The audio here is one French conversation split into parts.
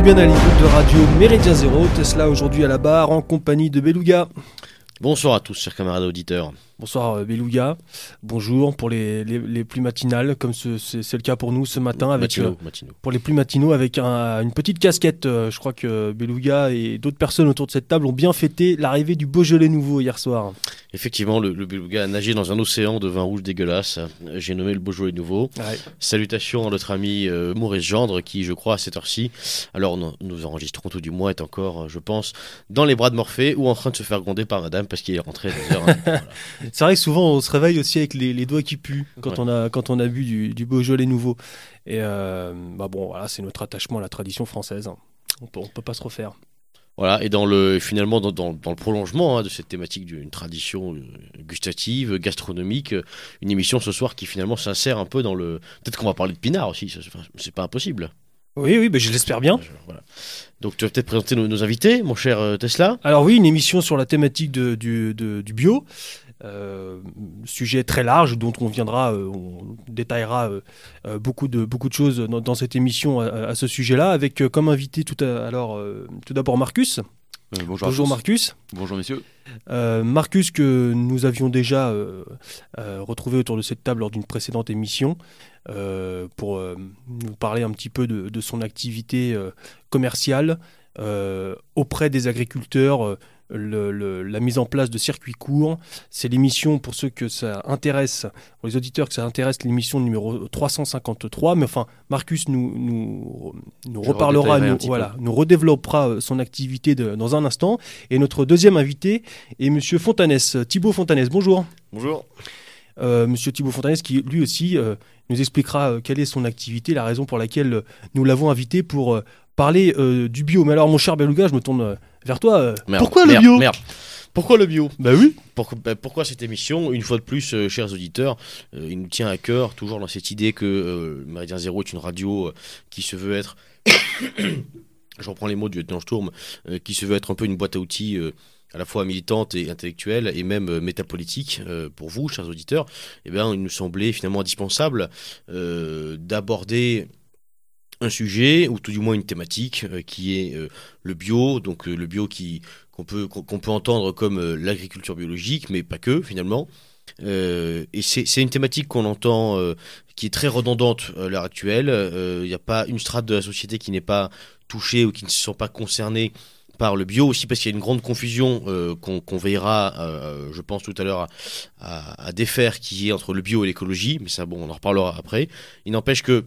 Êtes bien à l'écoute de Radio Méridien Zéro, Tesla aujourd'hui à la barre en compagnie de Beluga. Bonsoir à tous, chers camarades auditeurs. Bonsoir euh, Beluga, bonjour pour les, les, les plus matinales, comme ce- c'est le cas pour nous ce matin, avec, Matinaux, euh, pour les plus matinaux avec un- une petite casquette. Euh, Je crois que Beluga et d'autres personnes autour de cette table ont bien fêté l'arrivée du Beaujolais nouveau hier soir. Effectivement, le, le beluga a nagé dans un océan de vin rouge dégueulasse. J'ai nommé le Beaujolais nouveau. Salutations à notre ami euh, Maurice Gendre, qui, je crois, à cette heure-ci, alors nous, nous enregistrons tout du mois, est encore, je pense, dans les bras de Morphée ou en train de se faire gronder par madame parce qu'il est rentré à 10 heures. Voilà. C'est vrai que souvent on se réveille aussi avec les, les doigts qui puent quand, Ouais. on, a, quand on a bu du, du Beaujolais nouveau. Et euh, bah bon, voilà, c'est notre attachement à la tradition française. hein. On peut, on peut pas se refaire. Voilà, et dans le, finalement, dans, dans- dans le prolongement hein, de cette thématique d'une tradition euh, gustative, gastronomique, euh, une émission ce soir qui finalement s'insère un peu dans le. Peut-être qu'on va parler de pinard aussi, c'est- pas impossible. Oui, oui, bah, je l'espère bien. Voilà. Donc tu vas peut-être présenter nos, nos invités, mon cher Tesla. Alors oui, une émission sur la thématique de- du, de- du bio. Euh, sujet très large dont on viendra, euh, on détaillera euh, beaucoup, de, beaucoup de choses dans, dans cette émission à, à ce sujet-là, avec comme invité tout, à, alors, tout d'abord Marcus. Bonjour, Bonjour. Marcus. Bonjour messieurs. Marcus que nous avions déjà retrouvé autour de cette table lors d'une précédente émission pour nous parler un petit peu de, de son activité commerciale auprès des agriculteurs, le- le- la mise en place de circuits courts. C'est l'émission pour ceux que ça intéresse, pour les auditeurs que ça intéresse, l'émission numéro 353. Mais enfin, Marcus nous, nous, nous Je reparlera, nous, petit voilà, nous redéveloppera euh, son activité de- dans un instant. Et notre deuxième invité est Monsieur Fontanès, Thibaut Fontanès. Bonjour. Bonjour. Euh, Monsieur Thibaut Fontanès qui lui aussi euh, nous expliquera euh, quelle est son activité, la raison pour laquelle euh, nous l'avons invité pour euh, parler euh, du bio. Mais alors mon cher Beluga, je me tourne euh, vers toi. euh, Merde, pourquoi le bio Merde. Pourquoi le bio Bah oui. pourquoi, bah, pourquoi cette émission Une fois de plus, euh, chers auditeurs, euh, il nous tient à cœur, toujours dans cette idée que euh, Méridien Zéro est une radio euh, qui se veut être. Je reprends les mots du lieutenant Sturm, euh, qui se veut être un peu une boîte à outils. euh, à la fois militante et intellectuelle et même euh, métapolitique euh, pour vous, chers auditeurs, eh bien, il nous semblait finalement indispensable euh, d'aborder un sujet ou tout du moins une thématique euh, qui est euh, le bio, donc euh, le bio qui qu'on peut qu'on peut entendre comme l'agriculture biologique, mais pas que finalement. Et c'est c'est une thématique qu'on entend qui est très redondante à l'heure actuelle. Il n'y a pas une strate de la société qui n'est pas touchée ou qui ne se sent pas concernée par le bio aussi parce qu'il y a une grande confusion qu'on qu'on veillera, je pense tout à l'heure, à, à- à défaire qui est entre le bio et l'écologie, mais ça bon on en reparlera après. Il n'empêche que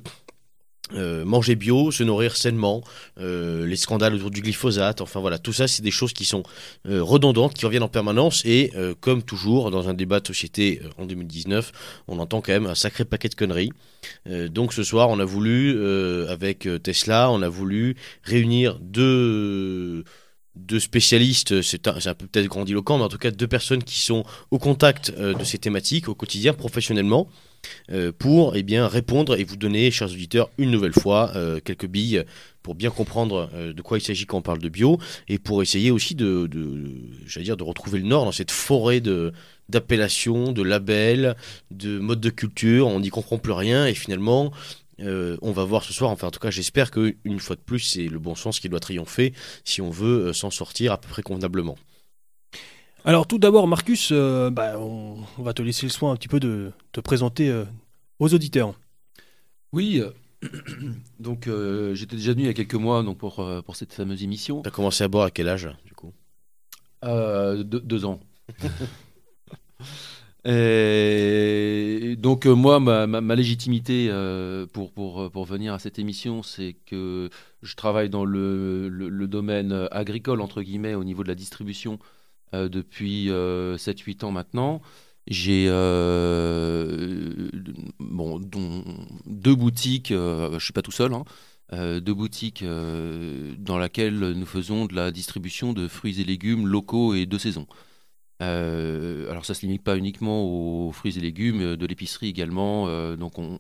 euh, manger bio, se nourrir sainement, euh, les scandales autour du glyphosate, enfin voilà, tout ça c'est des choses qui sont euh, redondantes, qui reviennent en permanence et euh, comme toujours dans un débat de société en 2019, on entend quand même un sacré paquet de conneries. Donc ce soir on a voulu, avec Tesla, on a voulu réunir deux deux spécialistes, c'est un, peu peut-être grandiloquent, mais en tout cas deux personnes qui sont au contact euh, de ces thématiques au quotidien, professionnellement, euh, pour eh répondre et vous donner, chers auditeurs, une nouvelle fois euh, quelques billes pour bien comprendre de quoi il s'agit quand on parle de bio et pour essayer aussi de, retrouver le nord dans cette forêt d'appellations, de labels, de modes de culture, on n'y comprend plus rien et finalement euh, on va voir ce soir, enfin en tout cas j'espère que une fois de plus c'est le bon sens qui doit triompher si on veut euh, s'en sortir à peu près convenablement. Alors tout d'abord Marcus, euh, bah, on, on va te laisser le soin un petit peu de te présenter euh, aux auditeurs. Oui, euh, donc euh, j'étais déjà venu il y a quelques mois donc pour, euh, pour cette fameuse émission. T'as commencé à boire à quel âge du coup? Euh, deux, deux ans. Et donc euh, moi, ma, légitimité euh, pour, venir à cette émission, c'est que je travaille dans le, domaine agricole, entre guillemets, au niveau de la distribution euh, depuis 7-8 ans maintenant. J'ai euh, bon, deux boutiques, euh, je suis pas tout seul, hein, euh, deux boutiques euh, dans laquelle nous faisons de la distribution de fruits et légumes locaux et de saison. Euh, alors ça se limite pas uniquement aux fruits et légumes, euh, de l'épicerie également. euh, donc on,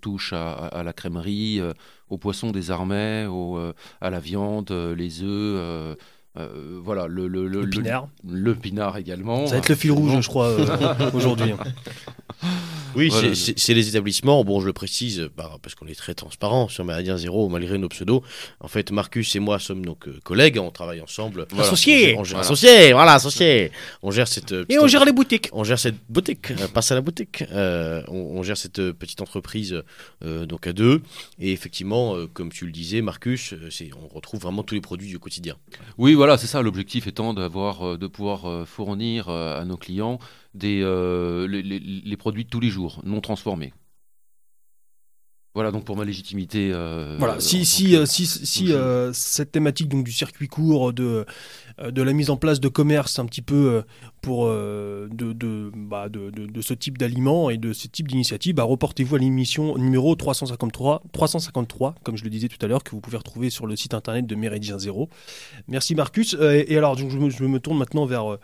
touche à, la crèmerie, euh, aux poissons des armets, au, euh, à la viande, les œufs. Euh, voilà, le, le, le, Le pinard. le pinard également. Ça va être le fil rouge, je crois, euh, aujourd'hui. Oui, Voilà. c'est- les établissements. Bon, je le précise bah, parce qu'on est très transparent sur Méridien Zéro, malgré nos pseudos. En fait, Marcus et moi sommes donc euh, collègues. On travaille ensemble. Voilà. Associés. On gère- on gère- Voilà. Associés, voilà, associés. On gère cette. euh, Et on gère les boutiques. On gère cette boutique, euh, passe à la boutique. Euh, on, on gère cette euh, petite entreprise euh, donc à deux. Et effectivement, euh, comme tu le disais, Marcus, euh, on retrouve vraiment tous les produits du quotidien. Oui, voilà, c'est ça. L'objectif étant d'avoir, euh, de pouvoir euh, fournir euh, à nos clients des, euh, les, les- les produits de tous les jours, non transformés. Voilà, donc pour ma légitimité. euh, Voilà, si, si, que- si, si euh, cette thématique donc, du circuit court, de, de la mise en place de commerce un petit peu euh, pour, euh, de, de, bah, de, de- ce type d'aliments et de ce type d'initiative, bah, reportez-vous à l'émission numéro 353, 353, comme je le disais tout à l'heure, que vous pouvez retrouver sur le site internet de Méridien Zéro. Merci Marcus. Euh, et, et alors, je, me, je me tourne maintenant vers euh,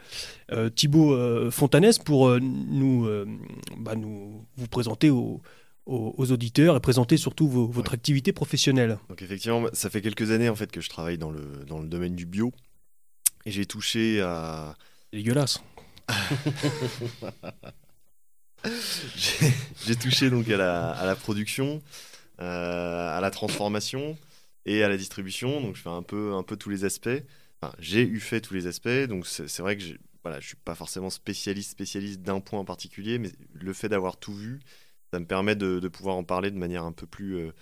euh, Thibaut euh, Fontanès pour euh, nous, euh, bah, nous vous présenter aux, auditeurs et présenter surtout vos- votre activité professionnelle. Donc effectivement, ça fait quelques années en fait que je travaille dans le, dans le domaine du bio. Et j'ai touché à... Dégueulasse. j'ai touché donc à la, à la production, euh, à la transformation et à la distribution. Donc je fais un peu, un peu tous les aspects. Enfin, j'ai eu fait tous les aspects. Donc c'est vrai que voilà, je suis pas forcément spécialiste, spécialiste d'un point en particulier, mais le fait d'avoir tout vu, ça me permet de, de pouvoir en parler de manière un peu plus, euh,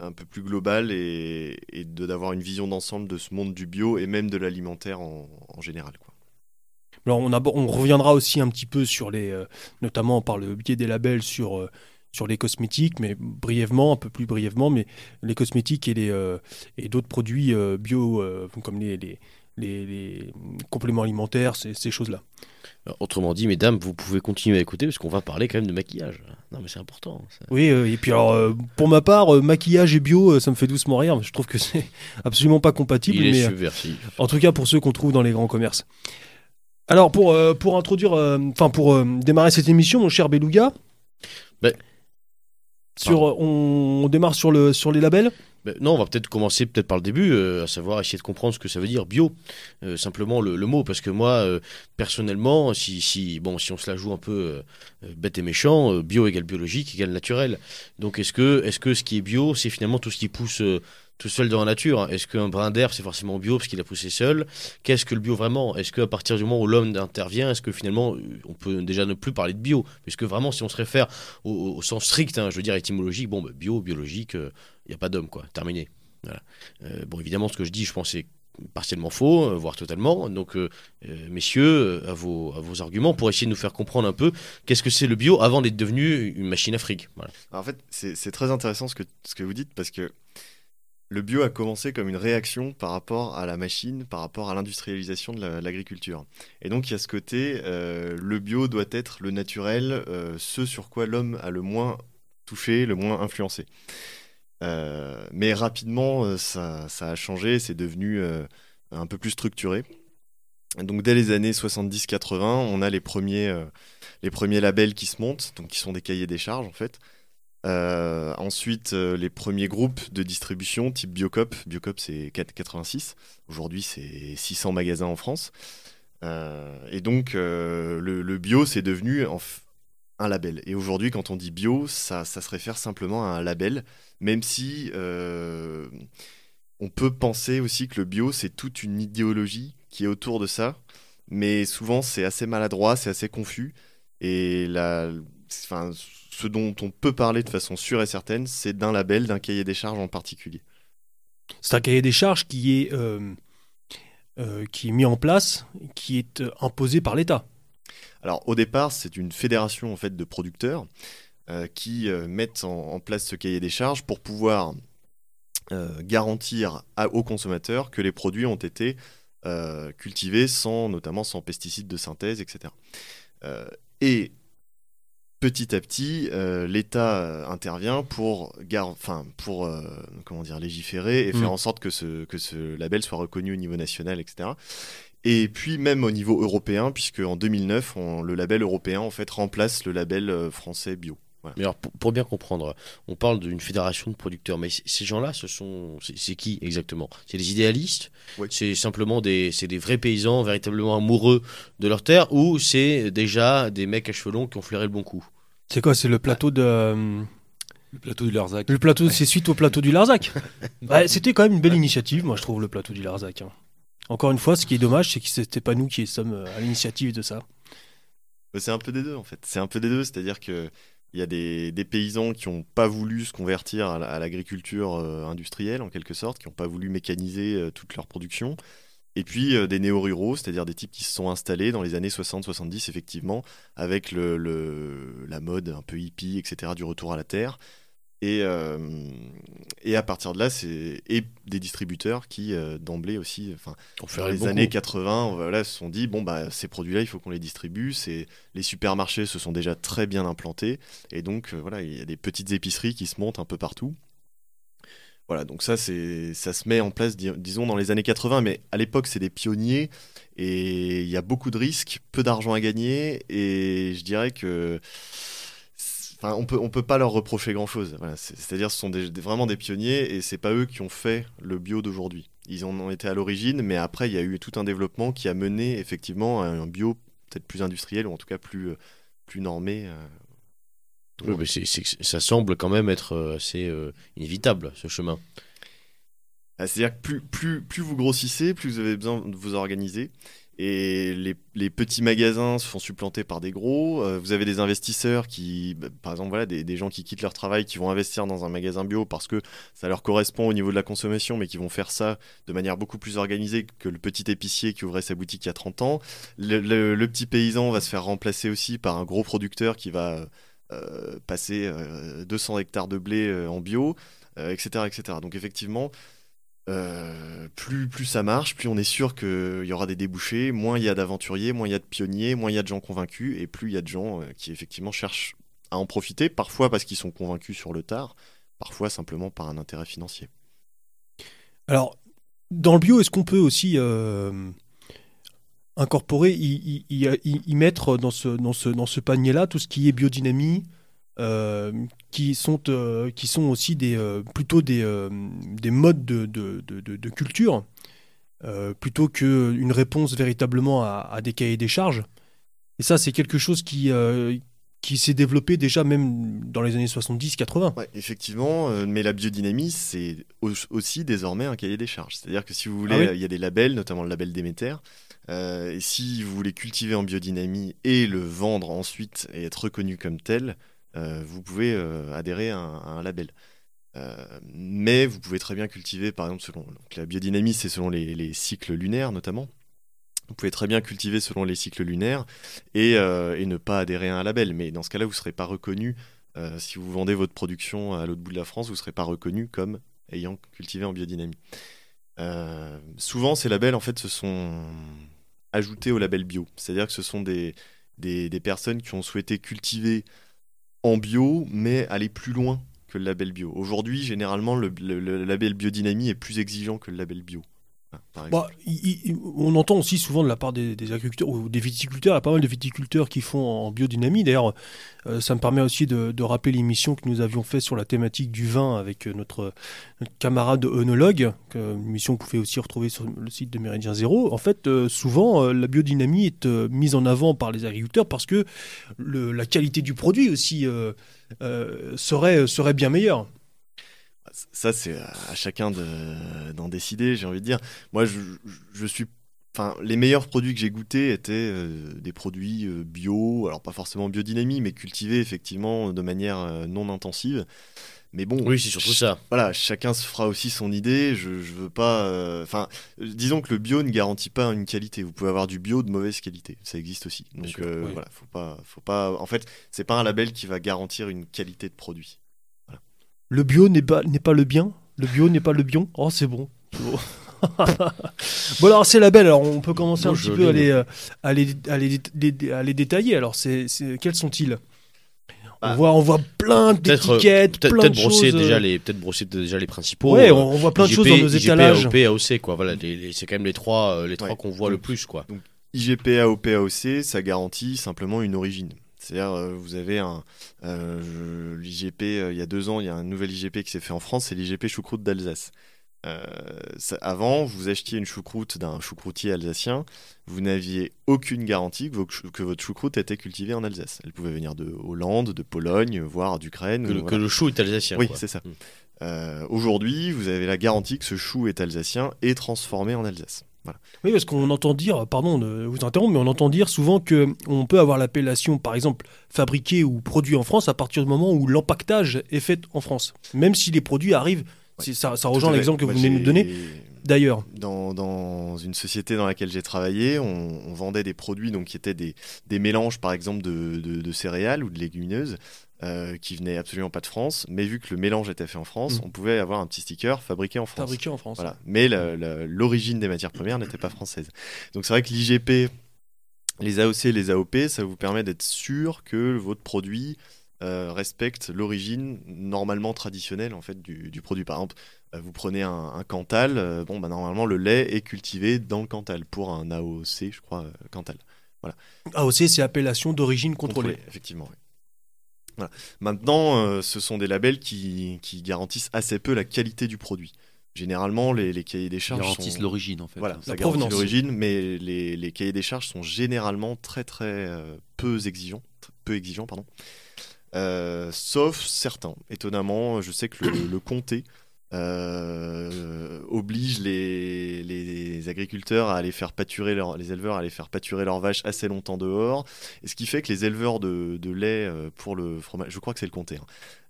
un peu plus globale et, et d'avoir une vision d'ensemble de ce monde du bio et même de l'alimentaire en, général. Quoi. Alors on, abor- on reviendra aussi un petit peu sur les, euh, notamment par le biais des labels sur euh, sur les cosmétiques, mais brièvement, un peu plus brièvement, mais les cosmétiques et les euh, et d'autres produits euh, bio euh, comme les les, les- compléments alimentaires, ces choses-là. Alors, Autrement dit, mesdames, vous pouvez continuer à écouter parce qu'on va parler quand même de maquillage. Non, mais c'est important. ça. Oui, euh, et puis alors euh, pour ma part, euh, maquillage et bio, euh, ça me fait doucement rire. Je trouve que c'est absolument pas compatible, Il est mais euh, subversif. En tout cas pour ceux qu'on trouve dans les grands commerces. Alors pour, euh, pour introduire, euh, enfin pour euh, démarrer cette émission, mon cher Beluga, Ben, sur, euh, on, on démarre sur, le, sur les labels? Non, on va peut-être commencer peut-être par le début, euh, à savoir essayer de comprendre ce que ça veut dire bio, Euh, simplement le, mot, parce que moi, euh, personnellement, si, bon, si on se la joue un peu bête et méchant, bio égale biologique égale naturel. Donc est-ce que, est-ce que ce qui est bio, c'est finalement tout ce qui pousse tout seul dans la nature? Est-ce qu'un brin d'herbe, c'est forcément bio parce qu'il a poussé seul? Qu'est-ce que le bio vraiment? Est-ce qu'à partir du moment où l'homme intervient, est-ce que finalement, on peut déjà ne plus parler de bio? Puisque vraiment, si on se réfère au, sens strict, hein, je veux dire étymologique, bon, ben, bio, biologique, n'y a pas d'homme, quoi, terminé. Euh, bon, évidemment, ce que je dis, je pense, c'est partiellement faux, euh, voire totalement. Donc, euh, messieurs, à vos, arguments pour essayer de nous faire comprendre un peu qu'est-ce que c'est le bio avant d'être devenu une machine à fric. En fait, c'est très intéressant ce que, vous dites parce que le bio a commencé comme une réaction par rapport à la machine, par rapport à l'industrialisation de la- de l'agriculture. Et donc, il y a ce côté, le bio doit être le naturel, ce sur quoi l'homme a le moins touché, le moins influencé. Euh, mais rapidement, euh, ça, a changé, c'est devenu euh, un peu plus structuré. Donc dès les années 70-80, on a les premiers, les premiers labels qui se montent, donc qui sont des cahiers des charges en fait. Ensuite, les premiers groupes de distribution type Biocop. Biocop, c'est 4- 86. Aujourd'hui, c'est 600 magasins en France. Et donc, le, bio, c'est devenu en un label. Et aujourd'hui, quand on dit bio, ça, se réfère simplement à un label, même si euh, on peut penser aussi que le bio, c'est toute une idéologie qui est autour de ça. Mais souvent, c'est assez maladroit, c'est assez confus. Et la, enfin, ce dont on peut parler de façon sûre et certaine, c'est d'un label, d'un cahier des charges en particulier. C'est un cahier des charges qui est, euh, euh, qui est mis en place, qui est imposé par l'État. Alors au départ, c'est une fédération en fait de producteurs euh, qui euh, mettent en, en place ce cahier des charges pour pouvoir euh, garantir à- aux consommateurs que les produits ont été cultivés sans, notamment sans pesticides de synthèse, etc. Et petit à petit, l'État intervient pour, gar- enfin, pour comment dire, légiférer et Mm. faire en sorte que ce, que ce label soit reconnu au niveau national, etc. Et puis même au niveau européen, puisque en 2009, on- le label européen en fait remplace le label euh, français bio. Voilà. Mais alors, pour, pour bien comprendre, on parle d'une fédération de producteurs, mais ces gens-là, ce sont, c'est qui exactement? C'est des idéalistes? Oui. C'est simplement des, c'est des vrais paysans véritablement amoureux de leur terre, ou c'est déjà des mecs à cheveux longs qui ont flairé le bon coup? C'est quoi C'est le plateau de. euh, Le plateau du Larzac. Le plateau, c'est suite au plateau du Larzac? Ouais, C'était quand même une belle initiative, moi je trouve, le plateau du Larzac. hein. Encore une fois, ce qui est dommage, c'est que c'était pas nous qui sommes euh, à l'initiative de ça. Mais C'est un peu des deux en fait. C'est un peu des deux, c'est-à-dire que il y a des, paysans qui n'ont pas voulu se convertir à la- à l'agriculture euh, industrielle en quelque sorte, qui n'ont pas voulu mécaniser euh, toute leur production. Et puis des néo-ruraux, c'est-à-dire des types qui se sont installés dans les années 60-70 effectivement, avec le- la mode un peu hippie, etc., du retour à la terre. Et, euh, et à partir de là, c'est et des distributeurs qui euh, d'emblée aussi, enfin, dans les beaucoup. années 80, voilà, se sont dit bon bah ces produits-là, il faut qu'on les distribue. C'est les supermarchés se sont déjà très bien implantés et donc euh, voilà, il y a des petites épiceries qui se montent un peu partout. Voilà, donc ça c'est ça se met en place di- disons dans les années 80, mais à l'époque c'est des pionniers et il y a beaucoup de risques, peu d'argent à gagner et je dirais que Enfin, on peut on peut pas leur reprocher grand chose. Voilà, c'est-à-dire ce sont des- des- vraiment des pionniers et c'est pas eux qui ont fait le bio d'aujourd'hui. Ils en ont été à l'origine, mais après il y a eu tout un développement qui a mené effectivement à un bio peut-être plus industriel ou en tout cas plus euh, plus normé. euh, Oui, mais ça semble quand même être euh, assez euh, inévitable, ce chemin. Ah, C'est-à-dire que plus, plus, plus vous grossissez, plus vous avez besoin de vous organiser. Et les, petits magasins se font supplanter par des gros. Euh, vous avez des investisseurs qui, bah, par exemple, voilà, des, gens qui quittent leur travail, qui vont investir dans un magasin bio parce que ça leur correspond au niveau de la consommation, mais qui vont faire ça de manière beaucoup plus organisée que le petit épicier qui ouvrait sa boutique il y a 30 ans. Le, petit paysan va se faire remplacer aussi par un gros producteur qui va euh, passer euh, 200 hectares de blé euh, en bio, euh, etc., etc. Donc effectivement, euh, plus, plus ça marche, plus on est sûr qu'il y aura des débouchés, moins il y a d'aventuriers, moins il y a de pionniers, moins il y a de gens convaincus, et plus il y a de gens euh, qui effectivement cherchent à en profiter, parfois parce qu'ils sont convaincus sur le tard, parfois simplement par un intérêt financier. Alors, dans le bio, est-ce qu'on peut aussi euh, incorporer, y, y- y- mettre dans ce, dans ce, dans ce panier-là tout ce qui est biodynamie, qui, sont, euh, qui sont aussi des, euh, plutôt des, euh, des modes de, de, de- culture, euh, plutôt qu'une réponse véritablement à, à des cahiers des charges. Et ça, c'est quelque chose qui, euh, qui s'est développé déjà même dans les années 70-80. Ouais, effectivement, euh, mais la biodynamie, c'est au- aussi désormais un cahier des charges. C'est-à-dire que si vous voulez, Ah oui euh, il y a des labels, notamment le label Déméter. euh, et si vous voulez cultiver en biodynamie et le vendre ensuite et être reconnu comme tel, euh, vous pouvez euh, adhérer à un, label. Euh, mais vous pouvez très bien cultiver, par exemple, selon la biodynamie, c'est selon les, les cycles lunaires notamment. Vous pouvez très bien cultiver selon les cycles lunaires et, euh, ne pas adhérer à un label. Mais dans ce cas-là, vous ne serez pas reconnu euh, si vous vendez votre production à l'autre bout de la France, vous ne serez pas reconnu comme ayant cultivé en biodynamie. Euh, souvent, ces labels, en fait, se sont ajoutés au label bio. C'est-à-dire que ce sont des, des personnes qui ont souhaité cultiver en bio, mais aller plus loin que le label bio. Aujourd'hui, généralement, le, label biodynamie est plus exigeant que le label bio. Exemple. Bah, il- il- on entend aussi souvent de la part des, des agriculteurs ou des viticulteurs, il y a pas mal de viticulteurs qui font en biodynamie. D'ailleurs, euh, ça me permet aussi de, de rappeler l'émission que nous avions faite sur la thématique du vin avec euh, notre, notre camarade œnologue, une émission que vous pouvez aussi retrouver sur le site de Méridien Zéro. En fait, euh, souvent, euh, la biodynamie est mise en avant par les agriculteurs parce que le- la qualité du produit aussi serait, serait bien meilleure. Ça, c'est à chacun de- d'en décider, j'ai envie de dire. Moi, je, suis. Enfin, les meilleurs produits que j'ai goûtés étaient euh, des produits euh, bio, alors pas forcément biodynamie, mais cultivés effectivement de manière euh, non intensive. Mais bon, Oui, c'est surtout ça. voilà, chacun se fera aussi son idée. Je, je veux pas. Enfin, euh, disons que le bio ne garantit pas une qualité. Vous pouvez avoir du bio de mauvaise qualité. Ça existe aussi. Donc sûr, euh, oui. voilà, faut pas, faut pas. En fait, c'est pas un label qui va garantir une qualité de produit. Le bio n'est pas, n'est pas le bien Le bio n'est pas le bion Oh, c'est bon. C'est bon. alors, ces labels, alors, on peut commencer Bon, un petit peu à les, euh, à, les, à, les, dé- à les détailler. Alors, c'est, c'est- quels sont-ils? On, Bah, voit, on voit plein euh, d'étiquettes, peut-être plein de peut-être brosser choses. euh, déjà les peut-être brosser déjà les principaux. Ouais, euh, on, on voit plein de choses dans nos IGP, étalages. AOP, AOC quoi. Voilà, les- les- c'est quand même les trois euh, les trois Ouais. qu'on voit le plus quoi. IGP, AOP, AOC, ça garantit simplement une origine. C'est-à-dire, euh, vous avez un. euh, L'IGP, euh, il y a deux ans, il y a un nouvel IGP qui s'est fait en France, c'est l'IGP choucroute d'Alsace. Euh, ça- avant, vous achetiez une choucroute d'un choucroutier alsacien, vous n'aviez aucune garantie que, vos chou- que votre choucroute était cultivée en Alsace. Elle pouvait venir de Hollande, de Pologne, voire d'Ukraine. Que, le- voilà. que le chou est alsacien. Oui, c'est ça. Mm. Euh, Aujourd'hui, vous avez la garantie que ce chou est alsacien et transformé en Alsace. Voilà. Oui, parce qu'on entend dire, pardon de vous interrompre, mais on entend dire souvent que on peut avoir l'appellation, par exemple, fabriqué ou produit en France à partir du moment où l'empaquetage est fait en France. Même si les produits arrivent, ça, rejoint l'exemple que vous venez de nous donner. D'ailleurs, Dans, dans une société dans laquelle j'ai travaillé, on, on vendait des produits donc, qui étaient des, des mélanges, par exemple, de, de- de céréales ou de légumineuses euh, qui venaient absolument pas de France. Mais vu que le mélange était fait en France, Mm. on pouvait avoir un petit sticker fabriqué en France. fabriqué en France. Voilà. Mais l'origine des matières premières n'était pas française. Donc c'est vrai que l'IGP, les AOC les AOP, ça vous permet d'être sûr que votre produit euh, respecte l'origine normalement traditionnelle en fait du, du produit. Par exemple, euh, vous prenez un, un Cantal, euh, bon bah normalement le lait est cultivé dans le Cantal pour un AOC, je crois, Cantal. AOC, c'est appellation d'origine contrôlée. effectivement. oui. Voilà. Maintenant, euh, ce sont des labels qui, qui garantissent assez peu la qualité du produit. Généralement, les, les cahiers des Ils charges garantissent sont- l'origine en fait. Voilà, ça La garantit l'origine, mais les, les cahiers des charges sont généralement très très euh, peu exigeants, peu exigeants pardon. Euh, sauf certains. Étonnamment, je sais que le, le comté euh, oblige les, les agriculteurs à aller faire pâturer leur, les éleveurs à aller faire pâturer leurs vaches assez longtemps dehors, et ce qui fait que les éleveurs de, de lait euh, pour le fromage, je crois que c'est le comté, hein,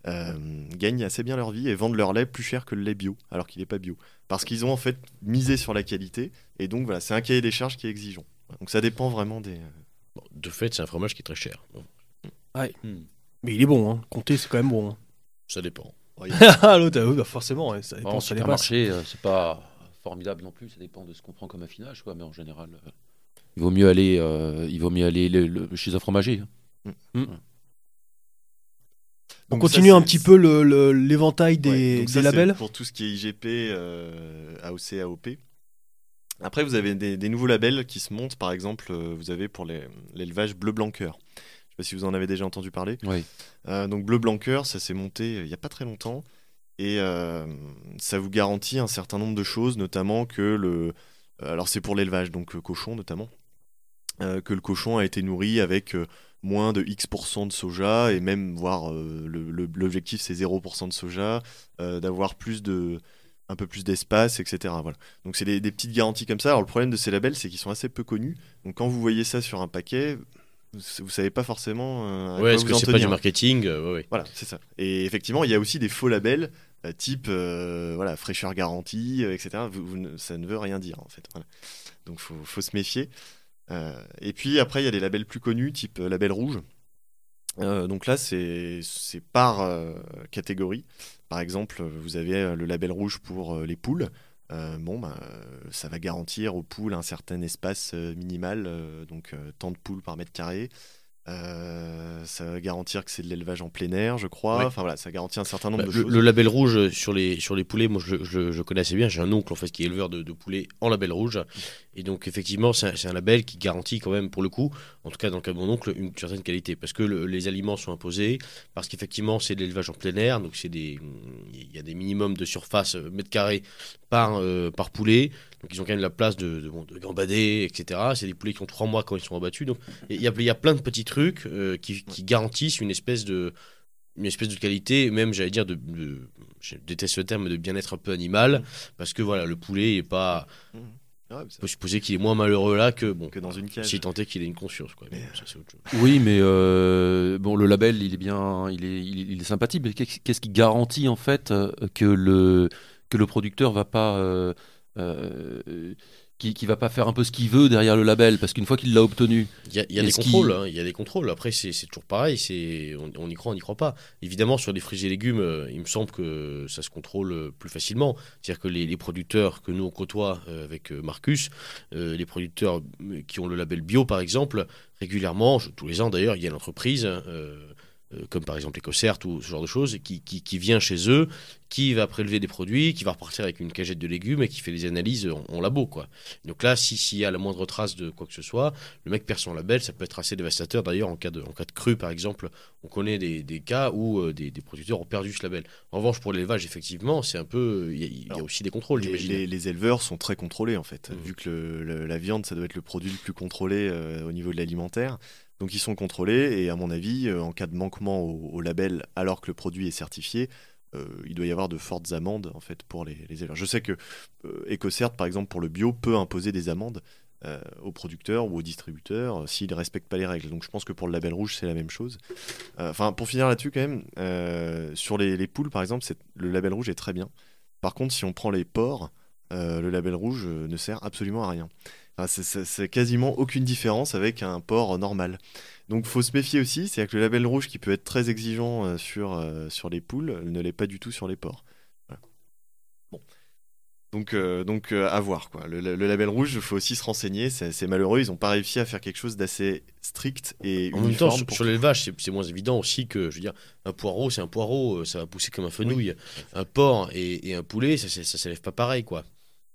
euh, gagnent assez bien leur vie et vendent leur lait plus cher que le lait bio, alors qu'il n'est pas bio parce qu'ils ont en fait misé sur la qualité et donc voilà c'est un cahier des charges qui est exigeant donc ça dépend vraiment des Bon, de fait, c'est un fromage qui est très cher. Mais il est bon, hein. Comté, c'est quand même bon. hein. ça dépend. Ah, l'autre, ah oui, bah forcément, ouais, ça dépend, en ça supermarché, euh, c'est pas formidable non plus. Ça dépend de ce qu'on prend comme affinage, quoi. Mais en général, euh, il vaut mieux aller, euh, il vaut mieux aller le- le- chez un fromager. On Donc continue ça, un c'est- petit peu le- l'éventail des, Ouais, donc des ça, c'est labels. pour tout ce qui est IGP euh, AOC AOP après vous avez des, des nouveaux labels qui se montent par exemple vous avez pour l'élevage bleu blanc cœur pas si vous en avez déjà entendu parler Oui. Euh, donc bleu blanc cœur, ça s'est monté euh, il n'y a pas très longtemps et euh, ça vous garantit un certain nombre de choses, notamment que le, alors c'est pour l'élevage donc cochon notamment, que le cochon a été nourri avec moins de X% de soja et même voire euh, l'objectif c'est 0% de soja, euh, d'avoir plus de un peu plus d'espace, etc. Voilà. Donc c'est des, des petites garanties comme ça. Alors le problème de ces labels, c'est qu'ils sont assez peu connus. Donc quand vous voyez ça sur un paquet, vous, savez pas forcément euh, à Ouais, est-ce que c'est pas du marketing Euh, ouais, ouais. Voilà, c'est ça. Et effectivement, il y a aussi des faux labels, euh, type euh, voilà, fraîcheur garantie, euh, etc. Vous- vous ne- ça ne veut rien dire, en fait. Voilà. Donc, il faut, faut se méfier. Euh, et puis, après, il y a des labels plus connus, type label rouge. Donc là, c'est par catégorie. Par exemple, vous avez le label rouge pour les poules. Euh, bon, bah, ça va garantir aux poules un certain espace euh, minimal, euh, donc tant de poules par mètre carré. Euh, ça va garantir que c'est de l'élevage en plein air, je crois. Ouais. Enfin voilà, ça garantit un certain nombre Bah, de le, choses. le label rouge sur les, sur les poulets, moi je, je, je connais assez bien. J'ai un oncle en fait qui est éleveur de, de poulets en label rouge. Et donc effectivement, c'est un, c'est un label qui garantit quand même pour le coup, en tout cas dans le cas de mon oncle, une certaine qualité. Parce que le- les aliments sont imposés, parce qu'effectivement c'est de l'élevage en plein air, donc il y a des minimums de surface euh, mètre carré par, euh, par poulet. Donc ils ont quand même la place de, de, bon, de gambader, etc. C'est des poulets qui ont trois mois quand ils sont abattus. Donc il y a, il y a plein de petits trucs euh, qui, qui garantissent une espèce de une espèce de qualité, même j'allais dire de, de- je déteste le terme de bien-être un peu animal, parce que voilà, le poulet est pas, Ouais, mais on peut supposer qu'il est moins malheureux là que bon, que dans une cage. si tant est qu'il ait une conscience quoi. Mais bon, ça c'est autre chose. Oui, mais euh, bon, le label, il est bien, il est, il est, il est sympathique. Mais qu'est- qu'est-ce qui garantit en fait euh, que le que le producteur va pas euh, euh, qui, qui va pas faire un peu ce qu'il veut derrière le label parce qu'une fois qu'il l'a obtenu, Il y a, il y a des contrôles, hein, il y a des contrôles. Après c'est toujours pareil, c'est on, on y croit, on n'y croit pas. Évidemment sur des fruits et légumes, euh, il me semble que ça se contrôle euh, plus facilement. C'est-à-dire que les, les producteurs que nous on côtoie avec Marcus, euh, les producteurs qui ont le label bio par exemple, régulièrement, je- tous les ans d'ailleurs, il y a l'entreprise. euh, comme par exemple EcoCert ou ce genre de choses, qui, qui, qui, vient chez eux, qui va prélever des produits, qui va repartir avec une cagette de légumes et qui fait des analyses en, labo. Quoi. Donc là, s'il y a la moindre trace de quoi que ce soit, le mec perd son label, ça peut être assez dévastateur. D'ailleurs, en cas de, en cas de crue, par exemple, on connaît des, des cas où euh, des, des, producteurs ont perdu ce label. En revanche, pour l'élevage, effectivement, c'est un peu. Il y, a aussi des contrôles, les, les, les, éleveurs sont très contrôlés, en fait. Mmh. Vu que le, la viande, ça doit être le produit le plus contrôlé euh, au niveau de l'alimentaire. Donc ils sont contrôlés et à mon avis, euh, en cas de manquement au, label alors que le produit est certifié, euh, il doit y avoir de fortes amendes en fait pour les, éleveurs. Je sais que euh, EcoCert, par exemple, pour le bio, peut imposer des amendes aux producteurs ou aux distributeurs s'ils ne respectent pas les règles. Donc je pense que pour le label rouge, c'est la même chose. Enfin, pour finir là-dessus, quand même, sur les, les, poules, par exemple, le label rouge est très bien. Par contre, si on prend les porcs, le label rouge ne sert absolument à rien c'est quasiment aucune différence avec un port normal. Donc faut se méfier aussi, c'est-à-dire que le label rouge qui peut être très exigeant euh, sur, euh, sur les poules ne l'est pas du tout sur les porcs. Bon. Donc, euh, donc à voir. Quoi. Le, label rouge, il faut aussi se renseigner. C'est malheureux, ils n'ont pas réussi à faire quelque chose d'assez strict et en même temps, sur, l'élevage, c'est moins évident aussi que, je veux dire, un poireau, c'est un poireau, ça va pousser comme un fenouil. Un porc et, et, un poulet, ça ne s'élève pas pareil, quoi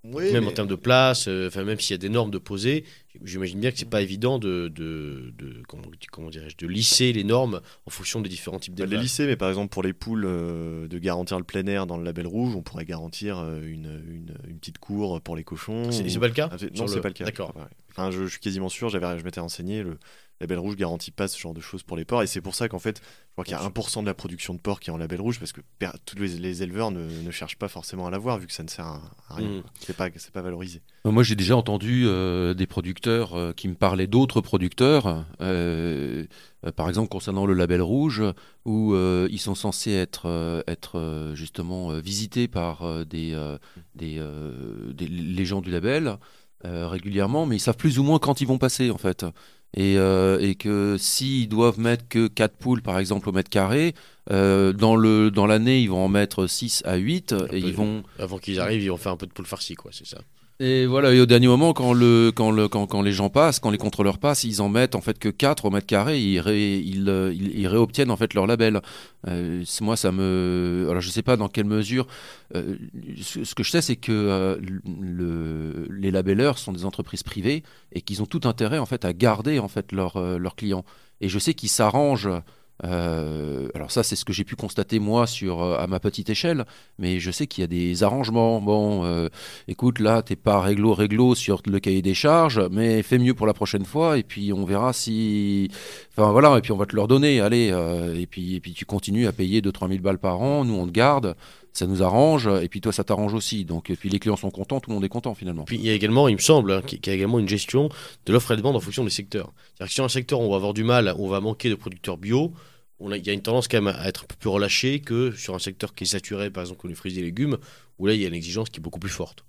même en termes de place, euh, enfin même s'il y a des normes de poser, j'imagine bien que c'est pas évident de, de, de comment, comment dirais-je, de lisser les normes en fonction des différents types d'élevage. les lisser, mais par exemple pour les poules, euh, de garantir le plein air dans le label rouge, on pourrait garantir euh, une, une, une petite cour pour les cochons. C'est pas le cas Non, c'est pas le cas. D'accord. Enfin, je, je, suis quasiment sûr, j'avais, je m'étais renseigné, le, label rouge garantit pas ce genre de choses pour les porcs. Et c'est pour ça qu'en fait, je crois qu'il y a 1% de la production de porc qui est en label rouge parce que tous les, éleveurs ne, cherchent pas forcément à l'avoir vu que ça ne sert à, rien. Mmh. C'est pas, pas valorisé. Moi, j'ai déjà entendu euh, des producteurs euh, qui me parlaient d'autres producteurs. Euh, par exemple, concernant le label rouge, où ils sont censés être, être justement visités par des, des, des, les gens du label régulièrement, mais ils savent plus ou moins quand ils vont passer en fait. Euh, et, que s'ils doivent mettre que 4 poules par exemple au mètre carré, euh, dans l'année dans ils vont en mettre 6 à 8 et ils vont... Avant qu'ils arrivent, ils vont faire un peu de poule farcie, quoi, c'est ça. Et voilà, et au dernier moment, quand, le, quand, le, quand, quand, les gens passent, quand les contrôleurs passent, ils en mettent en fait que 4 au mètre carré, ils, ils, euh, réobtiennent en fait leur label. Euh, moi, ça me. Alors, je sais pas dans quelle mesure. Euh, ce, que je sais, c'est que le, les labelleurs sont des entreprises privées et qu'ils ont tout intérêt en fait à garder en fait leurs clients. Et je sais qu'ils s'arrangent euh, alors ça, c'est ce que j'ai pu constater moi sur euh, à ma petite échelle, mais je sais qu'il y a des arrangements. Bon, euh, écoute, là, t'es pas réglo réglo sur le cahier des charges, mais fais mieux pour la prochaine fois, et puis on verra si, enfin voilà, et puis on va te leur donner, allez, et puis et puis tu continues à payer 2-3 000 balles par an, nous on te garde. Ça nous arrange, et puis toi ça t'arrange aussi. Donc, puis les clients sont contents, tout le monde est content finalement. Puis il y a également, il me semble, hein, qu'il y a également une gestion de l'offre et de demande en fonction des secteurs. C'est-à-dire que si un secteur on va avoir du mal, on va manquer de producteurs bio, il y a une tendance quand même à être un peu plus relâché que sur un secteur qui est saturé, par exemple comme les fruits et légumes, où là il y a une exigence qui est beaucoup plus forte.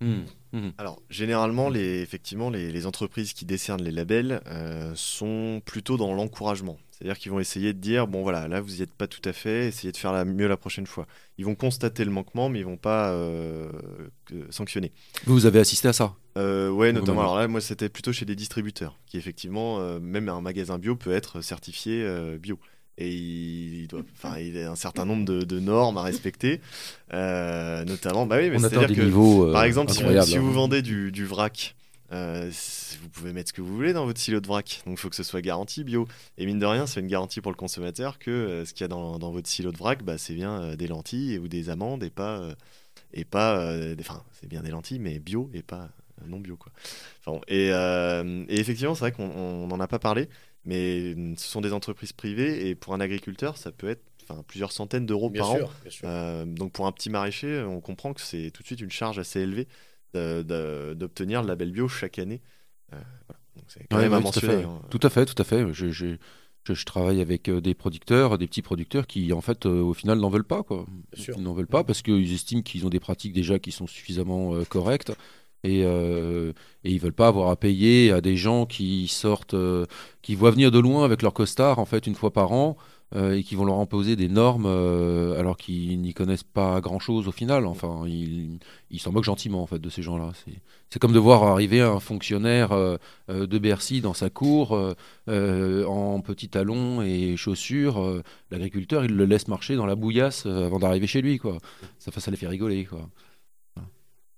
Mmh, mmh. Alors, généralement, les, effectivement, les, entreprises qui décernent les labels euh, sont plutôt dans l'encouragement. C'est-à-dire qu'ils vont essayer de dire bon voilà, là vous n'y êtes pas tout à fait, essayez de faire la, mieux la prochaine fois. Ils vont constater le manquement, mais ils vont pas euh, sanctionner. Vous avez assisté à ça? Euh, Ouais, notamment. Alors là, moi c'était plutôt chez des distributeurs, qui effectivement, euh, même un magasin bio peut être certifié euh, bio. Et il, doit, enfin, il a un certain nombre de, normes à respecter, notamment. Bah oui, mais c'est-à-dire que, par exemple, si, vous, si vous hein. vendez du, du vrac euh, vous pouvez mettre ce que vous voulez dans votre silo de vrac. Donc il faut que ce soit garanti bio. Et mine de rien, c'est une garantie pour le consommateur que euh, ce qu'il y a dans, dans, votre silo de vrac, bah, c'est bien euh, des lentilles ou des amandes et pas. et pas enfin, c'est bien des lentilles, mais bio et pas non bio. Quoi. Enfin, et, et, effectivement, c'est vrai qu'on n'en a pas parlé, mais ce sont des entreprises privées et pour un agriculteur, ça peut être Enfin, plusieurs centaines d'euros par an. donc pour un petit maraîcher, on comprend que c'est tout de suite une charge assez élevée d'obtenir le label bio chaque année. Euh, c'est quand même à mentionner. Hein. Tout à fait, tout à fait. Je, je, je, travaille avec euh, des producteurs, des petits producteurs qui, en fait, euh, au final, n'en veulent pas. Quoi. Ils n'en veulent pas parce qu'ils estiment qu'ils ont des pratiques déjà qui sont suffisamment correctes. Et, et, ils veulent pas avoir à payer à des gens qui sortent, qui voient venir de loin avec leur costard en fait une fois par an euh, et qui vont leur imposer des normes euh, alors qu'ils n'y connaissent pas grand-chose au final. Enfin, ils s'en moquent gentiment en fait de ces gens-là. C'est- comme de voir arriver un fonctionnaire euh, euh, de Bercy dans sa cour euh, euh, en petits talons et chaussures. euh, L'agriculteur, il le laisse marcher dans la bouillasse euh, avant d'arriver chez lui, quoi. Ça, ça les fait rigoler, quoi.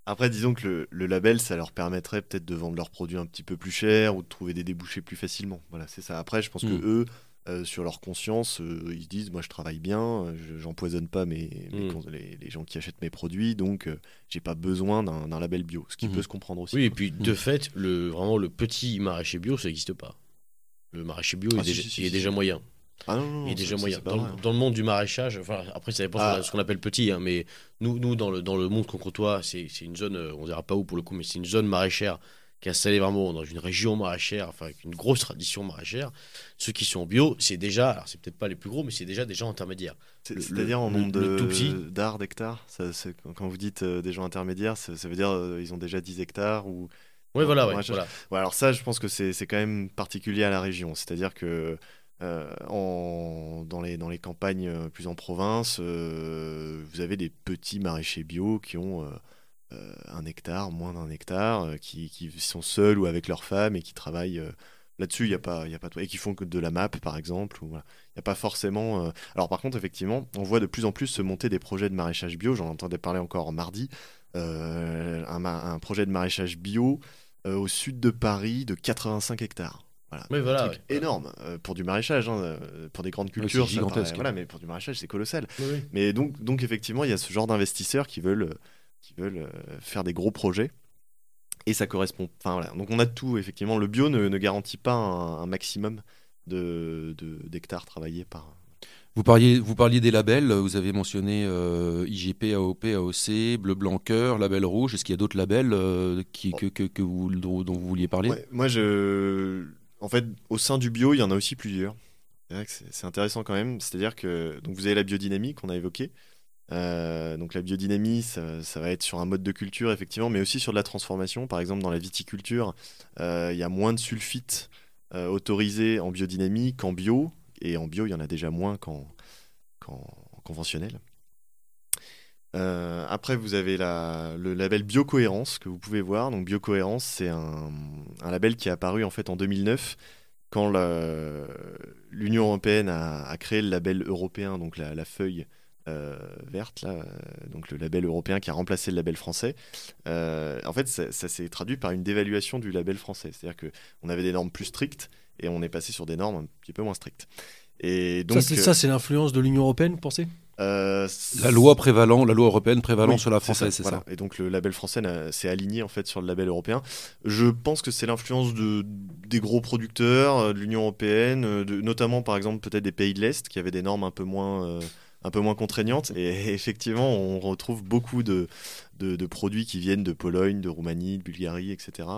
Après, disons que le, le label, ça leur permettrait peut-être de vendre leurs produits un petit peu plus cher ou de trouver des débouchés plus facilement. Voilà, c'est ça. Après, je pense que eux, euh, sur leur conscience, euh, ils se disent moi, je travaille bien, euh, je- j'empoisonne pas mes, mes Mm. cons- les, les gens qui achètent mes produits, donc euh, j'ai pas besoin d'un label bio, ce qui Mhm. peut se comprendre aussi. Oui, et puis de fait, le, vraiment le petit maraîcher bio, ça n'existe pas. Le maraîcher bio, Ah, il, si, est si, déjà moyen. Ah non, non, il est déjà moyen. Dans, vrai, le- hein. dans le monde du maraîchage, enfin, après, ça dépend Ah. ce qu'on appelle petit, hein, mais nous, nous dans, le, dans le monde qu'on côtoie, c'est une zone, euh, on dira pas où pour le coup, mais c'est une zone maraîchère qui est installée vraiment dans une région maraîchère, enfin, avec une grosse tradition maraîchère. Ceux qui sont bio, c'est déjà, alors c'est peut-être pas les plus gros, mais c'est déjà des gens intermédiaires. C'est-à-dire en nombre de- d'arts d'hectares Quand vous dites euh, des gens intermédiaires, ça, ça veut dire euh, ils ont déjà 10 hectares ou... Oui, voilà, ouais, voilà. Ouais, alors ça, je pense que c'est quand même particulier à la région. C'est-à-dire que euh, dans, les, campagnes euh, plus en province, euh, vous avez des petits maraîchers bio qui ont un hectare, moins d'un hectare, qui, sont seuls ou avec leur femme et qui travaillent là-dessus. Il y a pas, il et qui font que de la map, par exemple. Il n'y a pas forcément. Alors par contre, effectivement, on voit de plus en plus se monter des projets de maraîchage bio. J'en entendais parler encore mardi. Un, projet de maraîchage bio au sud de Paris de 85 hectares. Voilà. Oui, voilà, Un truc ouais. énorme euh, pour du maraîchage, hein, euh, pour des grandes cultures, ça gigantesque. paraît- voilà, mais pour du maraîchage, c'est colossal. Oui, oui. Mais donc, donc effectivement, il y a ce genre d'investisseurs qui veulent, euh, qui veulent faire des gros projets. Et ça correspond. Enfin voilà. Donc on a de tout. Effectivement, le bio ne, ne garantit pas un, un maximum de de- d'hectares travaillés par. Vous parliez, vous parliez des labels, vous avez mentionné euh, IGP, AOP, AOC, Bleu Blanc Cœur, Label Rouge. Est-ce qu'il y a d'autres labels euh, qui, que, que, que vous, dont dont vous vouliez parler? Ouais, moi, je. En fait, au sein du bio, il y en a aussi plusieurs. C'est intéressant quand même. C'est-à-dire que donc vous avez la biodynamie qu'on a évoquée. Euh, donc la biodynamie, ça, va être sur un mode de culture effectivement, mais aussi sur de la transformation. Par exemple, dans la viticulture, euh, il y a moins de sulfites euh, autorisés en biodynamie qu'en bio, et en bio, il y en a déjà moins qu'en conventionnel. Euh, après, vous avez la- le label Biocohérence que vous pouvez voir. Donc, Biocohérence, c'est un, un label qui est apparu en fait en 2009 quand l'Union européenne a, a créé le label européen, donc la, la feuille euh, verte, là, euh, donc le label européen qui a remplacé le label français. Euh, en fait, ça, ça s'est traduit par une dévaluation du label français. C'est-à-dire que on avait des normes plus strictes et on est passé sur des normes un petit peu moins strictes. Et donc, ça, c'est, ça, c'est l'influence de l'Union européenne, vous pensez? Euh, La loi prévalant, la loi européenne prévalant oui, sur la française, c'est voilà. ça. Et donc le label français s'est aligné en fait sur le label européen. Je pense que c'est l'influence de, des gros producteurs, euh, de l'Union européenne, euh, de, notamment par exemple peut-être des pays de l'Est qui avaient des normes un peu moins, euh, un peu moins contraignantes. Et effectivement, on retrouve beaucoup de, de, de produits qui viennent de Pologne, de Roumanie, de Bulgarie, etc.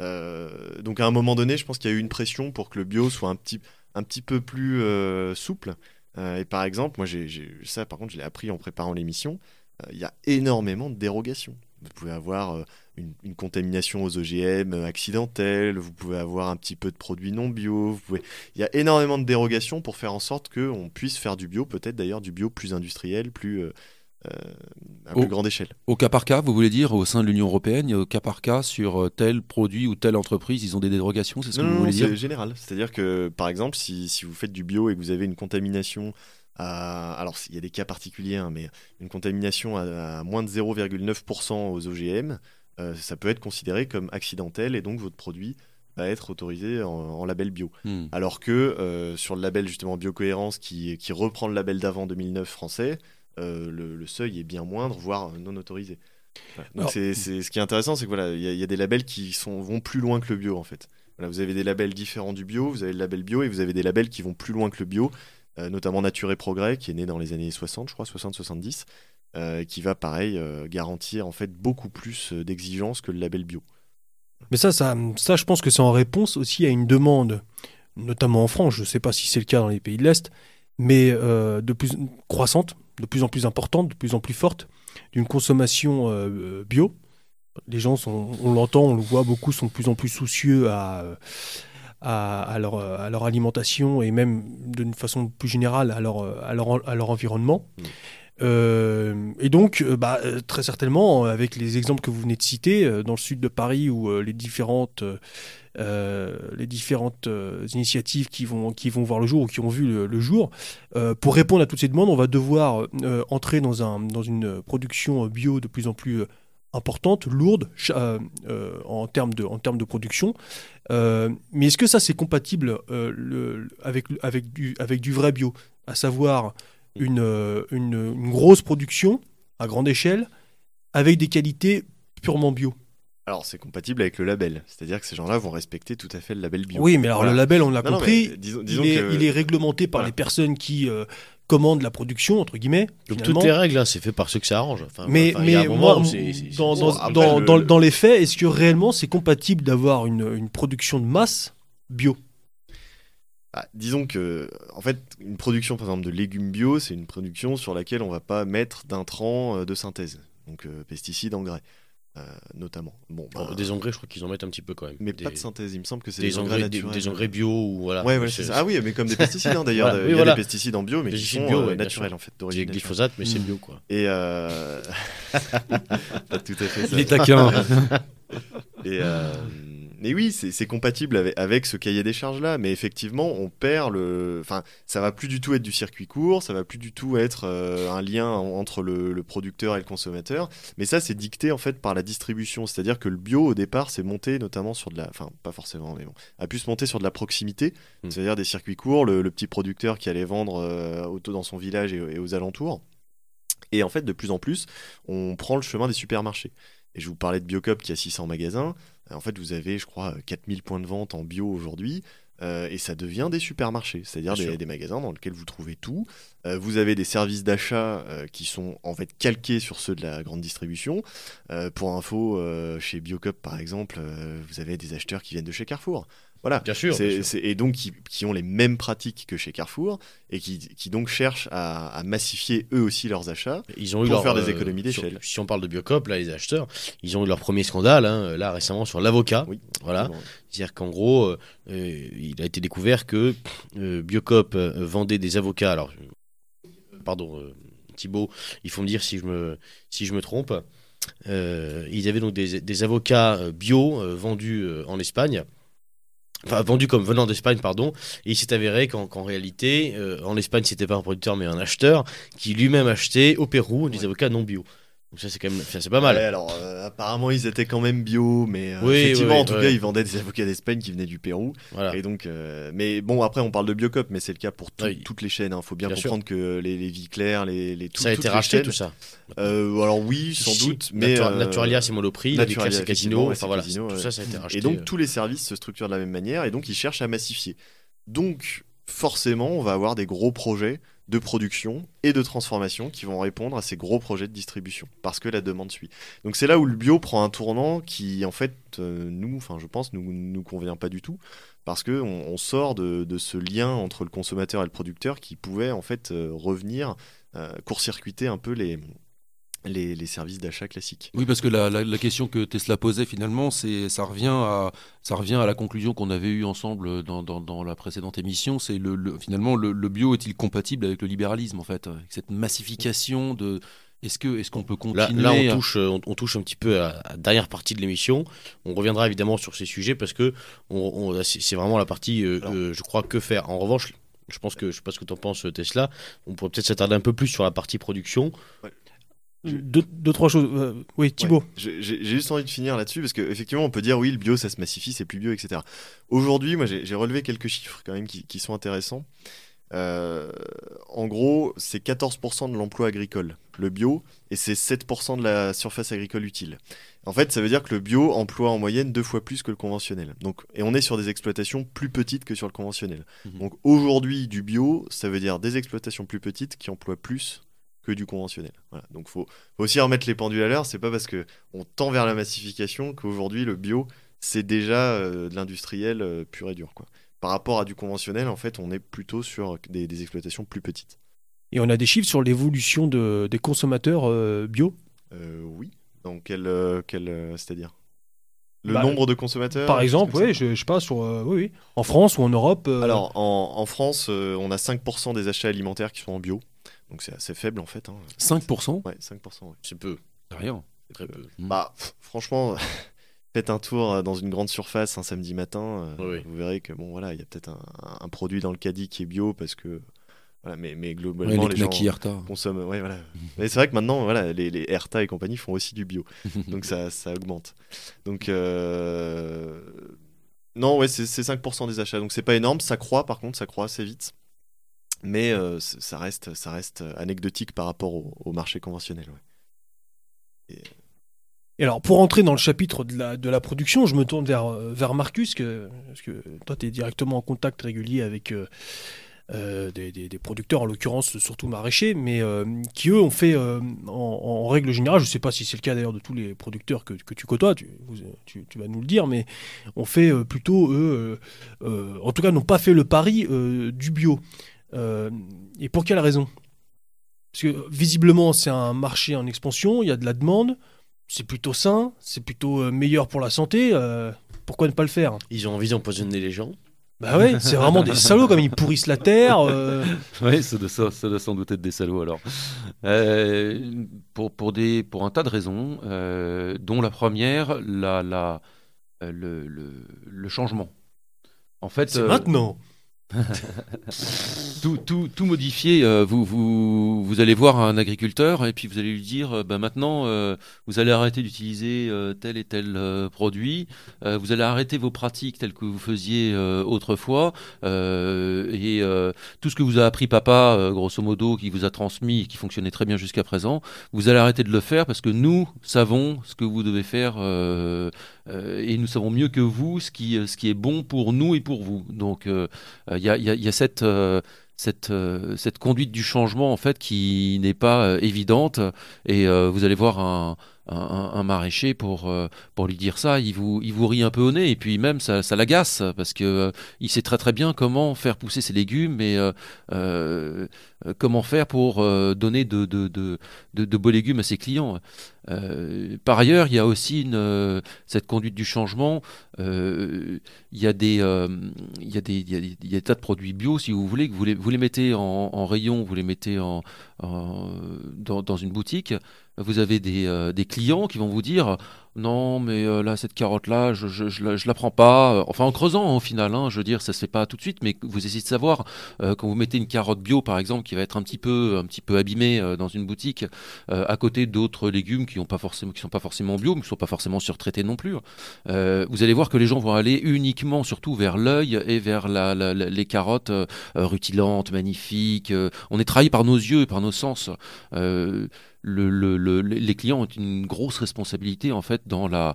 Euh, donc à un moment donné, je pense qu'il y a eu une pression pour que le bio soit un petit, un petit peu plus euh, souple. Euh, et par exemple, moi, j'ai, ça, par contre, je l'ai appris en préparant l'émission. euh, Il y a énormément de dérogations. Vous pouvez avoir euh, une, contamination aux OGM accidentelle. Vous pouvez avoir un petit peu de produits non bio. Il y a énormément de dérogations pour faire en sorte qu'on puisse faire du bio, peut-être d'ailleurs du bio plus industriel, plus à Oh. plus grande échelle. Au cas par cas, vous voulez dire, au sein de l'Union européenne, au cas par cas, sur euh, tel produit ou telle entreprise, ils ont des dérogations, c'est ce que vous non, voulez c'est dire général. C'est-à-dire que, par exemple, si, si vous faites du bio et que vous avez une contamination à... Alors, il y a des cas particuliers, hein, mais une contamination à, à moins de 0,9% aux OGM, euh, ça peut être considéré comme accidentel et donc votre produit va être autorisé en, en label bio. Hmm. Alors que euh, sur le label justement biocohérence qui, qui reprend le label d'avant 2009 français, euh, le, le seuil est bien moindre, voire non autorisé. Voilà. Donc c'est, ce qui est intéressant, c'est que voilà, il y, a- il y a des labels qui sont, vont plus loin que le bio en fait. Voilà, vous avez des labels différents du bio, vous avez le label bio et vous avez des labels qui vont plus loin que le bio, euh, notamment Nature et Progrès qui est né dans les années 60, je crois, 60-70, euh, qui va pareil garantir en fait beaucoup plus d'exigences que le label bio. Mais ça, ça, ça, je pense que c'est en réponse aussi à une demande, notamment en France, je ne sais pas si c'est le cas dans les pays de l'Est, mais euh, de plus croissante, de plus en plus importante, de plus en plus forte, d'une consommation euh, bio. Les gens, sont, on l'entend, on le voit, beaucoup sont de plus en plus soucieux à, à, à leur, à leur alimentation et même d'une façon plus générale à leur, à leur, à leur environnement. Mm. Euh, et donc, euh, bah, euh, très certainement, avec les exemples que vous venez de citer, euh, dans le sud de Paris, où euh, les différentes, euh, les différentes euh, initiatives qui vont, voir le jour ou qui ont vu le, jour, euh, pour répondre à toutes ces demandes, on va devoir euh, entrer dans, un, dans une production bio de plus en plus euh, importante, lourde, euh, euh, en, termes de, production. Euh, mais est-ce que ça, c'est compatible euh, le- avec, du, avec vrai bio? À savoir euh, une grosse production à grande échelle avec des qualités purement bio. Alors, c'est compatible avec le label. C'est-à-dire que ces gens-là vont respecter tout à fait le label bio. Oui, mais alors Voilà. le label, on l'a non, compris, disons, il, est, que- il est réglementé par Voilà. les personnes qui euh, commandent la production, entre guillemets. Finalement. toutes les règles, hein, c'est fait par ceux que ça arrange. Enfin, Mais, enfin, moi, dans, c'est- dans, Bon, après, dans, le- dans- dans les faits, est-ce que réellement c'est compatible d'avoir une, une production de masse bio? Ah, disons que, en fait, une production, par exemple, de légumes bio, c'est une production sur laquelle on va pas mettre d'intrants euh, de synthèse. Donc, euh, pesticides, engrais, euh, notamment. Bon, Bon, bah, des engrais, je crois qu'ils en mettent un petit peu quand même. mais des, pas de synthèse. Il me semble que c'est des des, engrais engrais, des, naturels. des engrais bio ou voilà. Ouais. Ah oui, mais comme des pesticides, hein, d'ailleurs. Voilà, Il y a voilà. des pesticides en bio, mais qui sont bio, euh, ouais, naturels, en fait, d'origine glyphosate, mais c'est Mm. bio quoi. Et euh... pas tout à fait ça. Les taquins. Et, euh, mais oui, c'est compatible avec, avec ce cahier des charges là, mais effectivement, on perd le. Enfin, ça va plus du tout être du circuit court, ça va plus du tout être euh, un lien en- entre le, le producteur et le consommateur. Mais ça, c'est dicté en fait par la distribution, c'est-à-dire que le bio au départ, c'est monté notamment sur de la. Enfin, pas forcément, mais bon, a pu se monter sur de la proximité, Mm. c'est-à-dire des circuits courts, le, le petit producteur qui allait vendre euh, auto dans son village et, et aux alentours. Et en fait, de plus en plus, on prend le chemin des supermarchés. Et je vous parlais de Biocop qui a 600 magasins. Euh, En fait, vous avez, je crois, 4000 points de vente en bio aujourd'hui. euh, et ça devient des supermarchés, c'est-à-dire des, magasins dans lesquels vous trouvez tout. Euh, vous avez des services d'achat euh, qui sont en fait calqués sur ceux de la grande distribution. Euh, pour info, euh, chez Biocop par exemple, euh, vous avez des acheteurs qui viennent de chez Carrefour. Voilà. Bien sûr. Bien et donc qui, qui ont les mêmes pratiques que chez Carrefour et qui, qui donc cherchent à, à massifier eux aussi leurs achats. Ils ont eu pour leur, faire des euh, économies d'échelle. Si on parle de Biocop, là, les acheteurs, ils ont eu leur premier scandale, hein, là récemment sur l'avocat. Oui. Voilà. C'est-à-dire qu'en gros, euh, euh, il a été découvert que euh, Biocop vendait des avocats. Alors, pardon, euh, Thibaut, il faut me dire si je me, si je me trompe. Ils avaient donc des, des avocats bio vendus en Espagne. Enfin, vendus comme venant d'Espagne, pardon. Et il s'est avéré qu'en réalité, euh, en Espagne, c'était pas un producteur, mais un acheteur qui lui-même achetait au Pérou des Ouais. avocats non bio. Donc ça, c'est quand même, c'est pas mal. Ouais, alors euh, apparemment ils étaient quand même bio, mais euh, Oui, effectivement oui, en tout ouais. cas ils vendaient des avocats d'Espagne qui venaient du Pérou. Voilà. Et donc, euh, mais bon après on parle de Biocop, mais c'est le cas pour tout- toutes les chaînes. Il faut bien, Bien sûr. comprendre que les, les vies claires, les, les tout- ça a été racheté chaînes- tout ça. Alors oui, sans Si, doute, mais Natura- Naturalia, c'est Monoprix, Naturalia, c'est Casino, enfin voilà, Casino, tout ouais. ça, ça a été racheté. Et donc tous les services se structurent de la même manière et donc ils cherchent à massifier. Donc forcément on va avoir des gros projets de production et de transformation qui vont répondre à ces gros projets de distribution parce que la demande suit. Donc c'est là où le bio prend un tournant qui en fait euh, nous, enfin je pense nous nous convient pas du tout parce que on, sort de, de ce lien entre le consommateur et le producteur qui pouvait en fait euh, revenir euh, court-circuiter un peu les les, les services d'achat classiques. Oui, parce que la, la- la question que Tesla posait finalement, c'est ça revient à ça revient à la conclusion qu'on avait eue ensemble dans, dans- dans la précédente émission. C'est le, le- finalement le, le bio est-il compatible avec le libéralisme en fait, avec cette massification de est-ce que est-ce qu'on peut continuer là, on à- touche, euh, on, on touche un petit peu à à la dernière partie de l'émission. On reviendra évidemment sur ces sujets parce que on, on- c'est vraiment la partie, euh, euh, je crois, que faire. En revanche, je pense que je sais pas ce que tu en penses, Tesla. On pourrait peut-être s'attarder un peu plus sur la partie production. Deux, deux, trois choses. Euh, oui, Thibaut. Ouais. J'ai juste envie de finir là-dessus parce qu'effectivement, on peut dire oui, le bio ça se massifie, c'est plus bio, etc. Aujourd'hui, moi j'ai relevé quelques chiffres quand même qui, qui sont intéressants. Euh, en gros, c'est 14% de l'emploi agricole, le bio, et c'est 7% de la surface agricole utile. En fait, ça veut dire que le bio emploie en moyenne deux fois plus que le conventionnel. Donc, et on est sur des exploitations plus petites que sur le conventionnel. Mhm. Donc aujourd'hui, du bio, ça veut dire des exploitations plus petites qui emploient plus que du conventionnel. Voilà. Donc faut, faut aussi remettre les pendules à l'heure. C'est pas parce que on tend vers la massification qu'aujourd'hui le bio c'est déjà euh, de l'industriel euh, pur et dur. Quoi. Par rapport à du conventionnel, en fait, on est plutôt sur des, des exploitations plus petites. Et on a des chiffres sur l'évolution de, des consommateurs euh, bio? Oui. Dans quel, quel c'est-à-dire? Le Bah, nombre de consommateurs Par exemple, oui, je, je pas, sur, euh, oui, oui. en France ou en Europe. euh, Alors, en, en France, euh, on a 5% des achats alimentaires qui sont en bio. Donc, c'est assez faible en fait. hein. 5% Ouais, 5%. ouais. C'est peu, Rien. c'est très peu. Mm. Bah, pff, franchement, faites un tour euh, dans une grande surface un samedi matin. euh, Oui. Vous verrez que bon, voilà, il y a peut-être un, un produit dans le caddie qui est bio parce que. Voilà, mais, mais Ouais, globalement, les les, gens Erta. consomment. Ouais, voilà. Mais c'est vrai que maintenant, voilà, les, les Erta et compagnie font aussi du bio. Donc ça, ça augmente. Donc euh, non, ouais, c'est c'est 5% des achats. Donc c'est pas énorme, ça croît par contre, ça croît assez vite. Mais euh, ça reste, ça reste anecdotique par rapport au, marché conventionnel. ouais. Et alors, pour entrer dans le chapitre de la, production, je me tourne vers, euh, Marcus, parce que toi, tu es directement en contact régulier avec euh, euh, des, producteurs, en l'occurrence surtout maraîchers, mais euh, qui, eux, ont fait, euh, en, règle générale, je ne sais pas si c'est le cas d'ailleurs de tous les producteurs que, tu côtoies, tu, vas nous le dire, mais ont fait euh, plutôt, eux, euh, euh, en tout cas, n'ont pas fait le pari euh, du bio. Euh, et pour quelle raison? Parce que visiblement, c'est un marché en expansion, il y a de la demande c'est plutôt sain, c'est plutôt euh, meilleur pour la santé. euh, pourquoi ne pas le faire? Ils ont envie d'empoisonner les gens. Bah ouais, c'est vraiment des salauds comme ils pourrissent la terre. euh. Oui, ça doit, ça, ça doit sans doute être des salauds alors. Euh, pour, pour, des, pour un tas de raisons, euh, dont la première, la, la, euh, le, le, le changement. En fait, C'est euh, maintenant. tout, tout, tout modifier, euh, vous, vous, vous allez voir un agriculteur et puis vous allez lui dire bah, maintenant, euh, vous allez arrêter d'utiliser tel et tel produit, vous allez arrêter vos pratiques telles que vous faisiez autrefois, et tout ce que vous a appris papa, grosso modo, qui vous a transmis et qui fonctionnait très bien jusqu'à présent, vous allez arrêter de le faire parce que nous savons ce que vous devez faire euh, euh, et nous savons mieux que vous ce qui, ce qui est bon pour nous et pour vous. Donc, euh, il y, a, y a- cette, euh, cette, euh, cette conduite du changement en fait qui n'est pas euh, évidente et euh, vous allez voir un, un, maraîcher pour, euh, pour lui dire ça, il vous, il vous rit un peu au nez et puis même ça, ça l'agace parce que euh, il sait très très bien comment faire pousser ses légumes et euh, euh, comment faire pour euh, donner de, beaux légumes à ses clients? Euh, par ailleurs, il y a aussi cette conduite du changement. il y a des, tas de produits bio, si vous voulez, que vous les, mettez en, rayon, vous les mettez dans, une boutique. Vous avez des clients qui vont vous dire non, mais euh, là, cette carotte-là, je, je, la, prends pas. Enfin, en creusant, au final, hein, je veux dire, ça se fait pas tout de suite, mais vous essayez de savoir euh, quand vous mettez une carotte bio, par exemple, qui va être un petit peu, abîmée euh, dans une boutique, euh, à côté d'autres légumes qui ont sont pas forcément bio, mais qui sont pas forcément surtraités non plus. Euh, vous allez voir que les gens vont aller uniquement, surtout vers l'œil et vers les carottes euh, euh, rutilantes, magnifiques. euh, on est trahi par nos yeux et par nos sens. Le- le- le- les clients ont une grosse responsabilité en fait dans le,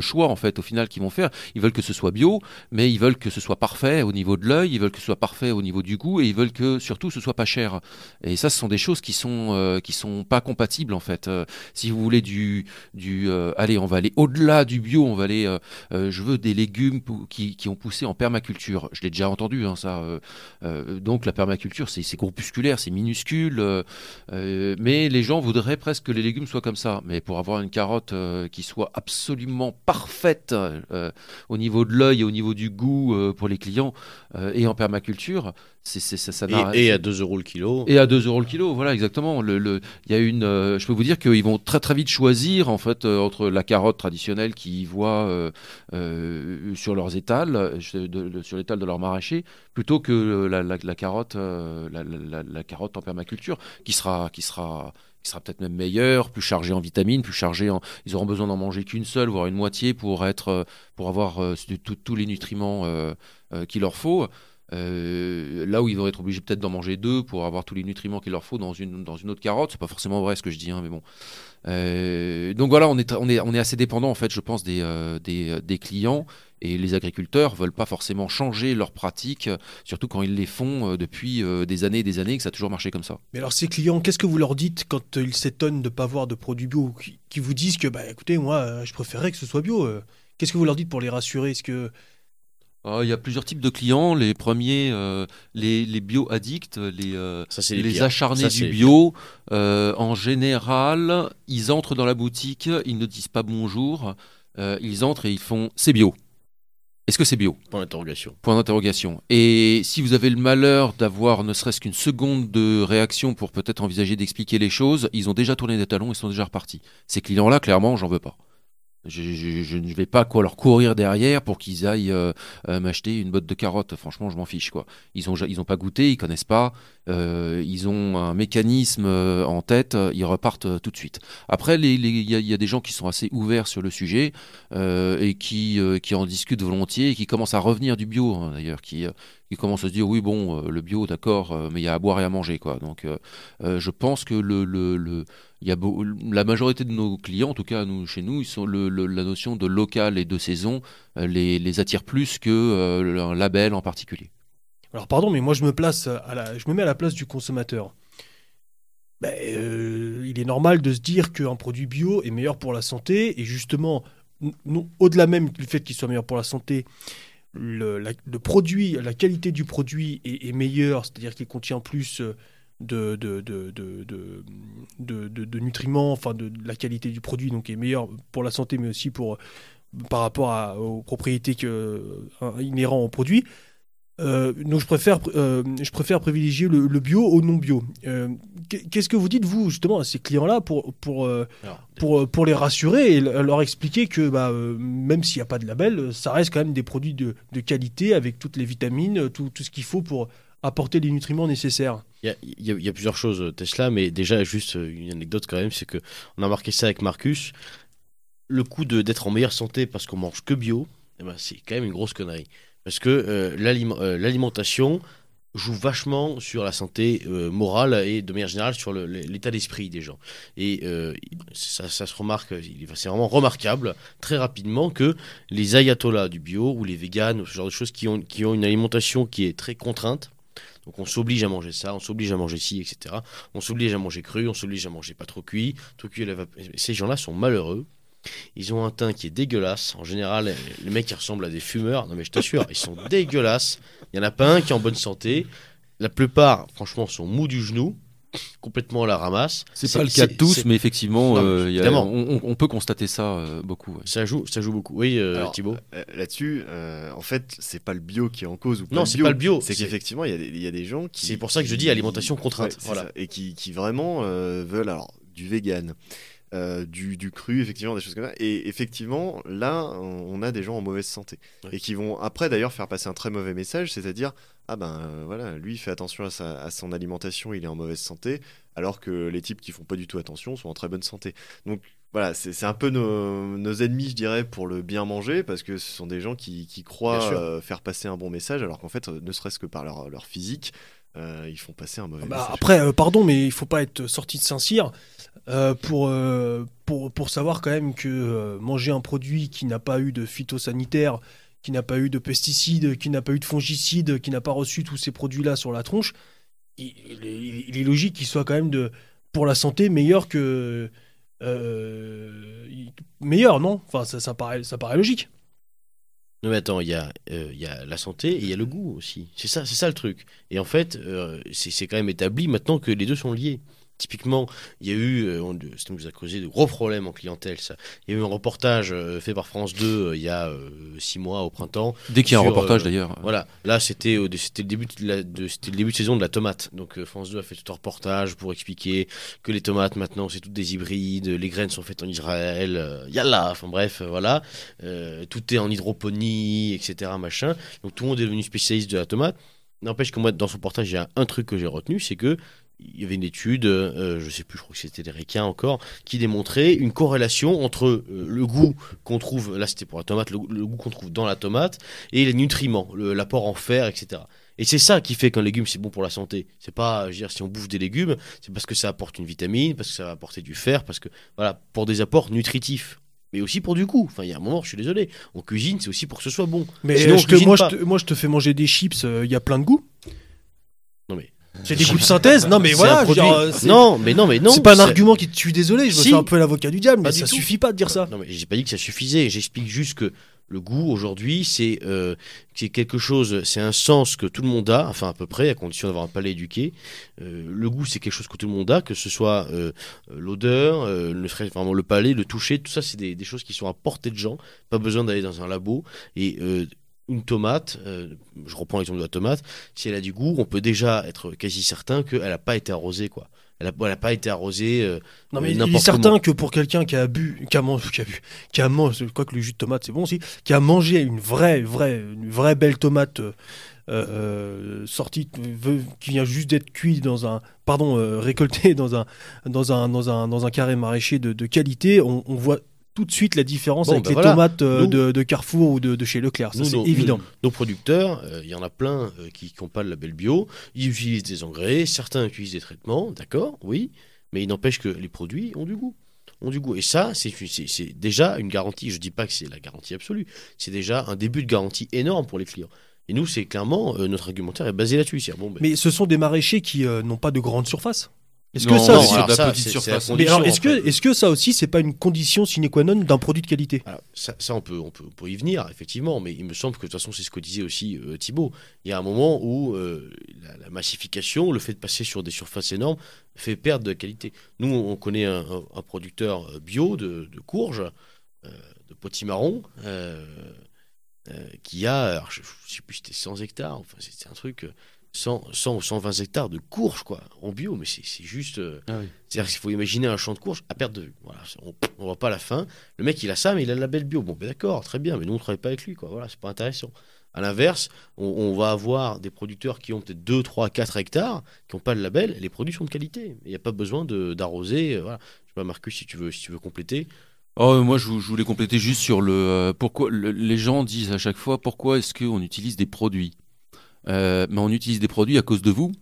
choix en fait au final qu'ils vont faire. Ils veulent que ce soit bio mais ils veulent que ce soit parfait au niveau de l'œil ils veulent que ce soit parfait au niveau du goût et ils veulent que surtout ce soit pas cher. Et ça ce sont des choses qui sont euh, sont pas compatibles en fait. Euh, si vous voulez du euh, allez on va aller au-delà du bio on va aller je veux des légumes qui, ont poussé en permaculture. Je l'ai déjà entendu hein, ça donc la permaculture c'est groupusculaire c'est minuscule euh, mais les gens voudraient presque que les légumes soient comme ça. Mais pour avoir une carotte euh, qui soit absolument parfaite euh, au niveau de l'œil et au niveau du goût pour les clients et en permaculture, c'est c'est- ça, ça Et, et à 2 euros le kilo. et à 2 euros le kilo, voilà exactement. Le, y a une, je peux vous dire qu'ils vont très très vite choisir en fait entre la carotte traditionnelle qu'ils voient sur leurs étals, de- de- sur l'étal de leur maraîcher, plutôt que la, la- la carotte, la carotte en permaculture, qui sera, qui sera, qui sera peut-être même meilleure, plus chargée en vitamines, plus chargée en, ils auront besoin d'en manger qu'une seule, voire une moitié pour être, euh, pour avoir euh, tous les nutriments euh, qu'il leur faut. Là où ils vont être obligés peut-être d'en manger deux pour avoir tous les nutriments qu'il leur faut dans une, dans une autre carotte, c'est pas forcément vrai ce que je dis, hein, mais bon. Euh, donc voilà, on est, assez dépendant en fait, je pense, des, euh, des clients et les agriculteurs veulent pas forcément changer leurs pratiques, euh, surtout quand ils les font euh, depuis euh, des années et des années, que ça a toujours marché comme ça. Mais alors, ces clients, qu'est-ce que vous leur dites quand euh, ils s'étonnent de ne pas voir de produits bio qui, qui vous disent que, bah écoutez, moi, euh, je préférerais que ce soit bio euh, Qu'est-ce que vous leur dites pour les rassurer? Est-ce que. Oh, Il y a plusieurs types de clients. Les premiers, euh, les, les bio-addicts, les, euh, Ça, les, acharnés Ça, du bio. euh, en général, ils entrent dans la boutique, ils ne disent pas bonjour. ils entrent et ils font c'est bio. Est-ce que c'est bio? Point d'interrogation. Point d'interrogation. Et si vous avez le malheur d'avoir ne serait-ce qu'une seconde de réaction pour peut-être envisager d'expliquer les choses, ils ont déjà tourné des talons et sont déjà repartis. Ces clients-là, clairement, j'en veux pas. Je, ne vais pas quoi leur courir derrière pour qu'ils aillent euh, euh, m'acheter une botte de carottes. Franchement, je m'en fiche quoi. Ils ont ils pas goûté, ils connaissent pas. euh, ils ont un mécanisme en tête, ils repartent tout de suite. Après, il y, a- des gens qui sont assez ouverts sur le sujet et qui, qui en discutent volontiers et qui commencent à revenir du bio hein, d'ailleurs, qui, qui commencent à se dire oui bon le bio d'accord, mais il y a à boire et à manger quoi. Donc je pense que le, le- il y a la majorité de nos clients, en tout cas nous, chez nous, ils la notion de local et de saison euh, les, attire plus que euh, label en particulier. Alors pardon, mais moi je me place à la, mets à la place du consommateur. Ben, euh, il est normal de se dire qu'un produit bio est meilleur pour la santé et justement, au-delà même du fait qu'il soit meilleur pour la santé, le, la, produit, la qualité du produit est, meilleure, c'est-à-dire qu'il contient plus de, de, de, de, nutriments, enfin de, la qualité du produit, donc est meilleure pour la santé, mais aussi pour par rapport à- aux propriétés que, euh, inhérentes au produit. Euh, donc je préfère, euh, je préfère privilégier le, le bio au non bio. Euh, qu'est- Qu'est-ce que vous dites vous justement à ces clients-là pour, pour, pour, pour les rassurer et le- leur expliquer que bah, même s'il n'y a pas de label, ça reste quand même des produits de, de qualité avec toutes les vitamines, tout, tout ce qu'il faut pour apporter les nutriments nécessaires? Il y a, plusieurs choses euh, Tesla, mais déjà juste euh, une anecdote quand même, c'est que on a marqué ça avec Marcus. Le coup d'être en meilleure santé parce qu'on mange que bio, eh ben, c'est quand même une grosse connerie. Parce que euh, l'aliment- l'alimentation joue vachement sur la santé morale et de manière générale sur l'état d'esprit des gens. Et ça, se remarque, c'est vraiment remarquable très rapidement que les ayatollahs du bio ou les véganes ou ce genre de choses qui ont une alimentation qui est très contrainte, donc on s'oblige à manger ça, on s'oblige à manger ci, etc. On s'oblige à manger cru, on s'oblige à manger pas trop cuit, trop cuit. Ces gens-là sont malheureux. Ils ont un teint qui est dégueulasse. En général, les mecs qui ressemblent à des fumeurs. Non mais je t'assure, ils sont dégueulasses. Il y en a pas un qui est en bonne santé. La plupart, franchement, sont mous du genou, complètement à la ramasse. C'est pas le cas de tous, mais effectivement, Non, euh, y a- on, peut constater ça euh, beaucoup. ouais. Ça joue, ça joue beaucoup. Oui, euh, Alors, Thibaut. Euh, Là-dessus, euh, en fait, c'est pas le bio qui est en cause ou pas Non, le c'est bio. pas le bio, C'est qu'effectivement, il y, a des- il y a des gens qui. C'est pour ça que je dis alimentation contrainte, Ouais, c'est voilà. ça. Et qui, qui vraiment euh, veulent alors du vegan, euh, du, du cru, effectivement, des choses comme ça. Et effectivement, là, on on a des gens en mauvaise santé Ouais. et qui vont après d'ailleurs faire passer un très mauvais message, c'est-à-dire ah ben euh, voilà, lui il fait attention à, sa, à son alimentation, il est en mauvaise santé, alors que les types qui font pas du tout attention sont en très bonne santé. Donc voilà, c'est un peu nos, nos ennemis, je dirais, pour le bien manger, parce que ce sont des gens qui, qui croient euh, faire passer un bon message, alors qu'en fait, euh, ne serait-ce que par leur, leur physique, euh, ils font passer un mauvais Bah, message. après, pardon, mais il faut pas être sorti de Saint-Cyr pour, pour, pour savoir quand même que manger un produit qui n'a pas eu de phytosanitaire, qui n'a pas eu de pesticides, qui n'a pas eu de fongicides, qui n'a pas reçu tous ces produits-là sur la tronche, il, est, logique qu'il soit quand même pour la santé meilleur que. euh, il- meilleur, non? Enfin, ça, paraît, logique. Non mais attends, il y, a, euh, il y a la santé et il y a le goût aussi. C'est ça, le truc. Et en fait, euh, c'est quand même établi maintenant que les deux sont liés. Typiquement, il y a eu, euh, on- ça nous a causé de gros problèmes en clientèle. Ça. Il y a eu un reportage euh, fait par France 2 euh, il y a euh, six mois au printemps. Dès qu'il y a un reportage euh, d'ailleurs. Voilà, là c'était c'était le début de la, de, c'était le début de saison de la tomate. Donc euh, France 2 a fait tout un reportage pour expliquer que les tomates maintenant c'est toutes des hybrides, les graines sont faites en Israël, euh, yallah, enfin bref, euh, voilà, Euh, tout est en hydroponie, etc. machin. Donc tout le monde est devenu spécialiste de la tomate. N'empêche que moi dans ce reportage il y a un truc que j'ai retenu, c'est que il y avait une étude, euh, je sais plus, je crois que c'était des Ricains encore, qui démontrait une corrélation entre euh, le goût qu'on trouve, là c'était pour la tomate, le, le goût qu'on trouve dans la tomate et les nutriments, l'apport en fer, etc. Et c'est ça qui fait qu'un légume c'est bon pour la santé. C'est pas, je veux dire, si on bouffe des légumes, c'est parce que ça apporte une vitamine, parce que ça va apporter du fer, parce que voilà, pour des apports nutritifs. Mais aussi pour du goût. Enfin, il y a un moment, je suis désolé. On cuisine, c'est aussi pour que ce soit bon. Mais Sinon, on je te- cuisine moi, je pas. te, moi, je te fais manger des chips, euh, il y a plein de goûts. Non mais. C'est des goûts de synthèse. Non, mais voilà, dire, euh, Non, mais non, mais non. c'est pas un argument qui te tue, désolé, je me Si. fais un peu l'avocat du diable, mais Pas ça suffit pas de dire ça. Non, mais j'ai pas dit que ça suffisait. J'explique juste que Le goût aujourd'hui, c'est euh, quelque chose, c'est un sens que tout le monde a, enfin à peu près, à condition d'avoir un palais éduqué. Euh, le goût, c'est quelque chose que tout le monde a, que ce soit euh, l'odeur, euh, le, vraiment le palais, le toucher, tout ça, c'est des, des choses qui sont à portée de gens. Pas besoin d'aller dans un labo. Et une tomate, euh, je reprends l'exemple de la tomate, si elle a du goût, on peut déjà être quasi certain qu'elle n'a pas été arrosée, quoi. Elle n'a elle a pas été arrosée. euh, Non, mais il est certain comment. que pour quelqu'un qui a bu, qui a mangé, qui a bu, qui a mangé, quoi que le jus de tomate c'est bon aussi, qui a mangé une vraie, vraie, une vraie belle tomate euh, sortie, qui vient juste d'être cuite dans un, pardon, récoltée dans un, dans un, dans un, dans un carré maraîcher de, de qualité, on, on voit tout de suite la différence Bon, avec ben les voilà. tomates euh, Nous- de, de Carrefour ou de, de chez Leclerc. Ça, c'est évident. Nos, nos producteurs, euh, il y en a plein euh, qui n'ont pas le label bio. Ils utilisent des engrais, certains utilisent des traitements, d'accord, oui, mais il n'empêche que les produits ont du goût. Ont du goût. Et ça, c'est déjà une garantie. Je dis pas que c'est la garantie absolue. C'est déjà un début de garantie énorme pour les clients. Et nous, c'est clairement, notre argumentaire est basé là-dessus. Bon, ben, Mais ce sont des maraîchers qui n'ont pas de grande surface. Est-ce que ça la petite c'est- surface. c'est la mais alors, est-ce condition, que, en fait. est-ce que ça aussi, c'est pas une condition sine qua non d'un produit de qualité? Alors, ça, ça, on, peut, on, peut, on peut y venir, effectivement, mais il me semble que de toute façon, c'est ce que disait aussi euh, Thibaut. Il y a un moment où euh, la, la massification, le fait de passer sur des surfaces énormes, fait perdre de qualité. Nous, on connaît un, un- un producteur euh, bio de, de courges, euh, de potimarron, euh, euh, qui a, alors, je ne sais plus si c'était 100 hectares, enfin, c'était un truc. Euh, 100, 100 ou 120 hectares de courges, quoi, en bio, mais c'est juste. euh, Ah oui. c'est-à-dire qu'il faut imaginer un champ de courges à perte de vue. Voilà, on, on voit pas la fin. Le mec, il a ça, mais il a le label bio. Bon, ben d'accord, très bien, mais nous, on travaille pas avec lui, quoi. Voilà, c'est pas intéressant. À l'inverse, on, on va avoir des producteurs qui ont peut-être 2, 3, 4 hectares, qui n'ont pas le label, et les produits sont de qualité. Il n'y a pas besoin de- d'arroser. euh, Voilà. Je sais pas, Marcus, si tu veux, si tu veux compléter. Oh, moi, je voulais compléter juste sur le euh, pourquoi le- les gens disent à chaque fois pourquoi est-ce qu'on utilise des produits? Euh, mais on utilise des produits à cause de vous.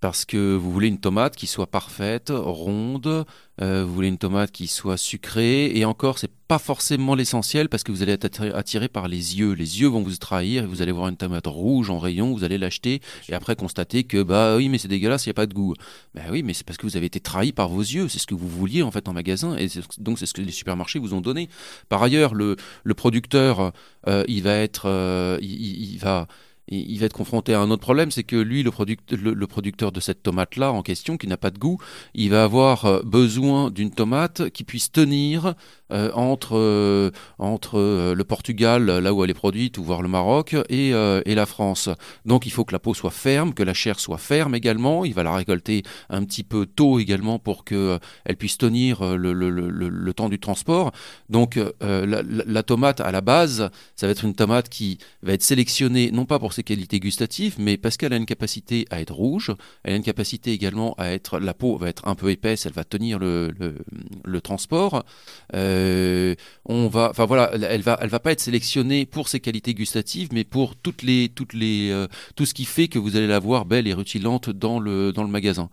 Parce que vous voulez une tomate qui soit parfaite, ronde, euh, vous voulez une tomate qui soit sucrée, et encore, c'est pas forcément l'essentiel parce que vous allez être attiré, par les yeux. Les yeux vont vous trahir et vous allez voir une tomate rouge en rayon, vous allez l'acheter et après constater que bah oui, mais c'est dégueulasse, il n'y a pas de goût. Ben oui, mais c'est parce que vous avez été trahi par vos yeux, c'est ce que vous vouliez en fait en magasin et donc c'est ce que les supermarchés vous ont donné. Par ailleurs, le, producteur, euh, il va être, il va, il va être confronté à un autre problème, c'est que lui, le, le producteur de cette tomate-là en question, qui n'a pas de goût, il va avoir euh, besoin d'une tomate qui puisse tenir euh, entre, euh, entre euh, le Portugal, là où elle est produite, ou voire le Maroc, et, et la France. Donc il faut que la peau soit ferme, que la chair soit ferme également. Il va la récolter un petit peu tôt également pour qu'elle puisse tenir le, le- le- le- temps du transport. Donc la, tomate à la base, ça va être une tomate qui va être sélectionnée non pas pour ses qualités gustatives, mais parce qu'elle a une capacité à être rouge, elle a une capacité également à être, la peau va être un peu épaisse, elle va tenir le, le- le transport. On va, enfin voilà, elle- va, elle va pas être sélectionnée pour ses qualités gustatives, mais pour toutes les, toutes les, euh, tout ce qui fait que vous allez la voir belle et rutilante dans le, dans le magasin.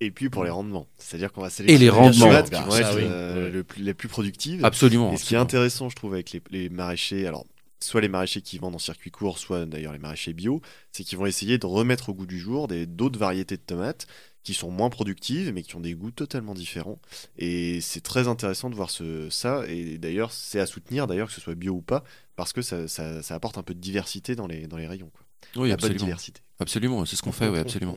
Et puis pour les rendements. C'est-à-dire qu'on va Et sélectionner les rendements. tomates qui Bien vont être ça, oui. euh, le plus- les plus productives. Absolument. Et ce qui est intéressant, je trouve, avec les, les maraîchers, alors soit les maraîchers qui vendent en circuit court, soit d'ailleurs les maraîchers bio, c'est qu'ils vont essayer de remettre au goût du jour des- d'autres variétés de tomates qui sont moins productives, mais qui ont des goûts totalement différents. Et c'est très intéressant de voir ce, ça. Et d'ailleurs, c'est à soutenir, d'ailleurs, que ce soit bio ou pas, parce que ça, ça- ça apporte un peu de diversité dans les, dans les rayons. Quoi. Oui, absolument. diversité. Absolument, c'est ce qu'on fait, oui, absolument.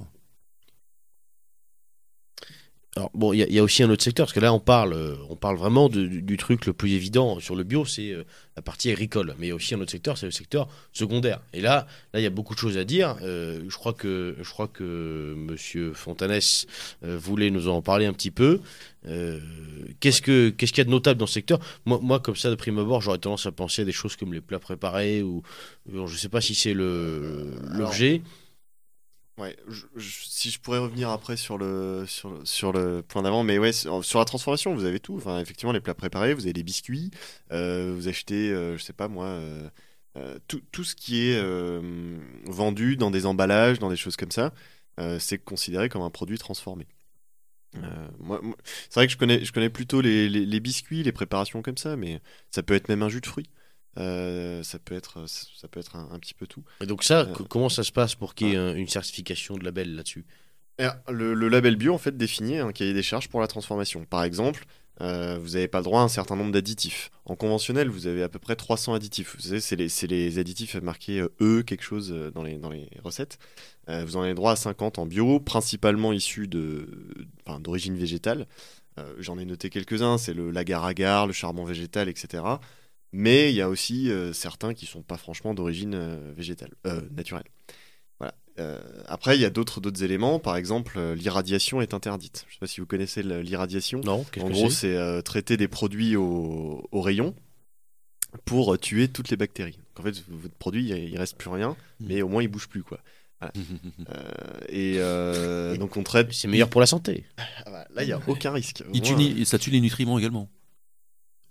Alors, bon, il y, a- il y a aussi un autre secteur, parce que là, on parle, euh, on parle vraiment de- du, du truc le plus évident sur le bio, c'est euh, la partie agricole. Mais il y a aussi un autre secteur, c'est le secteur secondaire. Et là, là, il y a beaucoup de choses à dire. Euh, je crois que, je crois que Monsieur Fontanès euh, voulait nous en parler un petit peu. Qu'est-ce que, qu'est-ce qu'il y a de notable dans ce secteur? Moi, moi, comme ça, de prime abord, j'aurais tendance à penser à des choses comme les plats préparés ou, ou je ne sais pas si c'est le l'objet. Ouais, si je pourrais revenir après sur le, sur sur le point d'avant, mais ouais, sur, la transformation, vous avez tout. Enfin, effectivement, les plats préparés, vous avez des biscuits, euh, vous achetez, euh, je sais pas moi, euh, euh, tout, tout ce qui est vendu dans des emballages, dans des choses comme ça, c'est considéré comme un produit transformé. Moi- c'est vrai que je connais, je connais plutôt les, les, les biscuits, les préparations comme ça, mais ça peut être même un jus de fruits. Euh, ça peut être, ça peut être un, un petit peu tout. Et donc ça, Euh, co- comment ça se passe pour qu'il y ait un- une certification de label là-dessus? Alors, Le, le label bio en fait définit un cahier des charges pour la transformation. Par exemple, euh, vous n'avez pas le droit à un certain nombre d'additifs. En conventionnel, vous avez à peu près 300 additifs. Vous savez, c'est les, additifs marqués E, quelque chose dans les, dans les recettes. Vous en avez droit à 50 en bio, principalement issus d'origine végétale. J'en ai noté quelques-uns, c'est le l'agar-agar, le charbon végétal, etc. Mais il y a aussi euh, certains qui sont pas franchement d'origine euh, végétale, euh, naturelle. Voilà. Après, il y a d'autres d'autres éléments. Par exemple, l'irradiation est interdite. Je sais pas si vous connaissez l'irradiation. Non, En gros, c'est? traiter des produits au, au rayon pour tuer toutes les bactéries. Donc, en fait, votre produit, il il reste plus rien, Hmm. mais au moins il bouge plus, quoi. Voilà. Euh, et euh, donc on traite. C'est meilleur pour la santé. Ah bah, là, il y a aucun risque. Il tue ça tue les nutriments également.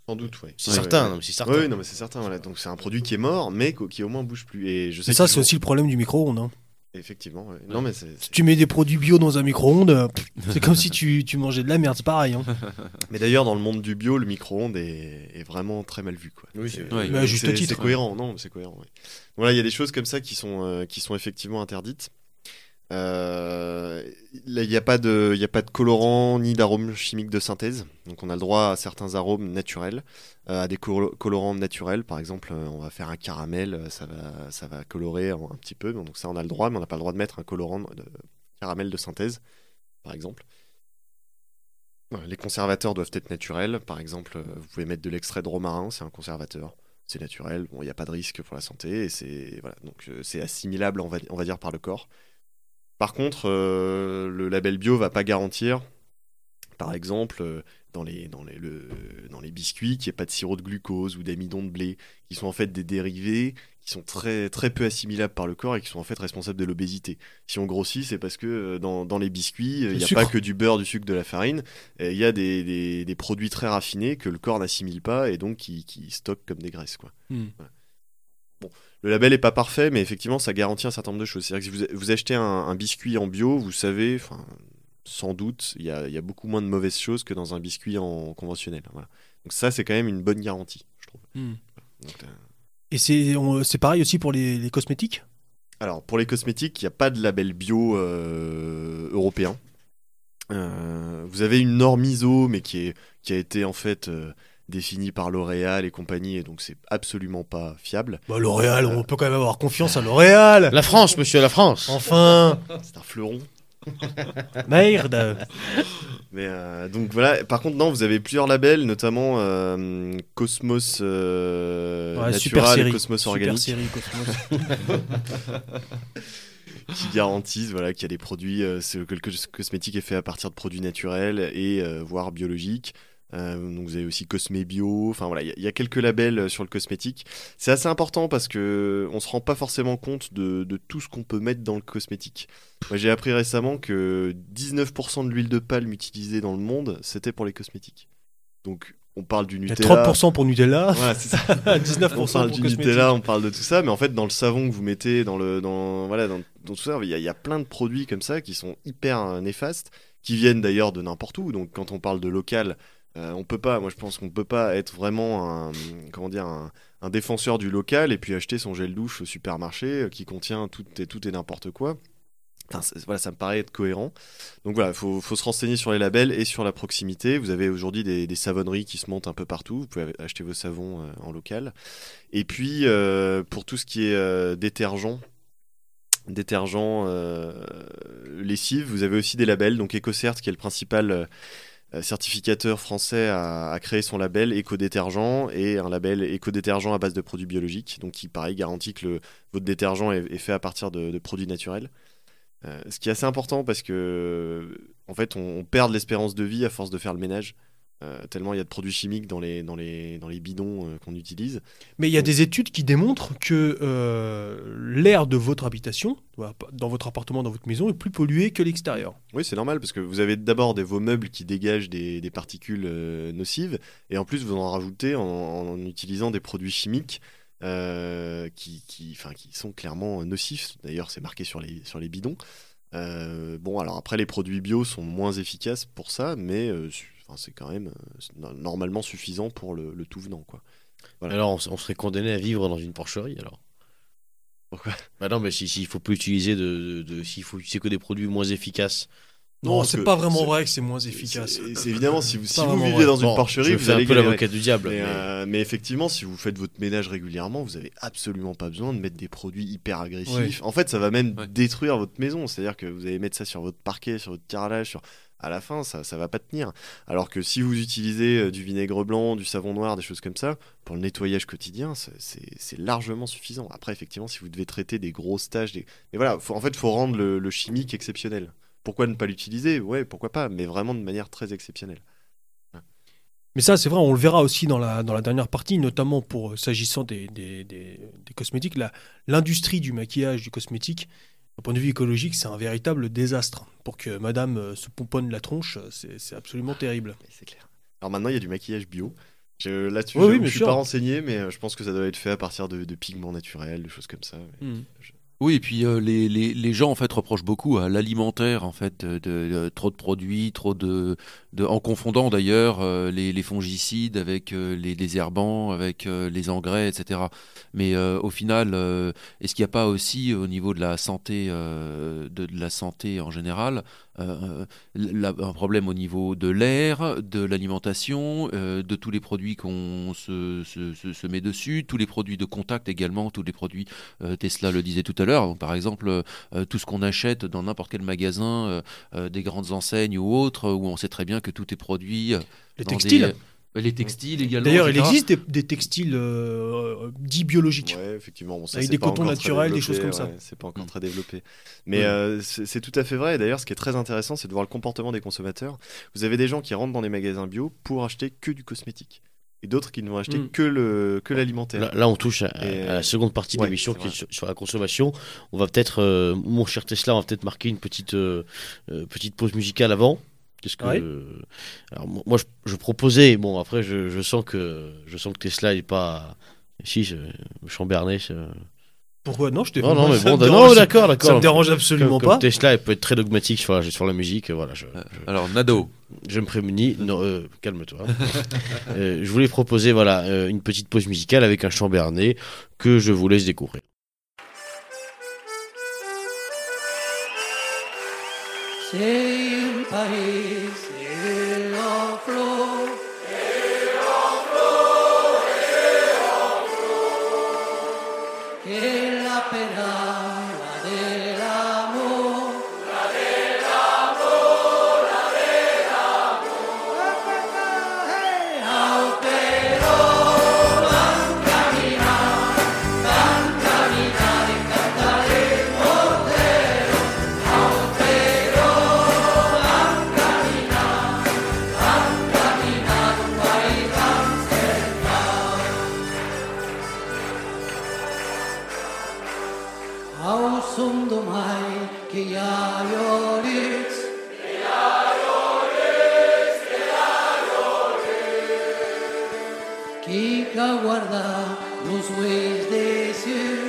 Sans doute, ouais. C'est Ouais, certain, ouais. non, mais c'est certain. Oui, non, mais c'est certain. Voilà. Donc c'est un produit qui est mort, mais qui au moins bouge plus. Et je sais Mais ça, c'est aussi le problème du micro-ondes. hein. Effectivement. ouais. Non, mais. Si tu mets des produits bio dans un micro-ondes, euh, c'est comme si tu, tu mangeais de la merde, c'est pareil. hein. Mais d'ailleurs, dans le monde du bio, le micro-ondes est, est vraiment très mal vu. Quoi. Oui, c'est- Ouais. Juste titre. C'est cohérent, non, c'est cohérent. ouais. Voilà, il y a des choses comme ça qui sont, euh, qui sont effectivement interdites. Euh, il n'y a, pas de- y a pas de colorant ni d'arôme chimique de synthèse. Donc, on a le droit à certains arômes naturels, euh, à des colo- colorants naturels. Par exemple, euh, on va faire un caramel, ça va, ça va colorer un, petit peu. Donc, ça, on a le droit, mais on n'a pas le droit de mettre un colorant de caramel de synthèse, par exemple. Les conservateurs doivent être naturels. Par exemple, vous pouvez mettre de l'extrait de romarin, c'est un conservateur. C'est naturel, bon, il n'y a pas de risque pour la santé, et c'est voilà, donc c'est assimilable, on va, on va dire, par le corps. Par contre, euh, le label bio va pas garantir, par exemple, euh, dans les, dans les, le- dans les biscuits, qu'il n'y ait pas de sirop de glucose ou d'amidon de blé, qui sont en fait des dérivés qui sont très, très peu assimilables par le corps et qui sont en fait responsables de l'obésité. Si on grossit, c'est parce que euh, dans, dans les biscuits, il n'y a sucre. pas que du beurre, du sucre, de la farine, il y a des, des- des produits très raffinés que le corps n'assimile pas et donc qui, qui stockent comme des graisses. Quoi. Hmm. Le label n'est pas parfait, mais effectivement, ça garantit un certain nombre de choses. C'est-à-dire que si vous, vous achetez un, un biscuit en bio, vous savez, sans doute, il y a, il y a beaucoup moins de mauvaises choses que dans un biscuit en conventionnel. Voilà. Donc ça, c'est quand même une bonne garantie, je trouve. Hmm. Donc, euh, Et c'est pareil aussi pour les, les cosmétiques? Alors, pour les cosmétiques, il n'y a pas de label bio euh, européen. Euh, vous avez une norme ISO, mais qui, est, qui a été en fait définie par L'Oréal et compagnie, et donc c'est absolument pas fiable. bah, L'Oréal, on peut quand même avoir confiance à L'Oréal La France, monsieur, la France. Enfin C'est un fleuron. Merde Mais euh, donc voilà, par contre, non, vous avez plusieurs labels, notamment euh, Cosmos euh, Ouais, super Natural série. et Cosmos Super Organique, série, Cosmos. qui garantissent voilà, qu'il y a des produits, euh, que le cos- cosmétique est fait à partir de produits naturels et euh, voire biologiques. Euh, donc vous avez aussi Cosme Bio, enfin voilà, il y a- il y, a quelques labels euh, sur le cosmétique. C'est assez important parce que on se rend pas forcément compte de, de tout ce qu'on peut mettre dans le cosmétique. Moi j'ai appris récemment que 19% de l'huile de palme utilisée dans le monde, c'était pour les cosmétiques. Donc on parle du Il y a Nutella. 30% pour Nutella, Voilà, c'est ça. 19% On pour parle du cosmétiques. Nutella, on parle de tout ça, mais en fait, dans le savon que vous mettez, dans le, dans, voilà, dans, dans tout ça, il y, a- il y a plein de produits comme ça qui sont hyper euh, néfastes, qui viennent d'ailleurs de n'importe où. Donc, quand on parle de local, euh, on peut pas. Moi, je pense qu'on peut pas être vraiment un, comment dire, un, défenseur du local et puis acheter son gel douche au supermarché euh, qui contient tout et tout et n'importe quoi. Ça me paraît être cohérent. Donc voilà, il faut, se renseigner sur les labels et sur la proximité. Vous avez aujourd'hui des, savonneries qui se montent un peu partout. Vous pouvez acheter vos savons euh, en local. Et puis, pour tout ce qui est détergent, détergent, lessive, vous avez aussi des labels. Donc EcoCert, qui est le principal certificateur français, a, créé son label éco-détergent et un label éco-détergent à base de produits biologiques. Donc qui, pareil, garantit que votre détergent est, fait à partir de, produits naturels. Euh, ce qui est assez important parce que, en fait, on, perd l'espérance de vie à force de faire le ménage. Euh, tellement il y a de produits chimiques dans les, dans les, dans les bidons euh, qu'on utilise. Mais il y a des études qui démontrent que euh, l'air de votre habitation, dans votre appartement, dans votre maison, est plus pollué que l'extérieur. Oui, c'est normal parce que vous avez d'abord vos meubles qui dégagent des, des particules nocives et en plus vous en rajoutez en, en utilisant des produits chimiques qui, qui, qui sont clairement nocifs. D'ailleurs, c'est marqué sur les, sur les bidons. Bon, alors après, les produits bio sont moins efficaces pour ça, mais enfin, c'est quand même euh, normalement suffisant pour le, le tout venant. Quoi. Voilà. Alors, on, serait condamné à vivre dans une porcherie, alors. Pourquoi? Bah non, mais si- s'il faut plus utiliser de, de, de- s'il faut utiliser que des produits moins efficaces Non, parce c'est que pas vraiment c'est- vrai que c'est moins efficace. C'est c'est évidemment si vous, si vous vrai. dans une Bon, porcherie, je vous fais un allez peu galérer. l'avocat du diable. Mais, mais- euh, mais effectivement, si vous faites votre ménage régulièrement, vous avez absolument pas besoin de mettre des produits hyper agressifs. En fait, ça va même Ouais. détruire votre maison. C'est-à-dire que vous allez mettre ça sur votre parquet, sur votre carrelage, sur... à la fin, ça, ça va pas tenir. Alors que si vous utilisez euh, du vinaigre blanc, du savon noir, des choses comme ça, pour le nettoyage quotidien, c'est- largement suffisant. Après, effectivement, si vous devez traiter des grosses tâches, des... mais voilà, en fait, faut rendre le, chimique exceptionnel. Pourquoi ne pas l'utiliser? Ouais, pourquoi pas, mais vraiment de manière très exceptionnelle. Mais ça, c'est vrai, on le verra aussi dans la, dans la dernière partie, notamment pour euh, s'agissant des, des, des- cosmétiques. L'industrie du maquillage, du cosmétique, d'un point de vue écologique, c'est un véritable désastre. Pour que madame euh, se pomponne la tronche, euh, c'est absolument terrible. Mais C'est clair. Alors maintenant, il y a du maquillage bio. Je, là-dessus, Oui, oui, je suis sûr. pas renseigné, mais euh, je pense que ça doit être fait à partir de, de pigments naturels, de choses comme ça. Oui, et puis euh, les, gens en fait reprochent beaucoup à l'alimentaire en fait de, de- trop de produits, trop de, en confondant d'ailleurs euh, les, fongicides avec euh, les désherbants, avec euh, les engrais, etc. Mais euh, au final, euh, est-ce qu'il n'y a pas aussi au niveau de la santé, euh, de la santé en général, euh, la- un problème au niveau de l'air, de l'alimentation, euh, de tous les produits qu'on se, se, se- se met dessus, tous les produits de contact également, tous les produits euh, Tesla le disait tout à l'heure. Donc, par exemple, euh, euh, tout ce qu'on achète dans n'importe quel magasin, euh, euh, des grandes enseignes ou autres, où on sait très bien que tout est produit. euh, Les dans textiles. des- euh, les textiles également. D'ailleurs, il existe des, des textiles euh, euh, dits biologiques. Ouais, effectivement. Bon, ça, Avec des cotons naturels, des choses comme ça. ouais, C'est pas encore Mm. très développé. Mais euh, c'est tout à fait vrai. Et d'ailleurs, ce qui est très intéressant, c'est de voir le comportement des consommateurs. Vous avez des gens qui rentrent dans les magasins bio pour acheter que du cosmétique. Et d'autres qui ne vont acheter Mm. que le que l'alimentaire. Là, là, on touche à, la seconde partie de ouais, l'émission qui est sur, sur la consommation. On va peut-être, euh, mon cher Tesla, on va peut-être marquer une petite, euh, petite pause musicale avant. Qu'est-ce que, Ouais. euh, alors mo- moi, je, je proposais. Bon, après, je, je sens que je sens que Tesla n'est pas. Si, je, Chambernay. je- Pourquoi? Non, je t'ai Non, non, mais bon, dérange- d'accord, Ça d'accord. me dérange absolument comme pas. Tesla, elle peut être très dogmatique sur la, sur la musique. Voilà, je, Euh, je- Alors, Nado. je me prémunis. Non, euh, calme-toi. Euh, je voulais proposer voilà euh, une petite pause musicale avec un chant berné que je vous laisse découvrir. C'est un Ao som do mai que já llores que aguarda los güeyes de.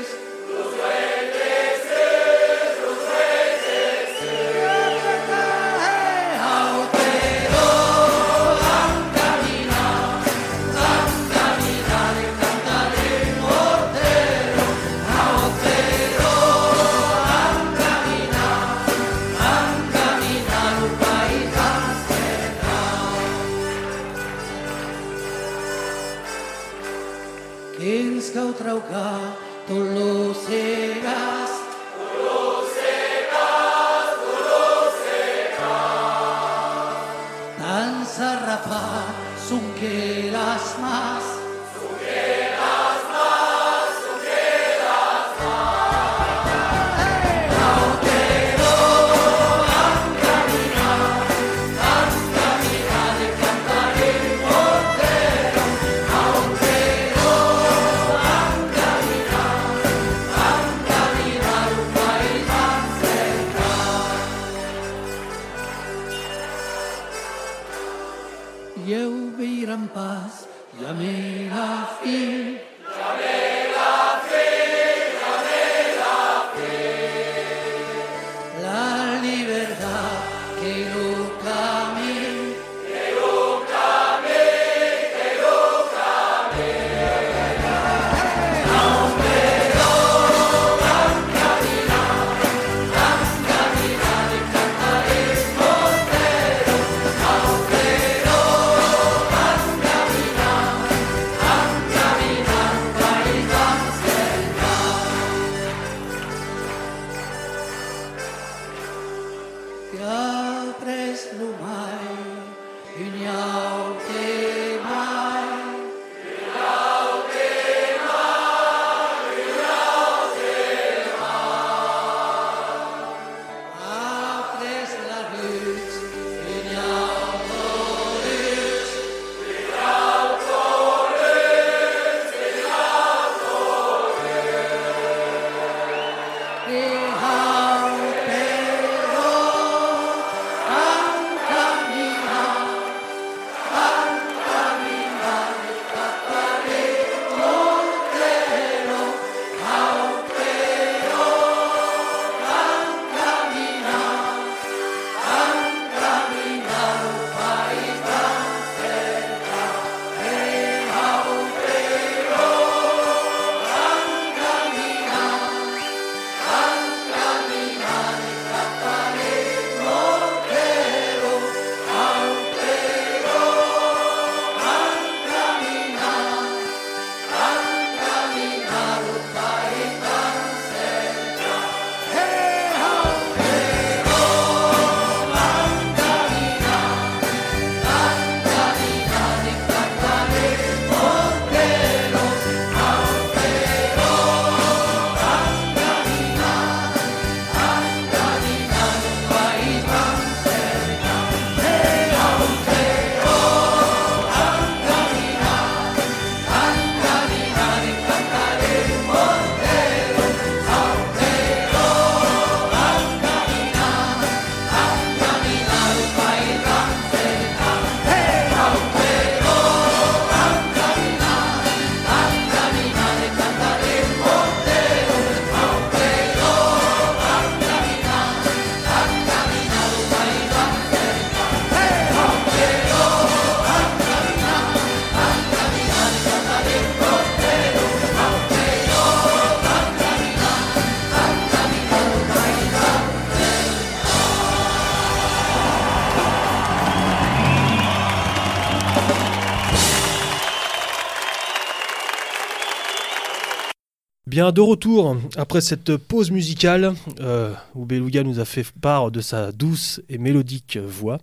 De retour après cette pause musicale euh, où Beluga nous a fait part de sa douce et mélodique voix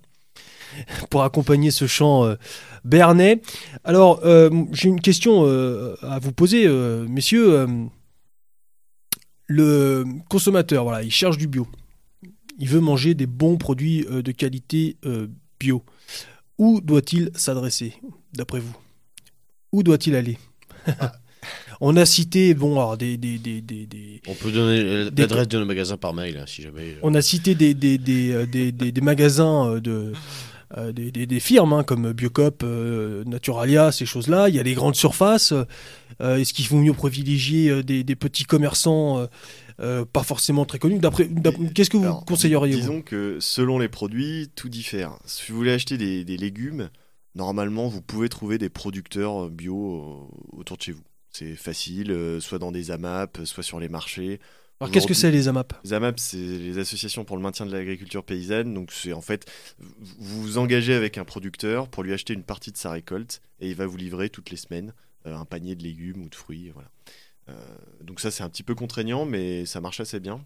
pour accompagner ce chant euh, bernais. Alors, euh, j'ai une question euh, à vous poser, messieurs. Le consommateur, voilà, il cherche du bio. Il veut manger des bons produits de qualité bio. Où doit-il s'adresser, d'après vous? Où doit-il aller? On a cité, bon, alors, des, des, des, des- des- On peut donner l'adresse de nos magasins par mail, hein, si jamais. euh, on a cité des, des, des, euh, des- des- des magasins euh, de, euh, des, des- des firmes hein, comme Biocop, euh, Naturalia, ces choses-là. Il y a les grandes surfaces. Euh, Est-ce qu'il vaut mieux privilégier euh, des, des petits commerçants euh, euh, pas forcément très connus? Qu'est-ce que vous Alors, conseilleriez vous Disons que selon les produits, tout diffère. Si vous voulez acheter des, des légumes, normalement, vous pouvez trouver des producteurs bio autour de chez vous. C'est facile, euh, soit dans des AMAP, soit sur les marchés. Alors qu'est-ce que c'est les AMAP Les AMAP, c'est les associations pour le maintien de l'agriculture paysanne. Donc, c'est en fait, vous vous engagez avec un producteur pour lui acheter une partie de sa récolte et il va vous livrer toutes les semaines euh, un panier de légumes ou de fruits. Voilà. Euh, donc, ça, c'est un petit peu contraignant, mais ça marche assez bien.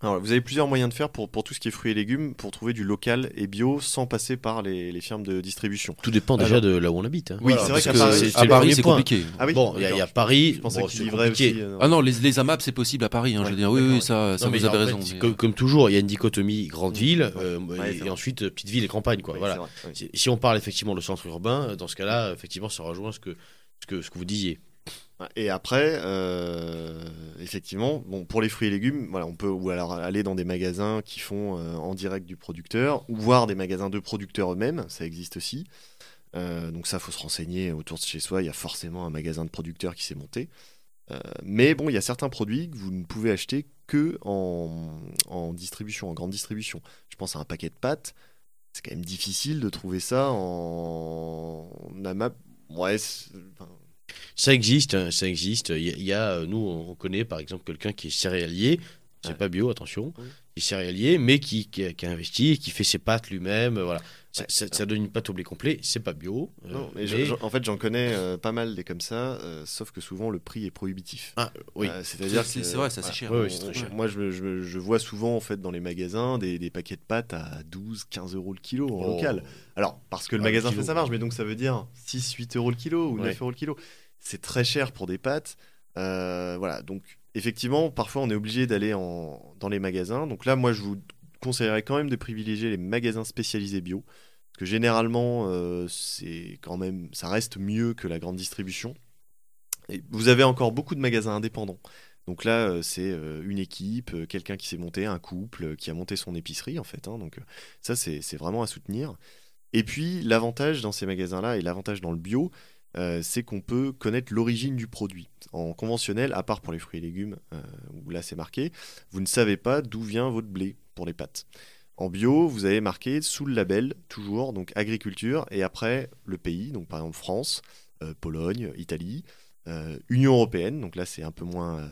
Alors, vous avez plusieurs moyens de faire pour, pour tout ce qui est fruits et légumes pour trouver du local et bio sans passer par les, les firmes de distribution. Tout dépend déjà de là où on habite. hein. Oui, Voilà, c'est vrai qu'à que Paris- c'est- Paris, c'est compliqué. Ah oui, bon, il y, a- y. Paris. Je pensais bon, c'est compliqué. aussi. euh, Ah non, les, les AMAP, c'est possible à Paris. hein, je veux dire, oui, oui, ça, ça Non, vous avez en raison. mais, Comme, comme toujours, il y a une dichotomie grande ville Ouais. euh, Ouais, et, ensuite euh, petite ville et campagne. Quoi. voilà. Si- Si on parle effectivement de centre urbain, dans ce cas-là, effectivement, ça rejoint ce que, ce que, ce que vous disiez. Et après, euh, effectivement, bon, pour les fruits et légumes, voilà, on peut ou alors aller dans des magasins qui font euh, en direct du producteur, ou voir des magasins de producteurs eux-mêmes, ça existe aussi. Euh, donc ça, faut se renseigner autour de chez soi. Il y a forcément un magasin de producteurs qui s'est monté. Mais bon, il y a certains produits que vous ne pouvez acheter que en, distribution, en grande distribution. Je pense à un paquet de pâtes. C'est quand même difficile de trouver ça en, AMAP. Ouais, enfin, Ça existe, hein, ça existe. Il y a, euh, nous, on connaît par exemple quelqu'un qui est céréalier. C'est Ouais. pas bio, attention. Oui. Qui est céréalier, mais qui, qui, a, qui a investi, qui fait ses pâtes lui-même. euh, Voilà. Ça, Ouais. ça- ça donne une pâte au blé complet. C'est pas bio. euh, Non, mais je- mais- je- en fait, j'en connais euh, pas mal des comme ça, euh, sauf que souvent le prix est prohibitif. Ah, oui. Euh, C'est-à-dire C'est- que c'est vrai, ça, c'est cher. Ouais, ouais, on- c'est très on- cher. Moi, je, je- je vois souvent en fait dans les magasins des, des paquets de pâtes à 12, 15 euros le kilo en Oh. local. Alors, parce que le Ah, magasin fait sa marge, mais donc ça veut dire 6, 8 euros le kilo ou 9 Ouais. euros le kilo. C'est très cher pour des pâtes. Euh, voilà, donc effectivement, parfois on est obligé d'aller dans les magasins. Donc là, moi, je vous conseillerais quand même de privilégier les magasins spécialisés bio. Parce que généralement, euh, c'est quand même, ça reste mieux que la grande distribution. Et vous avez encore beaucoup de magasins indépendants. Donc là, euh, c'est euh, une équipe, quelqu'un qui s'est monté, un couple qui a monté son épicerie en fait. hein. donc ça, c'est vraiment à soutenir. Et puis l'avantage dans ces magasins-là et l'avantage dans le bio, euh, c'est qu'on peut connaître l'origine du produit. En conventionnel, à part pour les fruits et légumes, euh, où là c'est marqué, vous ne savez pas d'où vient votre blé pour les pâtes. En bio, vous avez marqué sous le label, toujours, donc agriculture, et après le pays, donc par exemple France, euh, Pologne, Italie, euh, Union européenne, donc là c'est un peu moins, euh,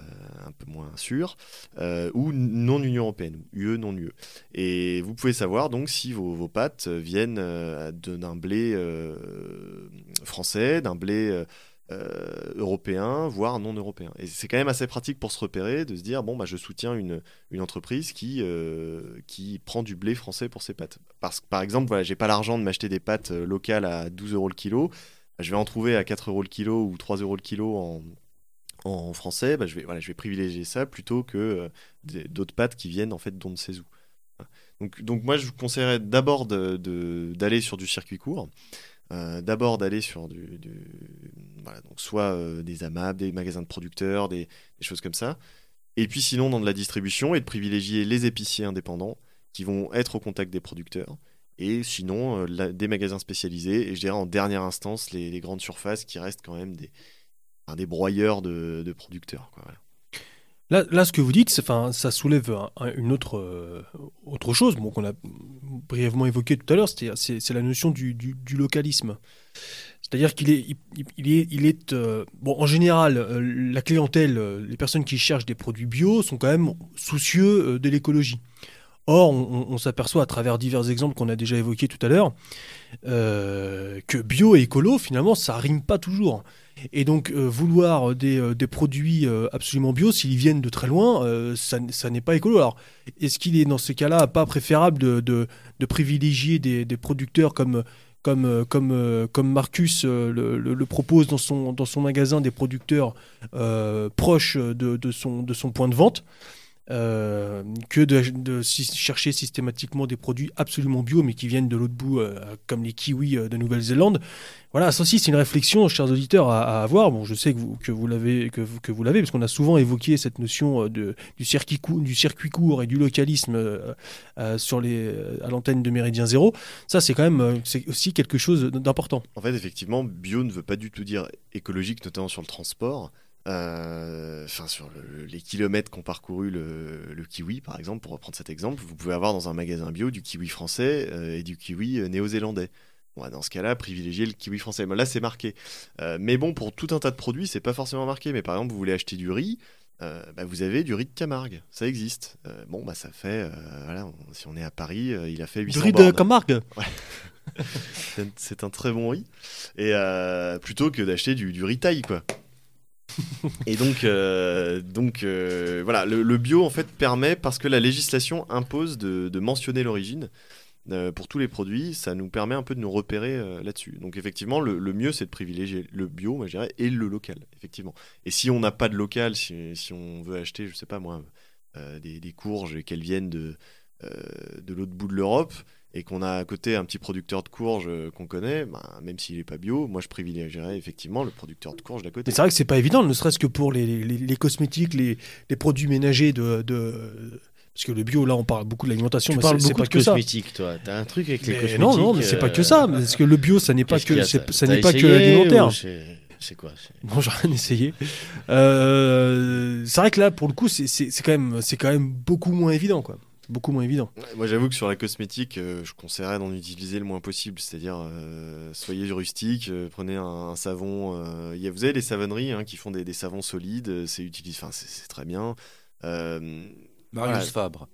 un peu moins sûr, euh, ou non Union européenne, UE non UE. Et vous pouvez savoir donc si vos, vos pâtes viennent d'un blé français, d'un blé européen, voire non européen. Et c'est quand même assez pratique pour se repérer, de se dire bon bah je soutiens une, une entreprise qui, qui prend du blé français pour ses pâtes. Parce que par exemple, voilà, j'ai pas l'argent de m'acheter des pâtes locales à 12 euros le kilo. Je vais en trouver à 4 euros le kilo ou 3 euros le kilo en, français. Bah, je, vais, privilégier ça plutôt que euh, d'autres pâtes qui viennent en fait d'on ne sait où. Donc, moi, je vous conseillerais d'abord de- de- d'aller sur du circuit court. Euh, d'abord d'aller sur du, du- voilà, donc soit euh, des AMAP, des magasins de producteurs, des, des choses comme ça. Et puis sinon dans de la distribution et de privilégier les épiciers indépendants qui vont être au contact des producteurs. Et sinon euh, des magasins spécialisés et je dirais en dernière instance les, grandes surfaces qui restent quand même des, des broyeurs de, producteurs. Là, là, ce que vous dites, enfin, ça soulève un- un- une autre, euh, autre chose bon, qu'on a brièvement évoqué tout à l'heure, c'est, la notion du, localisme. C'est-à-dire qu'il est, il, est, il est euh, bon, en général, la clientèle, les personnes qui cherchent des produits bio sont quand même soucieux de l'écologie. Or, on, s'aperçoit à travers divers exemples qu'on a déjà évoqués tout à l'heure euh, que bio et écolo, finalement, ça rime pas toujours. Et donc, euh, vouloir des, euh, produits absolument bio, s'ils viennent de très loin, ça, n'est pas écolo. Alors, est-ce qu'il est dans ces cas-là pas préférable de, privilégier des, producteurs comme, Marcus le, propose dans son, magasin, des producteurs proches de son point de vente? Euh, que de, chercher systématiquement des produits absolument bio mais qui viennent de l'autre bout euh, comme les kiwis euh, de Nouvelle-Zélande. Voilà, ça aussi c'est une réflexion, chers auditeurs, à, avoir. Bon, je sais que vous, l'avez, que vous, l'avez, parce qu'on a souvent évoqué cette notion du, circuit court, du circuit court et du localisme sur les, à l'antenne de Méridien Zéro. Ça, c'est quand même, c'est aussi quelque chose d'important. En fait, effectivement, bio ne veut pas du tout dire écologique, notamment sur le transport. Euh, Enfin, sur le- les kilomètres qu'ont parcouru le, le kiwi, par exemple, pour reprendre cet exemple, vous pouvez avoir dans un magasin bio du kiwi français euh, et du kiwi euh, néo-zélandais. Bon, bah, dans ce cas-là, privilégier le kiwi français. Là, c'est marqué. Euh, mais bon, pour tout un tas de produits, c'est pas forcément marqué. Mais par exemple, vous voulez acheter du riz, euh, bah, vous avez du riz de Camargue. Ça existe. Euh, bon, bah, ça fait. voilà, on- si on est à Paris, il a fait 800 Du riz de. Camargue? C'est un- C'est un très bon riz. Et plutôt que d'acheter du, du riz taille, quoi. Et donc, euh, euh, voilà, le, bio en fait permet, parce que la législation impose de, mentionner l'origine euh, pour tous les produits, ça nous permet un peu de nous repérer là-dessus. Donc effectivement, le, mieux c'est de privilégier le bio, moi et le local, effectivement. Et si on n'a pas de local, si, on veut acheter, je sais pas moi, des, courges et qu'elles viennent de l'autre bout de l'Europe, et qu'on a à côté un petit producteur de courges euh, qu'on connaît, ben, même s'il n'est pas bio, moi je privilégierais effectivement le producteur de courges d'à côté. Mais c'est vrai que c'est pas évident, ne serait-ce que pour les, les- les cosmétiques, les, les produits ménagers de, de- Parce que le bio, là, on parle beaucoup de l'alimentation, Tu mais parles beaucoup pas de que ça. cosmétiques, toi. T'as un truc avec les Mais cosmétiques. non, non, mais c'est pas que ça. euh, Parce que le bio, ça n'est pas que, ça n'est pas que l'alimentaire. C'est quoi Non, j'ai rien essayé. Euh, c'est vrai que là, pour le coup, c'est quand même, c'est quand même beaucoup moins évident, quoi. Beaucoup moins évident. Moi j'avoue que sur la cosmétique, euh, je conseillerais d'en utiliser le moins possible, c'est-à-dire euh, soyez rustique, euh, prenez un, un savon. euh, il y a, vous avez les savonneries hein, qui font des, des savons solides, c'est utilisé, enfin c'est très bien. Euh, Marius. Fabre.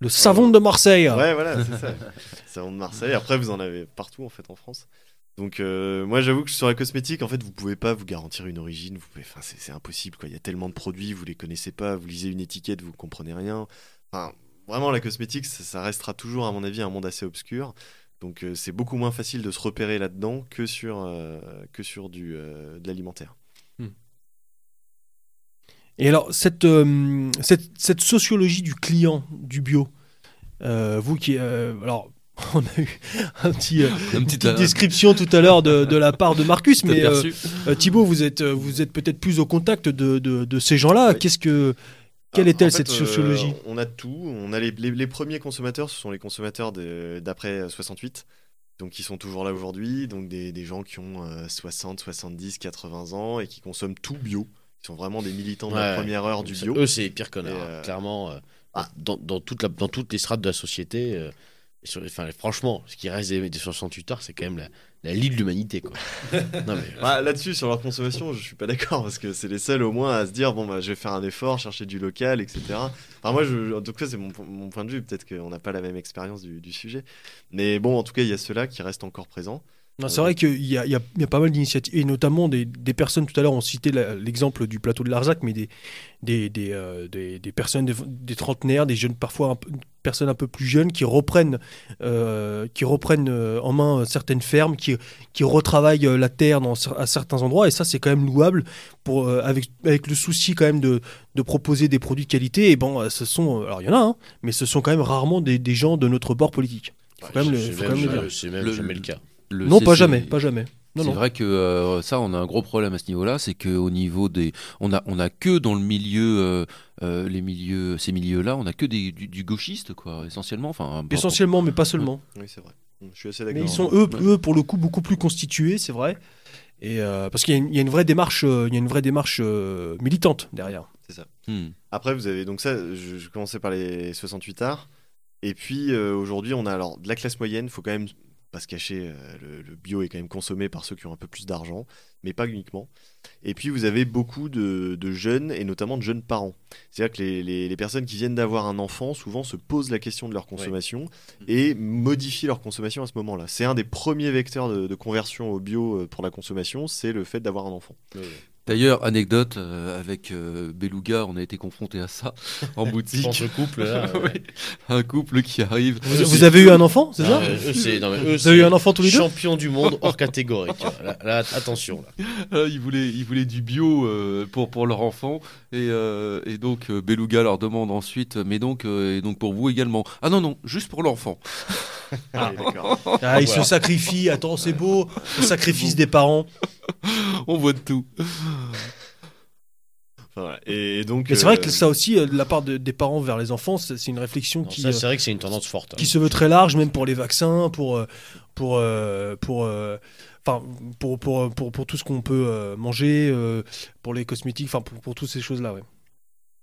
Le savon de Marseille. Ouais, voilà, c'est ça. Savon de Marseille. Après, vous en avez partout en fait en France. Donc, euh, moi, j'avoue que sur la cosmétique, en fait, vous pouvez pas vous garantir une origine. Vous pouvez, enfin, c'est c'est impossible. Quoi. Il y a tellement de produits, vous les connaissez pas. Vous lisez une étiquette, vous comprenez rien. Enfin, vraiment, la cosmétique, ça, ça restera toujours, à mon avis, un monde assez obscur. Donc, euh, c'est beaucoup moins facile de se repérer là-dedans que sur euh, que sur du euh, de l'alimentaire. Et alors, cette, euh, cette, cette sociologie du client du bio, euh, vous qui. euh, alors, on a eu un petit, euh, Un une petit petite description tout à l'heure de, de la part de Marcus, mais euh, Thibaut, vous êtes, vous êtes peut-être plus au contact de, de, de ces gens-là. Oui. Qu'est-ce que. Quelle Ah, est-elle en fait, cette euh, sociologie On a tout. On a les, les- les premiers consommateurs, ce sont les consommateurs de- d'après euh, 68. Donc, qui sont toujours là aujourd'hui. Donc, des, des gens qui ont euh, 60, 70, 80 ans et qui consomment tout bio. Ils sont vraiment des militants de la première heure du bio. Eux, c'est pire connards. Hein. euh, Clairement, euh, ah. dans, dans, toute la, dans toutes les strates de la société, euh, sur- enfin, franchement, ce qui reste des, des 68 heures, c'est quand même la, la lie de l'humanité. quoi. non, mais, Ah, Là-dessus, sur leur consommation, je suis pas d'accord parce que c'est les seuls au moins à se dire bon, bah, je vais faire un effort, chercher du local, etc. Enfin, moi, je, en tout cas, c'est mon, mon point de vue. Peut-être qu'on n'a pas la même expérience du, du sujet. Mais bon, en tout cas, il y a ceux-là qui restent encore présents. Non, C'est vrai qu'il y y a- il y a pas mal d'initiatives, et notamment des, des personnes, tout à l'heure on citait l'exemple du plateau de Larzac, mais des, des, des, euh, des- des personnes, des, des trentenaires, des jeunes, parfois un peu- personnes un peu plus jeunes, qui reprennent, euh, qui reprennent euh, en main certaines fermes, qui, qui retravaillent euh, la terre dans, à certains endroits, et ça c'est quand même louable, pour, euh, avec, avec le souci quand même de, de proposer des produits de qualité, et bon, euh, ce sont, alors il y en a, hein, mais ce sont quand même rarement des, des gens de notre bord politique. Faut quand même le- c'est faut quand même le même, dire. c'est même Le- jamais le cas. Le Non, pas jamais, pas jamais. C'est vrai que euh, ça, on a un gros problème à ce niveau-là, c'est qu'au niveau des, on a, on a que dans le milieu, euh, euh, les milieux, ces milieux-là, on a que des, du, du gauchiste, quoi, essentiellement. Enfin, Essentiellement, mais pas seulement. Oui, c'est vrai. Je suis assez Mais d'accord. ils sont eux, eux, pour le coup, beaucoup plus constitués, c'est vrai. Et euh, parce qu'il y, a une- il y a une vraie démarche, euh, il y a une vraie démarche euh, militante derrière. hmm. Après, vous avez donc ça, je, je commençais par les 68 arts. Et puis euh, aujourd'hui, on a alors de la classe moyenne. Il faut quand même pas se cacher, euh, le, le bio est quand même consommé par ceux qui ont un peu plus d'argent, mais pas uniquement. Et puis vous avez beaucoup de, de jeunes, et notamment de jeunes parents. C'est-à-dire que les, les- les personnes qui viennent d'avoir un enfant, souvent se posent la question de leur consommation et modifient leur consommation à ce moment-là. C'est un des premiers vecteurs de, de conversion au bio euh, pour la consommation, c'est le fait d'avoir un enfant. Ouais, ouais. D'ailleurs, anecdote, euh, avec euh, Beluga, on a été confronté à ça en Je boutique. pense au couple là. Oui. Un couple qui arrive. Vous, vous avez eu un enfant, c'est ça Ah, eux, c'est- non, mais eux, Vous avez c'est eu un enfant tous les deux Champion du monde hors catégorie. tu vois. Là, là, attention. Là. Ah, ils, voulaient, ils voulaient du bio euh, pour, pour leur enfant. Et, euh, et donc, euh, Beluga leur demande ensuite Mais donc, euh, et donc pour vous également Ah non, non, juste pour l'enfant. Ah, d'accord. Ah, il Voilà. se sacrifie, attends, c'est beau, le sacrifice des parents. On voit de tout. Voilà. et, donc, Mais c'est vrai euh, que ça aussi, euh, de la part de- des parents vers les enfants, c'est une réflexion Non, qui, ça, euh, c'est vrai que c'est une tendance forte. hein. qui se veut très large, même pour les vaccins, pour, euh, pour, euh, pour, euh, enfin, pour, pour, pour, pour tout ce qu'on peut euh, manger, euh, pour les cosmétiques, enfin, pour, pour toutes ces choses-là. Ouais.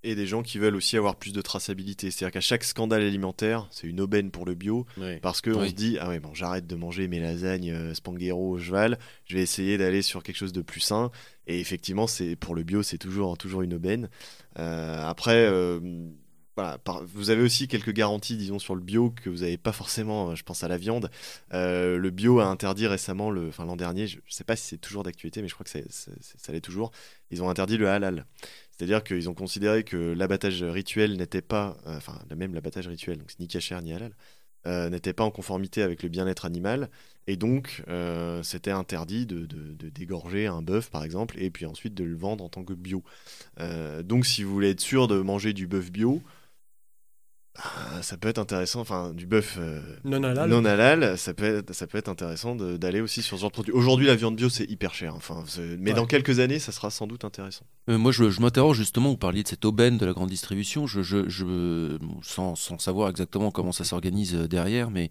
et des gens qui veulent aussi avoir plus de traçabilité. C'est-à-dire qu'à chaque scandale alimentaire, c'est une aubaine pour le bio, parce qu'on Oui. se dit, ah ouais, bon, j'arrête de manger mes lasagnes euh, Spanghero au cheval, je vais essayer d'aller sur quelque chose de plus sain. Et effectivement, c'est pour le bio, c'est toujours, toujours une aubaine. Euh, après, euh, vous avez aussi quelques garanties, disons, sur le bio que vous n'avez pas forcément, euh, je pense à la viande. Le bio a interdit récemment, l'an dernier, je ne sais pas si c'est toujours d'actualité, mais je crois que ça l'est toujours, ils ont interdit le halal. C'est-à-dire qu'ils ont considéré que l'abattage rituel n'était pas, enfin même l'abattage rituel, donc c'est ni cachère ni halal, n'était pas en conformité avec le bien-être animal, et donc euh, c'était interdit de, de- de dégorger un bœuf par exemple, et puis ensuite de le vendre en tant que bio. Euh, donc si vous voulez être sûr de manger du bœuf bio, ah, ça peut être intéressant, enfin du bœuf euh, Non, là, non halal, ça peut être, ça peut être intéressant d'aller aussi sur ce genre de produit. Aujourd'hui, la viande bio, c'est hyper cher. Enfin, c'est- mais Ouais. dans quelques années, ça sera sans doute intéressant. Euh, moi, je, je m'interroge justement, vous parliez de cette aubaine de la grande distribution, je, je, je- sans, sans savoir exactement comment ça s'organise euh, derrière, mais euh,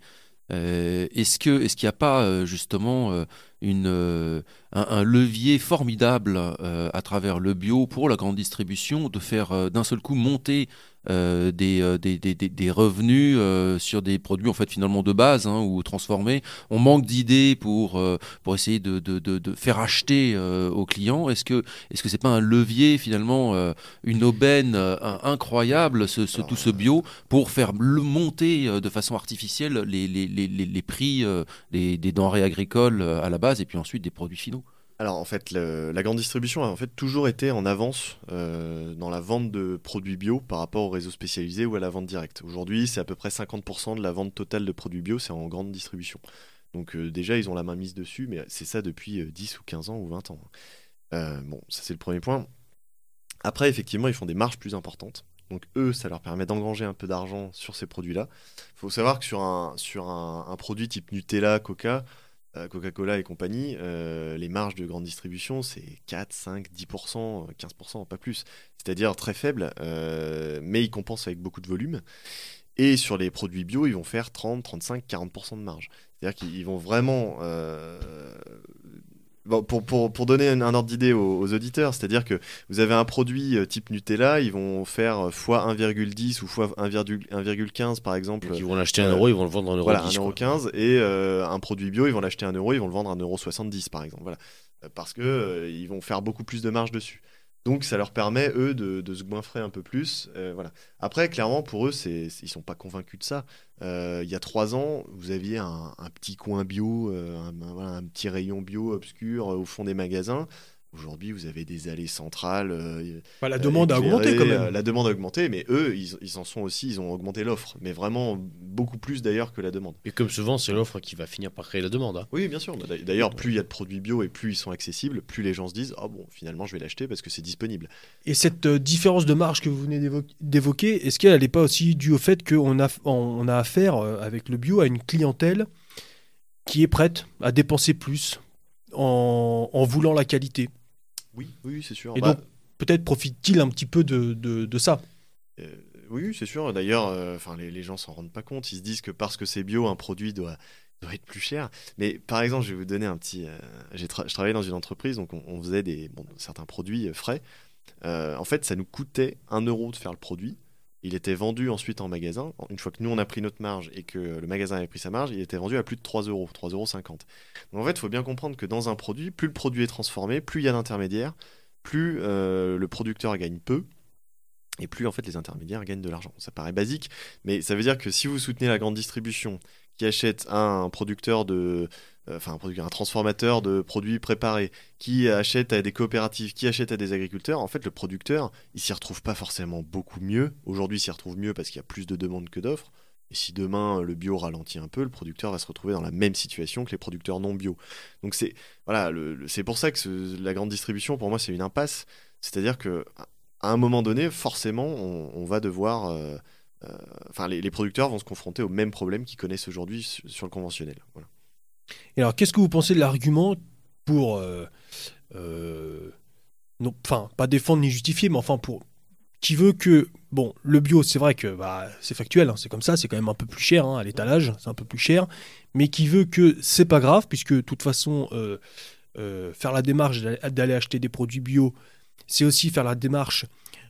est-ce que est-ce qu'il n'y a pas euh, justement euh, une, euh, un, un levier formidable euh, à travers le bio pour la grande distribution de faire euh, d'un seul coup monter des, des, des, des- revenus sur des produits en fait finalement de base hein, ou transformés. On manque d'idées pour, pour essayer de, de, de, de faire acheter aux clients. Est-ce que est-ce que c'est pas un levier finalement, une aubaine incroyable, ce, tout ce bio, pour faire le monter de façon artificielle les, les, les, les, prix des, des denrées agricoles à la base? Et puis ensuite des produits finaux Alors en fait, la grande distribution a en fait toujours été en avance euh, dans la vente de produits bio par rapport aux réseaux spécialisés ou à la vente directe. Aujourd'hui, c'est à peu près 50% de la vente totale de produits bio, c'est en grande distribution. Donc euh, déjà, ils ont la main mise dessus, mais c'est ça depuis euh, 10 ou 15 ans ou 20 ans. Euh, bon, ça c'est le premier point. Après, effectivement, ils font des marges plus importantes. Donc eux, ça leur permet d'engranger un peu d'argent sur ces produits-là. Il faut savoir que sur un, sur un, produit type Nutella, Coca, euh, Coca-Cola et compagnie, euh, les marges de grande distribution, c'est 4, 5, 10%, euh, 15%, pas plus. C'est-à-dire très faible, euh, mais ils compensent avec beaucoup de volume. Et sur les produits bio, ils vont faire 30, 35, 40% de marge. C'est-à-dire qu'ils vont vraiment... euh, bon, pour, pour, pour donner un, un ordre d'idée aux, aux auditeurs, c'est-à-dire que vous avez un produit euh, type Nutella, ils vont faire fois 1,10 ou fois 1,1 1,15 par exemple. Donc, ils vont l'acheter euh, 1 euro, ils vont le vendre 1 euro. Voilà, 10, quoi. 1,15€ et euh, un produit bio, ils vont l'acheter 1 euro, ils vont le vendre à 1,70€ par exemple. Voilà. Euh, Parce que euh, ils vont faire beaucoup plus de marge dessus. Donc ça leur permet, eux, de, se goinfrer un peu plus. euh, voilà. Après, clairement, pour eux, c'est, ils sont pas convaincus de ça. Euh, il y a trois ans, vous aviez un, petit coin bio, euh, un, petit rayon bio obscur au fond des magasins. Aujourd'hui, vous avez des allées centrales. euh, Bah, la demande a augmenté quand même. euh, La demande a augmenté, mais eux, ils, ils en sont aussi, ils ont augmenté l'offre. Mais vraiment beaucoup plus d'ailleurs que la demande. Et comme souvent, c'est l'offre qui va finir par créer la demande. hein. Oui, bien sûr. Bah, d'a- D'ailleurs, plus il y a de produits bio et plus ils sont accessibles, plus les gens se disent Ah bon, finalement, je vais l'acheter parce que c'est disponible. Et cette euh, différence de marge que vous venez d'évo- d'évoquer, est-ce qu'elle n'est pas aussi due au fait qu'on a, on a affaire euh, avec le bio à une clientèle qui est prête à dépenser plus en, en voulant la qualité? Oui, oui, c'est sûr. Et Bah, donc, peut-être profite-t-il un petit peu de, de- de ça euh, oui, c'est sûr. D'ailleurs, euh, les, les gens s'en rendent pas compte. Ils se disent que parce que c'est bio, un produit doit, doit être plus cher. Mais par exemple, je vais vous donner un petit. euh, j'ai tra- je travaillais dans une entreprise, donc on, on faisait des, bon, certains produits frais. En fait, ça nous coûtait 1 euro de faire le produit. Il était vendu ensuite en magasin. Une fois que nous, on a pris notre marge et que le magasin avait pris sa marge, il était vendu à plus de 3 euros, 3,50 euros. Donc en fait, il faut bien comprendre que dans un produit, plus le produit est transformé, plus il y a d'intermédiaires, plus euh, le producteur gagne peu. Et plus en fait les intermédiaires gagnent de l'argent. Ça paraît basique, mais ça veut dire que si vous soutenez la grande distribution qui achète un producteur de, enfin un, transformateur de produits préparés, qui achète à des coopératives, qui achète à des agriculteurs, en fait le producteur, il s'y retrouve pas forcément beaucoup mieux. Aujourd'hui, il s'y retrouve mieux parce qu'il y a plus de demandes que d'offres. Et si demain le bio ralentit un peu, le producteur va se retrouver dans la même situation que les producteurs non bio. Donc c'est voilà, c'est pour ça que la grande distribution, pour moi, c'est une impasse. C'est-à-dire que à un moment donné, forcément, on, va devoir, euh, euh, enfin, les, les producteurs vont se confronter aux mêmes problèmes qu'ils connaissent aujourd'hui sur, sur le conventionnel. Voilà. Et alors, qu'est-ce que vous pensez de l'argument pour. euh, euh, enfin, pas défendre ni justifier, mais enfin, pour. Qui veut que. Bon, le bio, c'est vrai que bah, c'est factuel, hein, c'est comme ça, c'est quand même un peu plus cher hein, à l'étalage, c'est un peu plus cher, mais qui veut que c'est pas grave, puisque de toute façon, euh, faire la démarche d'aller- acheter des produits bio, c'est aussi faire la démarche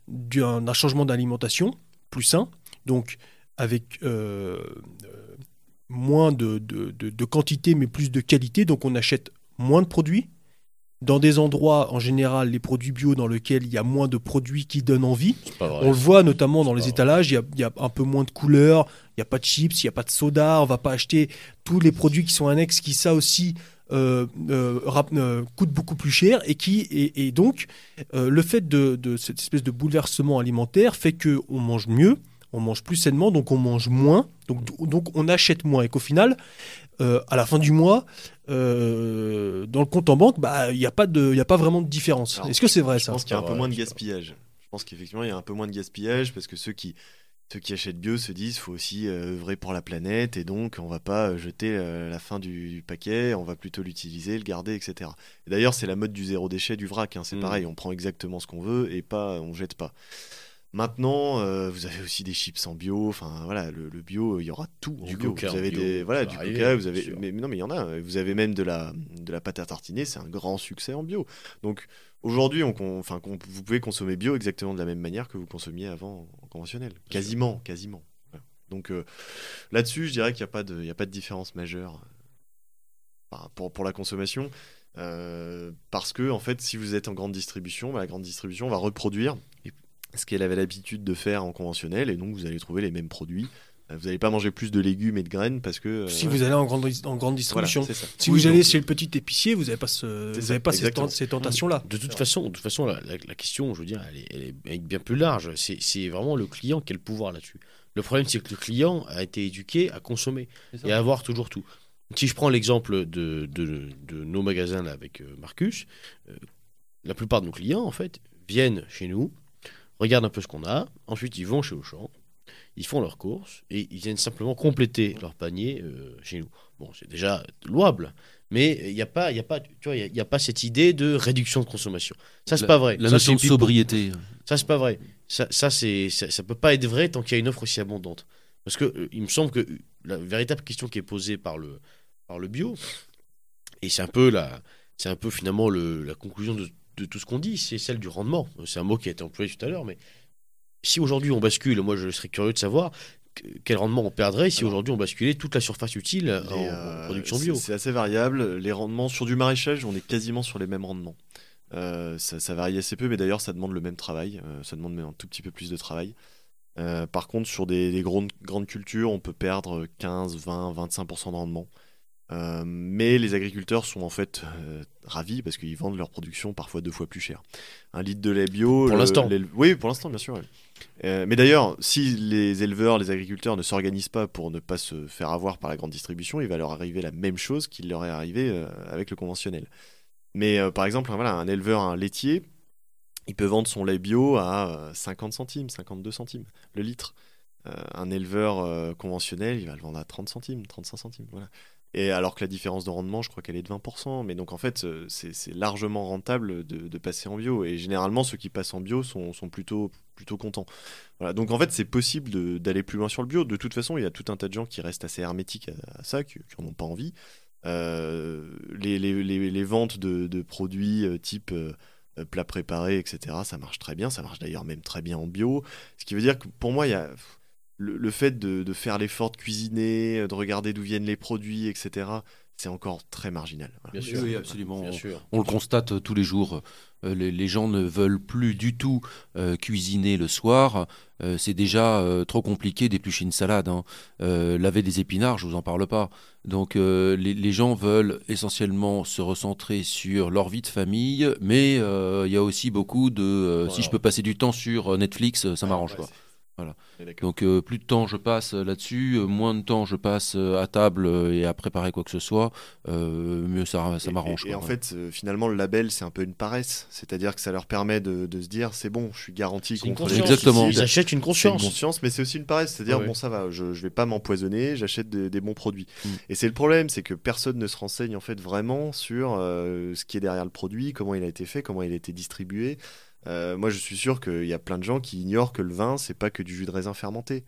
d'un changement d'alimentation plus sain, donc avec moins de, de- de- de quantité mais plus de qualité, donc on achète moins de produits. Dans des endroits, en général, les produits bio dans lesquels il y a moins de produits qui donnent envie. On le voit notamment dans les étalages, il y, a, il y a un peu moins de couleurs, il n'y a pas de chips, il n'y a pas de soda, on va pas acheter tous les produits qui sont annexes qui, ça aussi, euh, euh, rap- euh, coûtent beaucoup plus cher et qui et, et donc euh, le fait de, de cette espèce de bouleversement alimentaire fait que on mange mieux, on mange plus sainement, donc on mange moins, donc, donc on achète moins et qu'au final, euh, à la fin du mois, euh, dans le compte en banque, bah il n'y a pas de, il y a pas vraiment de différence. Alors, Est-ce que c'est vrai Je ça pense qu'il y a un peu vrai, moins de gaspillage. Je pense qu'effectivement, il y a un peu moins de gaspillage parce que ceux qui, ceux qui achètent bio se disent faut aussi euh, œuvrer pour la planète et donc on va pas jeter euh, la fin du, du paquet, on va plutôt l'utiliser, le garder, etc. Et D'ailleurs, c'est la mode du zéro déchet du vrac. hein, C'est Mm. pareil, on prend exactement ce qu'on veut et pas, on jette pas. Maintenant, euh, vous avez aussi des chips en bio. Enfin, voilà, le, le bio, il y aura tout en Du bio. coca vous en avez bio, des, voilà, du arriver, coca. Vous avez, mais, mais non, mais il y en a. Vous avez même de la, de la pâte à tartiner. C'est un grand succès en bio. Donc, Aujourd'hui, on, enfin, vous pouvez consommer bio exactement de la même manière que vous consommiez avant en conventionnel. Quasiment, quasiment. Donc euh, là-dessus, je dirais qu'il n'y a, pas de- il y a pas de différence majeure euh, enfin, pour, pour la consommation. Euh, parce que, en fait, si vous êtes en grande distribution, bah, la grande distribution va reproduire ce qu'elle avait l'habitude de faire en conventionnel, et donc vous allez trouver les mêmes produits. Euh, Vous n'allez pas manger plus de légumes et de graines parce que. euh, Si vous allez en grande, en grande distribution. c'est ça. Si Oui, vous allez donc, chez le petit épicier, vous n'avez pas, ce, vous ça, avez pas ces, tentations-là. De toute façon, de toute façon la, la- la question, je veux dire, elle est, elle bien plus large. C'est c'est vraiment le client qui a le pouvoir là-dessus. Le problème, c'est que le client a été éduqué à consommer et à avoir toujours tout. Si je prends l'exemple de, de- de nos magasins là, avec euh, Marcus, euh, la plupart de nos clients, en fait, viennent chez nous, regardent un peu ce qu'on a, ensuite ils vont chez Auchan, ils font leurs courses et ils viennent simplement compléter leur panier euh, chez nous. Bon, c'est déjà louable, mais il n'y a pas, il y a pas, tu vois, il y a- il y a pas cette idée de réduction de consommation. Ça c'est pas vrai. La Ça, notion de sobriété. Ça, c'est pas vrai. Ça, ça, c'est, ça, ça peut pas être vrai tant qu'il y a une offre aussi abondante. Parce que euh, il me semble que euh, la véritable question qui est posée par le, par le bio, et c'est un peu la, c'est un peu finalement le, la conclusion de, de tout ce qu'on dit, c'est celle du rendement. C'est un mot qui a été employé tout à l'heure, mais si aujourd'hui on bascule, moi je serais curieux de savoir que- quel rendement on perdrait si aujourd'hui on basculait toute la surface utile en, euh, production bio. C'est assez variable. Les rendements sur du maraîchage, on est quasiment sur les mêmes rendements. Euh, ça, ça varie assez peu, mais d'ailleurs, ça demande le même travail. Euh, ça demande même un tout petit peu plus de travail. Par contre, sur des, des grandes, grandes cultures, on peut perdre 15, 20, 25% de rendement. Euh, mais les agriculteurs sont en fait euh, ravis parce qu'ils vendent leur production parfois deux fois plus cher. Un litre de lait bio. Pour l'instant. Oui, pour l'instant, bien sûr. Euh, mais d'ailleurs, si les éleveurs, les agriculteurs ne s'organisent pas pour ne pas se faire avoir par la grande distribution, il va leur arriver la même chose qu'il leur est arrivé avec le conventionnel. Mais par exemple, un, voilà, un éleveur, un laitier, il peut vendre son lait bio à euh, 50 centimes, 52 centimes le litre. Un éleveur conventionnel, il va le vendre à 30 centimes, 35 centimes. Voilà. Et alors que la différence de rendement, je crois qu'elle est de 20%. Mais donc en fait, euh, c'est largement rentable de, passer en bio. Et généralement, ceux qui passent en bio sont, plutôt, contents. Voilà. Donc en fait, c'est possible d'aller plus loin sur le bio. De toute façon, il y a tout un tas de gens qui restent assez hermétiques à, ça, qui n'en ont pas envie. Euh, les, ventes de, produits euh, type euh, plats préparés, etc. Ça marche très bien. Ça marche d'ailleurs même très bien en bio. Ce qui veut dire que pour moi, il y a le, le fait de, de faire l'effort de cuisiner, euh, de regarder d'où viennent les produits, etc. C'est encore très marginal. Voilà. Bien sûr. Oui, absolument. Bien sûr. On le constate euh, tous les jours. Euh, les, les gens ne veulent plus du tout euh, cuisiner le soir. Euh, c'est déjà euh, trop compliqué d'éplucher une salade. hein. Euh, laver des épinards, je vous en parle pas. Donc euh, les, les gens veulent essentiellement se recentrer sur leur vie de famille, mais euh, il y a aussi beaucoup de euh, si je peux passer du temps sur Netflix, ça m'arrange Ouais, quoi. Voilà. Donc euh, plus de temps je passe euh, là-dessus, euh, moins de temps je passe euh, à table euh, et à préparer quoi que ce soit, euh, mieux ça, m'arrange. Et, en fait, euh, finalement, le label, c'est un peu une paresse. C'est-à-dire que ça leur permet de, de se dire, c'est bon, je suis garanti contre les conscience. Exactement. Ils achètent une C'est une conscience. conscience, mais c'est aussi une paresse. C'est-à-dire, Ouais. bon, ça va, je, je vais pas m'empoisonner, j'achète des, des bons produits. Mm. Et c'est le problème, c'est que personne ne se renseigne en fait vraiment sur euh, ce qui est derrière le produit, comment il a été fait, comment il a été distribué. Euh, moi, je suis sûr qu'il y a plein de gens qui ignorent que le vin, c'est pas que du jus de raisin fermenté.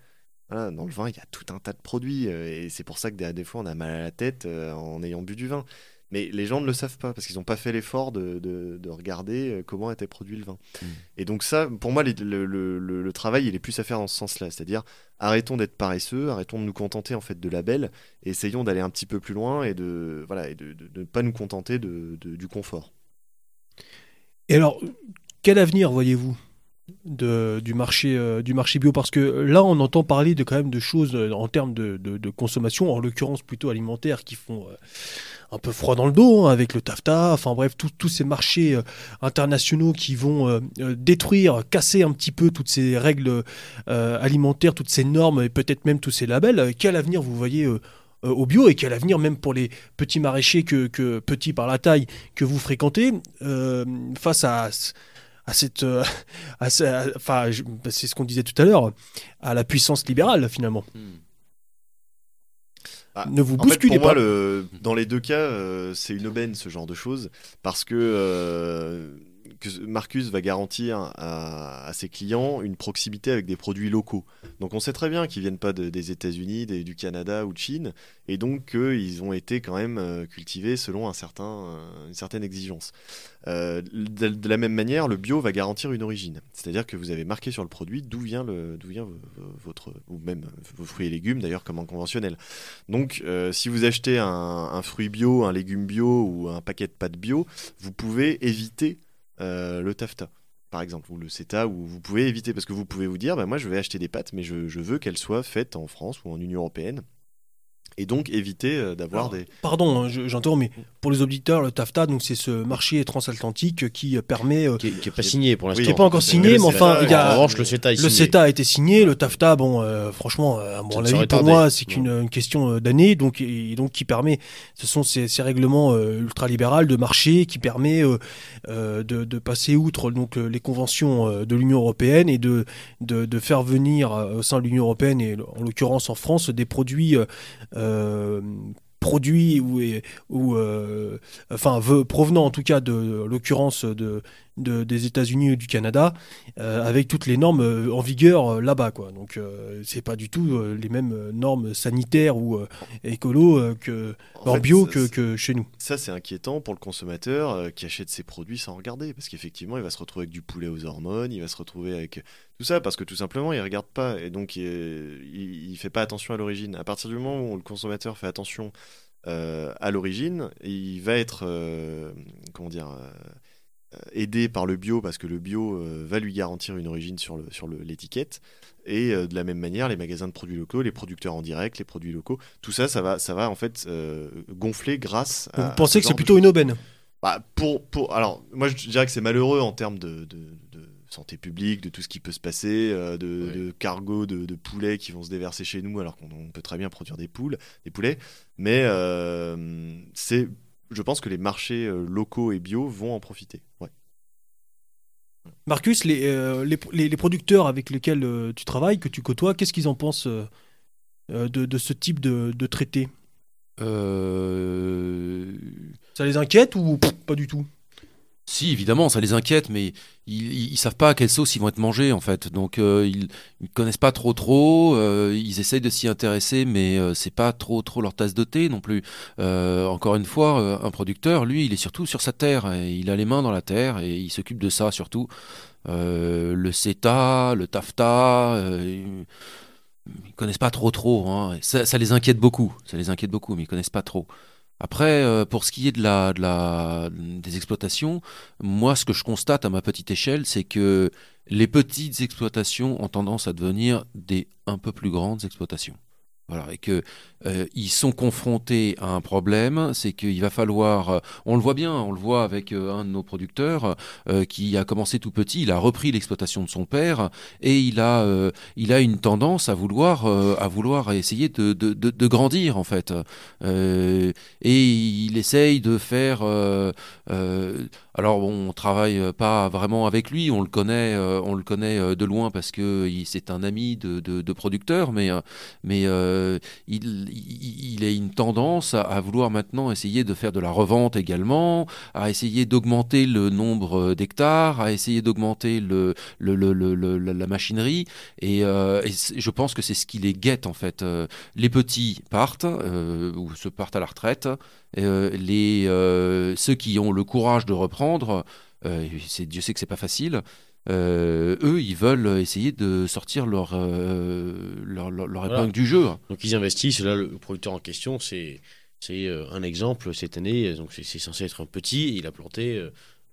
Voilà, dans le vin, il y a tout un tas de produits, euh, et c'est pour ça que des, des fois, on a mal à la tête euh, en ayant bu du vin. Mais les gens ne le savent pas, parce qu'ils n'ont pas fait l'effort de, de- de regarder comment était produit le vin. Mm. Et donc ça, pour moi, les- le, le- le- le travail, il est plus à faire dans ce sens-là. C'est-à-dire, arrêtons d'être paresseux, arrêtons de nous contenter en fait de labels, et essayons d'aller un petit peu plus loin et de voilà et de de- de ne pas nous contenter de, de- du confort. Et alors, quel avenir voyez-vous de, du, marché, euh, du marché bio? Parce que là, on entend parler de, quand même de choses euh, en termes de, consommation, en l'occurrence plutôt alimentaires, qui font euh, un peu froid dans le dos, hein, avec le TAFTA, enfin bref, tous- ces marchés internationaux qui vont détruire, casser un petit peu toutes ces règles alimentaires, toutes ces normes, et peut-être même tous ces labels. Quel avenir vous voyez au bio et quel avenir même pour les petits maraîchers petits par la taille que vous fréquentez face à, à cette euh, à ce- à- enfin je- c'est ce qu'on disait tout à l'heure à la puissance libérale finalement Hmm. Ah, ne vous En fait, bousculez pour moi, pas le- dans les deux cas, euh, c'est une aubaine ce genre de choses parce que, euh, Marcus va garantir à, ses clients une proximité avec des produits locaux. Donc on sait très bien qu'ils viennent pas de- des États-Unis, du Canada ou de Chine, et donc qu'ils ont été quand même euh, cultivés selon un certain, euh, une certaine exigence. Euh, de, la même manière, le bio va garantir une origine, c'est-à-dire que vous avez marqué sur le produit d'où vient le, vient même vos fruits et légumes d'ailleurs comme en conventionnel. Donc, euh, si vous achetez un, un fruit bio, un légume bio ou un paquet de pâtes bio, vous pouvez éviter euh, le TAFTA, par exemple, ou le CETA, ou vous pouvez éviter, parce que vous pouvez vous dire, bah, moi je vais acheter des pâtes, mais je veux qu'elles soient faites en France ou en Union Européenne. Et donc éviter euh, d'avoir des... pardon hein, je- j'interromps mais pour les auditeurs le TAFTA donc c'est ce marché transatlantique qui euh, permet euh, Qui est, qui est pas signé pour l'instant. qui est pas encore signé mais enfin il y a En revanche, le CETA Le. CETA a été signé, le TAFTA, bon, euh, franchement, euh, à mon avis, pour moi, c'est qu'une une question euh, d'années, donc, et, donc qui permet, ce sont ces, règlements euh, ultralibéraux de marché qui permet euh, euh, de, passer outre donc euh, les conventions euh, de l'Union européenne et de, faire venir euh, au sein de l'Union européenne et en l'occurrence en France des produits euh, euh, produits ou, euh, enfin ve- provenant en tout cas de l'occurrence de, de- des États-Unis et du Canada euh, avec toutes les normes euh, en vigueur euh, là-bas quoi donc c'est pas du tout les mêmes normes sanitaires ou écolo que En en fait, bio ça- que, que chez nous Ça, c'est inquiétant pour le consommateur qui achète ses produits sans regarder. Parce qu'effectivement, il va se retrouver avec du poulet aux hormones, il va se retrouver avec tout ça, parce que tout simplement, il regarde pas. Et donc, euh, il, il fait pas attention à l'origine. À partir du moment où le consommateur fait attention à l'origine, il va être, comment dire, aidé par le bio, parce que le bio euh, va lui garantir une origine sur le- sur le- l'étiquette. Et euh, de la même manière, les magasins de produits locaux, les producteurs en direct, les produits locaux, tout ça, ça va, ça va en fait euh, gonfler grâce à. vous pensez que c'est plutôt une aubaine Bah, pour, pour, alors, moi, je dirais que c'est malheureux en termes de, de- de santé publique, de tout ce qui peut se passer, euh, de, Oui. de cargo de, de poulets qui vont se déverser chez nous, alors qu'on on peut très bien produire des poules, des poulets. Mais euh, c'est, je pense que les marchés euh, locaux et bio vont en profiter. Ouais. Marcus les, euh, les, les- les producteurs avec lesquels euh, tu travailles que tu côtoies qu'est-ce qu'ils en pensent euh, de, de ce type de, de traité? Euh, ça les inquiète ou pff, pas du tout? Si, évidemment, ça les inquiète, mais ils, ils savent pas à quelle sauce ils vont être mangés en fait. Donc euh, ils, ils connaissent pas trop trop. euh, ils essayent de s'y intéresser, mais euh, c'est pas trop trop leur tasse de thé non plus. Euh, encore une fois, un producteur, lui, il est surtout sur sa terre. Et il a les mains dans la terre et il s'occupe de ça surtout. Le CETA, le TAFTA. euh, ils connaissent pas trop trop. hein. Ça, ça les inquiète beaucoup. Ça les inquiète beaucoup, mais ils connaissent pas trop. Après, euh, pour ce qui est de la, de la, des exploitations, moi, ce que je constate à ma petite échelle, c'est que les petites exploitations ont tendance à devenir des un peu plus grandes exploitations. Voilà, et que euh, ils sont confrontés à un problème, c'est qu'il va falloir, euh, on le voit bien, on le voit avec euh, un de nos producteurs euh, qui a commencé tout petit, il a repris l'exploitation de son père et il a, euh, il a une tendance à vouloir, euh, à vouloir essayer de, de, de, de grandir en fait, et il essaye de faire. Euh, euh, alors bon, on travaille pas vraiment avec lui, on le connaît, euh, on le connaît euh, de loin parce que c'est un ami de, de, producteur, mais euh, mais euh, il, a une tendance à, vouloir maintenant essayer de faire de la revente également, à essayer d'augmenter le nombre d'hectares, à essayer d'augmenter la machinerie, et, euh, et je pense que c'est ce qui les guette en fait. Euh, les petits partent euh, ou se partent à la retraite. Euh, les, euh, ceux qui ont le courage de reprendre, euh, Dieu sait que c'est pas facile. euh, eux, ils veulent essayer de sortir leur, euh, leur, leur- leur Voilà. épingle du jeu. Donc ils investissent. Là, le producteur en question, c'est c'est un exemple cette année. Donc c'est c'est censé être un petit. Il a planté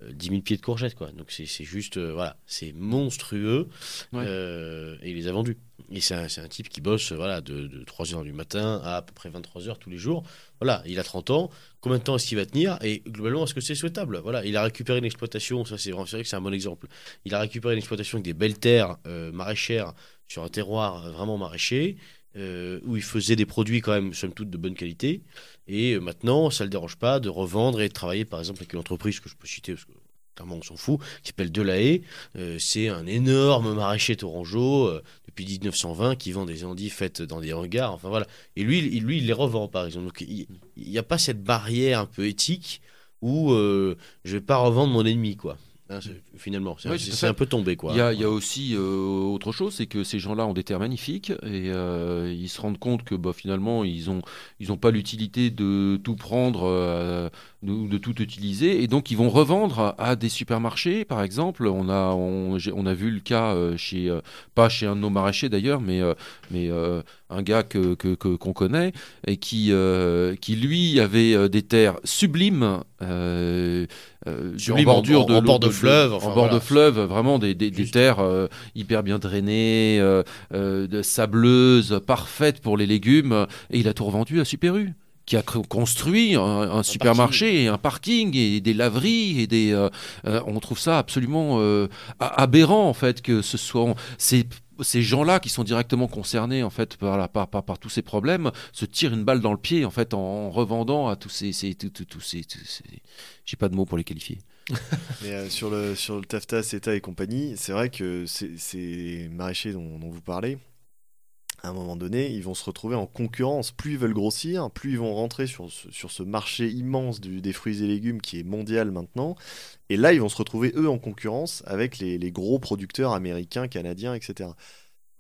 10 000 pieds de courgettes, quoi. Donc c'est juste, euh, voilà, c'est monstrueux. Ouais. Euh, et il les a vendus. Et c'est un, un type qui bosse, euh, voilà, de, de 3h du matin à à peu près 23h tous les jours. Voilà, il a 30 ans. Combien de temps est-ce qu'il va tenir? Et globalement, est-ce que c'est souhaitable? Voilà, il a récupéré une exploitation. Ça, c'est vrai que c'est un bon exemple. Il a récupéré une exploitation avec des belles terres euh, maraîchères sur un terroir euh, vraiment maraîcher euh, où il faisait des produits quand même, somme toute, de bonne qualité. Et euh, maintenant, ça ne le dérange pas de revendre et de travailler, par exemple, avec une entreprise que je peux citer, parce que clairement, on s'en fout, qui s'appelle Delahaye. Euh, c'est un énorme maraîcher tourangeau euh, depuis 1920 qui vend des endives faites dans des hangars. Enfin voilà. Et lui, il, lui, il les revend, par exemple. Donc, il n'y a pas cette barrière un peu éthique où je vais pas revendre mon ennemi, quoi. Hein, finalement, c'est un peu tombé, quoi. Il y a, il y a aussi euh, autre chose, c'est que ces gens-là ont des terres magnifiques et euh, ils se rendent compte que bah, finalement ils ont ils ont pas l'utilité de tout prendre euh, ou de tout utiliser et donc ils vont revendre à, à des supermarchés par exemple. On a on, a vu le cas euh, chez euh, pas chez un de nos maraîchers d'ailleurs, mais euh, mais un gars que que- que- qu'on connaît et qui qui lui avait des terres sublimes. en bordure en- de en bord de fleuve, en bord voilà. de fleuve, vraiment des, des- terres hyper bien drainées, de sableuses, parfaites pour les légumes. Et il a tout revendu à Super U qui a construit un, un supermarché et un parking et des laveries et des euh, euh, on trouve ça absolument euh, aberrant en fait que ce soit ces ces gens-là qui sont directement concernés en fait par, la- par, par, par tous ces problèmes se tirent une balle dans le pied en fait en, en revendant à tous ces, ces, tous- tous- tous ces, tous ces- j'ai pas de mots pour les qualifier. Mais euh, sur, le, sur le TAFTA, CETA et compagnie, c'est vrai que ces, ces maraîchers dont, dont vous parlez, à un moment donné, ils vont se retrouver en concurrence. Plus ils veulent grossir, plus ils vont rentrer sur ce, sur ce marché immense du- des fruits et légumes qui est mondial maintenant. Et là, ils vont se retrouver, eux, en concurrence avec les, les gros producteurs américains, canadiens, etc.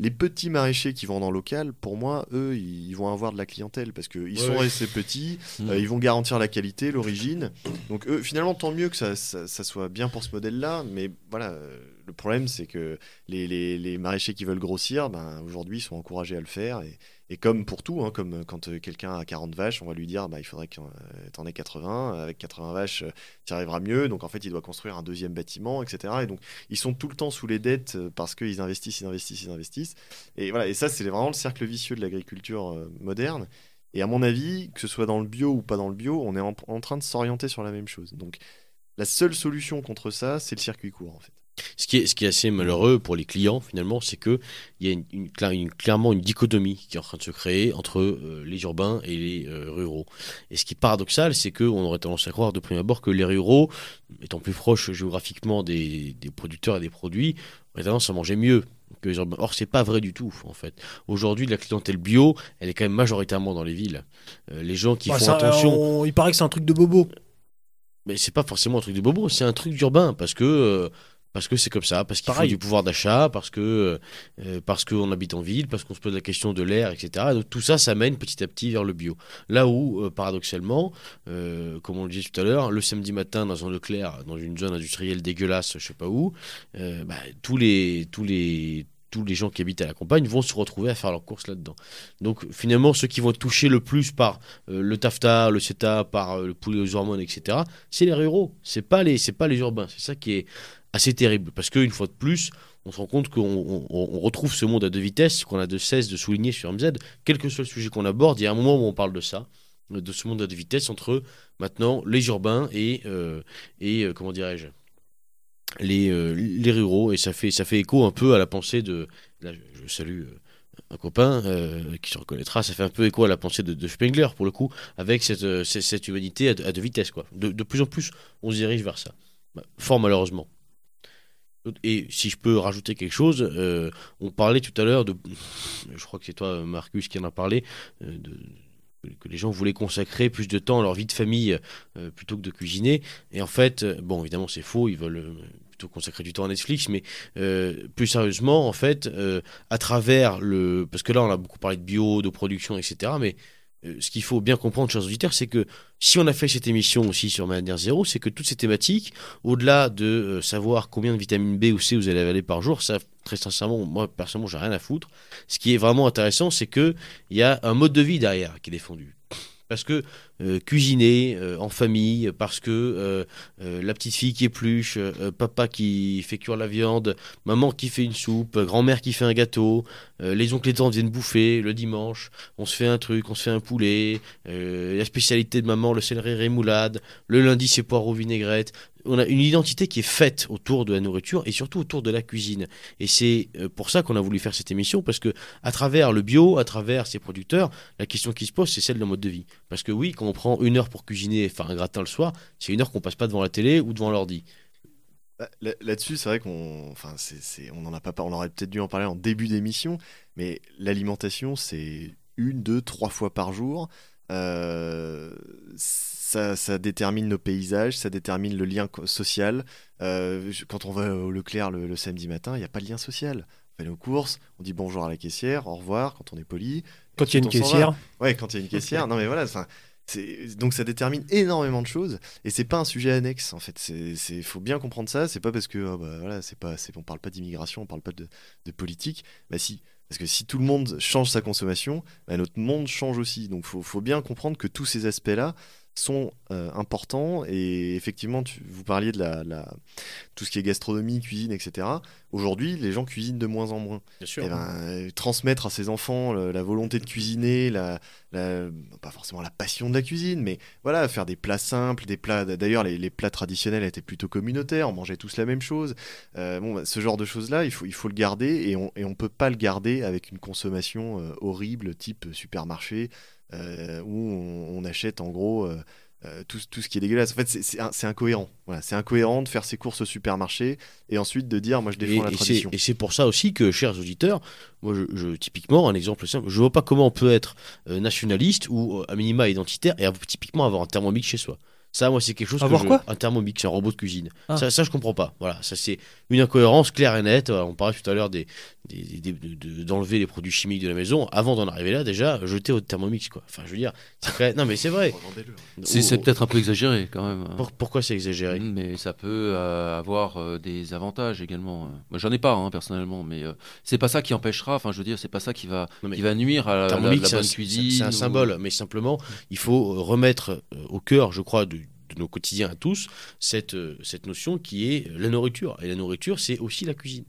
Les petits maraîchers qui vendent en local, pour moi, eux, ils, ils vont avoir de la clientèle parce qu'ils Ouais, sont restés petits, Mm. euh, ils vont garantir la qualité, l'origine. Donc eux, finalement, tant mieux que ça, ça- ça soit bien pour ce modèle-là. Mais voilà, euh, le problème, c'est que les, maraîchers qui veulent grossir, ben, aujourd'hui, sont encouragés à le faire. Et, comme pour tout, hein, comme euh, quand euh, quelqu'un a 40 vaches, on va lui dire, bah, il faudrait que tu en aies 80. Avec 80 vaches, tu arriveras mieux. Donc en fait, il doit construire un deuxième bâtiment, etc. Et donc, ils sont tout le temps sous les dettes euh, parce qu'ils investissent, ils investissent, ils investissent. Et voilà, et ça, c'est vraiment le cercle vicieux de l'agriculture euh, moderne. Et à mon avis, que ce soit dans le bio ou pas dans le bio, on est en train de s'orienter sur la même chose. Donc, la seule solution contre ça, c'est le circuit court, en fait. Ce qui, est, ce qui est assez malheureux pour les clients, finalement, c'est qu'il y a une, une- cla- une- clairement une dichotomie qui est en train de se créer entre euh, les urbains et les euh, ruraux. Et ce qui est paradoxal, c'est qu'on aurait tendance à croire de prime abord que les ruraux, étant plus proches géographiquement des, des producteurs et des produits, auraient tendance à manger mieux que les urbains. Or, c'est pas vrai du tout, en fait. Aujourd'hui, la clientèle bio, elle est quand même majoritairement dans les villes. Euh, les gens qui Bah, font ça, attention... on- il paraît que c'est un truc de bobo. mais c'est pas forcément un truc de bobo, c'est un truc d'urbain parce que parce que c'est comme ça, parce qu'il faut du pouvoir d'achat, parce que euh, parce qu'on habite en ville, parce qu'on se pose la question de l'air, etc. Donc tout ça, ça mène petit à petit vers le bio. Là où, euh, paradoxalement, euh, comme on le disait tout à l'heure, le samedi matin dans un Leclerc, dans une zone industrielle dégueulasse, je sais pas où, euh, bah, tous les tous les tous les gens qui habitent à la campagne vont se retrouver à faire leurs courses là-dedans. Donc finalement, ceux qui vont être touchés le plus par euh, le taffeta, le CETA, par euh, le poulet aux hormones, etc., c'est les ruraux. C'est pas les, c'est pas les urbains. C'est ça qui est assez terrible. Parce qu'une fois de plus, on se rend compte qu'on on- on retrouve ce monde à deux vitesses qu'on a de cesse de souligner sur MZ. Quel que soit le sujet qu'on aborde, il y a un moment où on parle de ça, de ce monde à deux vitesses entre maintenant les urbains et euh, et euh, comment dirais-je les, euh, les ruraux. Et ça fait ça fait écho un peu à la pensée de là je, salue un copain qui se reconnaîtra. Ça fait un peu écho à la pensée de, de Spengler pour le coup avec cette, cette, humanité à, deux- vitesses de plus en plus on se dirige vers ça. Bah, fort malheureusement et si je peux rajouter quelque chose, euh, on parlait tout à l'heure de, je crois que c'est toi Marcus qui en a parlé, euh, que les gens voulaient consacrer plus de temps à leur vie de famille euh, plutôt que de cuisiner. Et en fait, bon, évidemment, c'est faux, ils veulent plutôt consacrer du temps à Netflix, mais plus sérieusement, en fait, à travers le. Parce que là, on a beaucoup parlé de bio, de production, etc. Mais ce qu'il faut bien comprendre, chers auditeurs, c'est que si on a fait cette émission aussi sur Manière Zéro, c'est que toutes ces thématiques, au-delà de euh, savoir combien de vitamine B ou C vous allez avaler par jour, ça, très sincèrement, moi, personnellement, j'ai rien à foutre. Ce qui est vraiment intéressant, c'est que il y a un mode de vie derrière qui est défendu. Parce que euh, cuisiner euh, en famille, parce que euh, la petite fille qui épluche, papa qui fait cuire la viande, maman qui fait une soupe, grand-mère qui fait un gâteau, les oncles et tantes viennent bouffer le dimanche, on se fait un truc, on se fait un poulet, la spécialité de maman, le céleri rémoulade, le lundi c'est poireaux vinaigrette. On a une identité qui est faite autour de la nourriture et surtout autour de la cuisine. Et c'est euh, pour ça qu'on a voulu faire cette émission, parce que à travers le bio, à travers ces producteurs, la question qui se pose, c'est celle de mode de vie. Parce que oui, quand on prend une heure pour cuisiner, faire un gratin le soir, c'est une heure qu'on passe pas devant la télé ou devant l'ordi. Bah, là- Là-dessus, c'est vrai qu'on, enfin, c'est, on en a pas, on aurait peut-être dû en parler en début d'émission, mais l'alimentation, c'est une, deux, trois fois par jour. Euh, ça, ça détermine nos paysages, ça détermine le lien social. Euh, quand on va au Leclerc le, le samedi matin, il n'y a pas de lien social. On fait nos courses, on dit bonjour à la caissière, au revoir quand on est poli. Quand il y a une caissière, Ouais, quand il y a une caissière. non, mais voilà, enfin, donc ça détermine énormément de choses et c'est pas un sujet annexe en fait. C'est, faut bien comprendre ça. C'est pas parce que oh, bah, voilà, c'est pas, on parle pas d'immigration, on parle pas de, de politique. Bah si, parce que si tout le monde change sa consommation, bah, notre monde change aussi. Donc faut, faut bien comprendre que tous ces aspects-là sont euh, importants et effectivement, tu- vous parliez de la, la- tout ce qui est gastronomie, cuisine, etc. Aujourd'hui, les gens cuisinent de moins en moins. Bien sûr. Eh ben, transmettre à ses enfants le- la volonté de cuisiner, la, la- pas forcément la passion de la cuisine, mais voilà, faire des plats simples, des plats. D'ailleurs, les, les plats traditionnels étaient plutôt communautaires, on mangeait tous la même chose. Euh, bon, ce genre de choses-là, il faut, il faut le garder et on, et on peut pas le garder avec une consommation euh, horrible, type supermarché, euh, où on, on achète en gros. euh, euh, tout, tout ce qui est dégueulasse. En fait, c'est- incohérent. Voilà, c'est incohérent de faire ses courses au supermarché et ensuite de dire, moi, je Et, défends la et c'est- tradition. et c'est pour ça aussi que, chers auditeurs, moi, je, je- typiquement, un exemple simple, je vois pas comment on peut être euh, nationaliste ou euh, à minima identitaire et avoir- typiquement avoir un thermomix chez soi. Ça, moi, c'est quelque chose Avoir que je- quoi? Un thermomix, un robot de cuisine. Ah. Ça, ça, je comprends pas. Voilà, ça, c'est une incohérence claire et nette. On parlait tout à l'heure des, d'enlever les produits chimiques de la maison. Avant d'en arriver là, déjà, jeter au thermomix, quoi. Enfin, je veux dire, non, mais c'est vrai. C'est Ou- c'est peut-être un peu exagéré quand même. hein. pour- pourquoi c'est exagéré? Mm, Mais ça peut euh, avoir euh, des avantages également. Moi, j'en ai pas hein, personnellement, mais euh, c'est pas ça qui empêchera. Enfin, je veux dire, c'est pas ça qui va, qui va nuire à la, la- Thermomix, la c'est bonne un- cuisine. C'est un ou- symbole, mais simplement, il faut euh, remettre euh, au cœur, je crois, de, de nos quotidiens à tous, cette, euh, cette notion qui est la nourriture. Et la nourriture, c'est aussi la cuisine.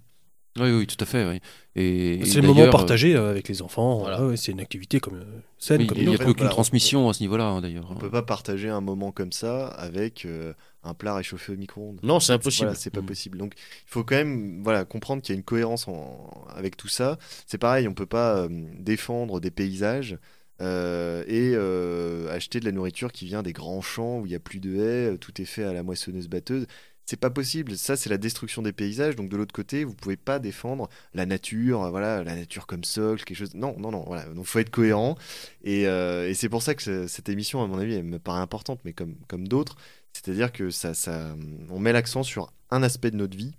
Oui, oui, tout à fait. Oui. Et, c'est le moment d'ailleurs, partagé euh, avec les enfants. Voilà. Ouais, ouais, c'est une activité comme euh, saine, oui, comme il n'y a plus aucune Voilà, transmission à ce niveau-là, hein, d'ailleurs. On peut pas partager un moment comme ça avec euh, un plat réchauffé au micro-ondes. Non, c'est impossible. Voilà, c'est pas Mm. possible. Donc, il faut quand même voilà, comprendre qu'il y a une cohérence en- avec tout ça. C'est pareil, on peut pas euh, défendre des paysages euh, et euh, acheter de la nourriture qui vient des grands champs où il y a plus de haies, euh, tout est fait à la moissonneuse-batteuse. C'est pas possible. Ça, c'est la destruction des paysages. Donc, de l'autre côté, vous pouvez pas défendre la nature, euh, voilà, la nature comme socle, quelque chose. Non, non, non. Voilà. Donc, faut être cohérent. Et, euh, c'est pour ça que ce- cette émission, à mon avis, elle me paraît importante, mais comme, comme d'autres, C'est-à-dire que ça, ça, on met l'accent sur un aspect de notre vie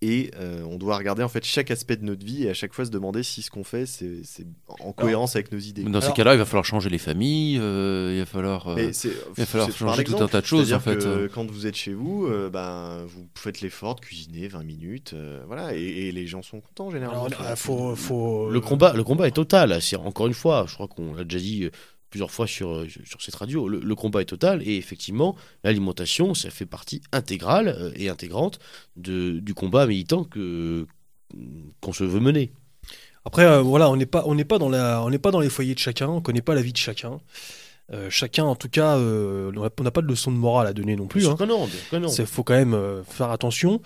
et euh, on doit regarder en fait chaque aspect de notre vie et à chaque fois se demander si ce qu'on fait c'est c'est en cohérence avec nos idées. Mais Dans ces cas-là, il va falloir changer les familles, euh, il va falloir. euh, Mais c'est- il va falloir changer tout un tas de choses, C'est-à-dire en fait. que quand vous êtes chez vous, euh, ben, vous faites l'effort de cuisiner 20 minutes, euh, voilà, et, et les gens sont contents généralement. Alors, faut, faut, Le combat, le combat est total. C'est encore une fois, je crois qu'on l'a déjà dit euh, plusieurs fois sur, euh, sur cette radio. Le, le combat est total et effectivement, l'alimentation, ça fait partie intégrale euh, et intégrante de, du combat militant que qu'on se veut mener. Après, euh, voilà, on n'est pas, on n'est pas dans la, on n'est pas dans les foyers de chacun, on connaît pas la vie de chacun. Euh, chacun, en tout cas, euh, on n'a- pas de leçon de morale à donner non plus. Bien hein. Il faut quand même faire attention.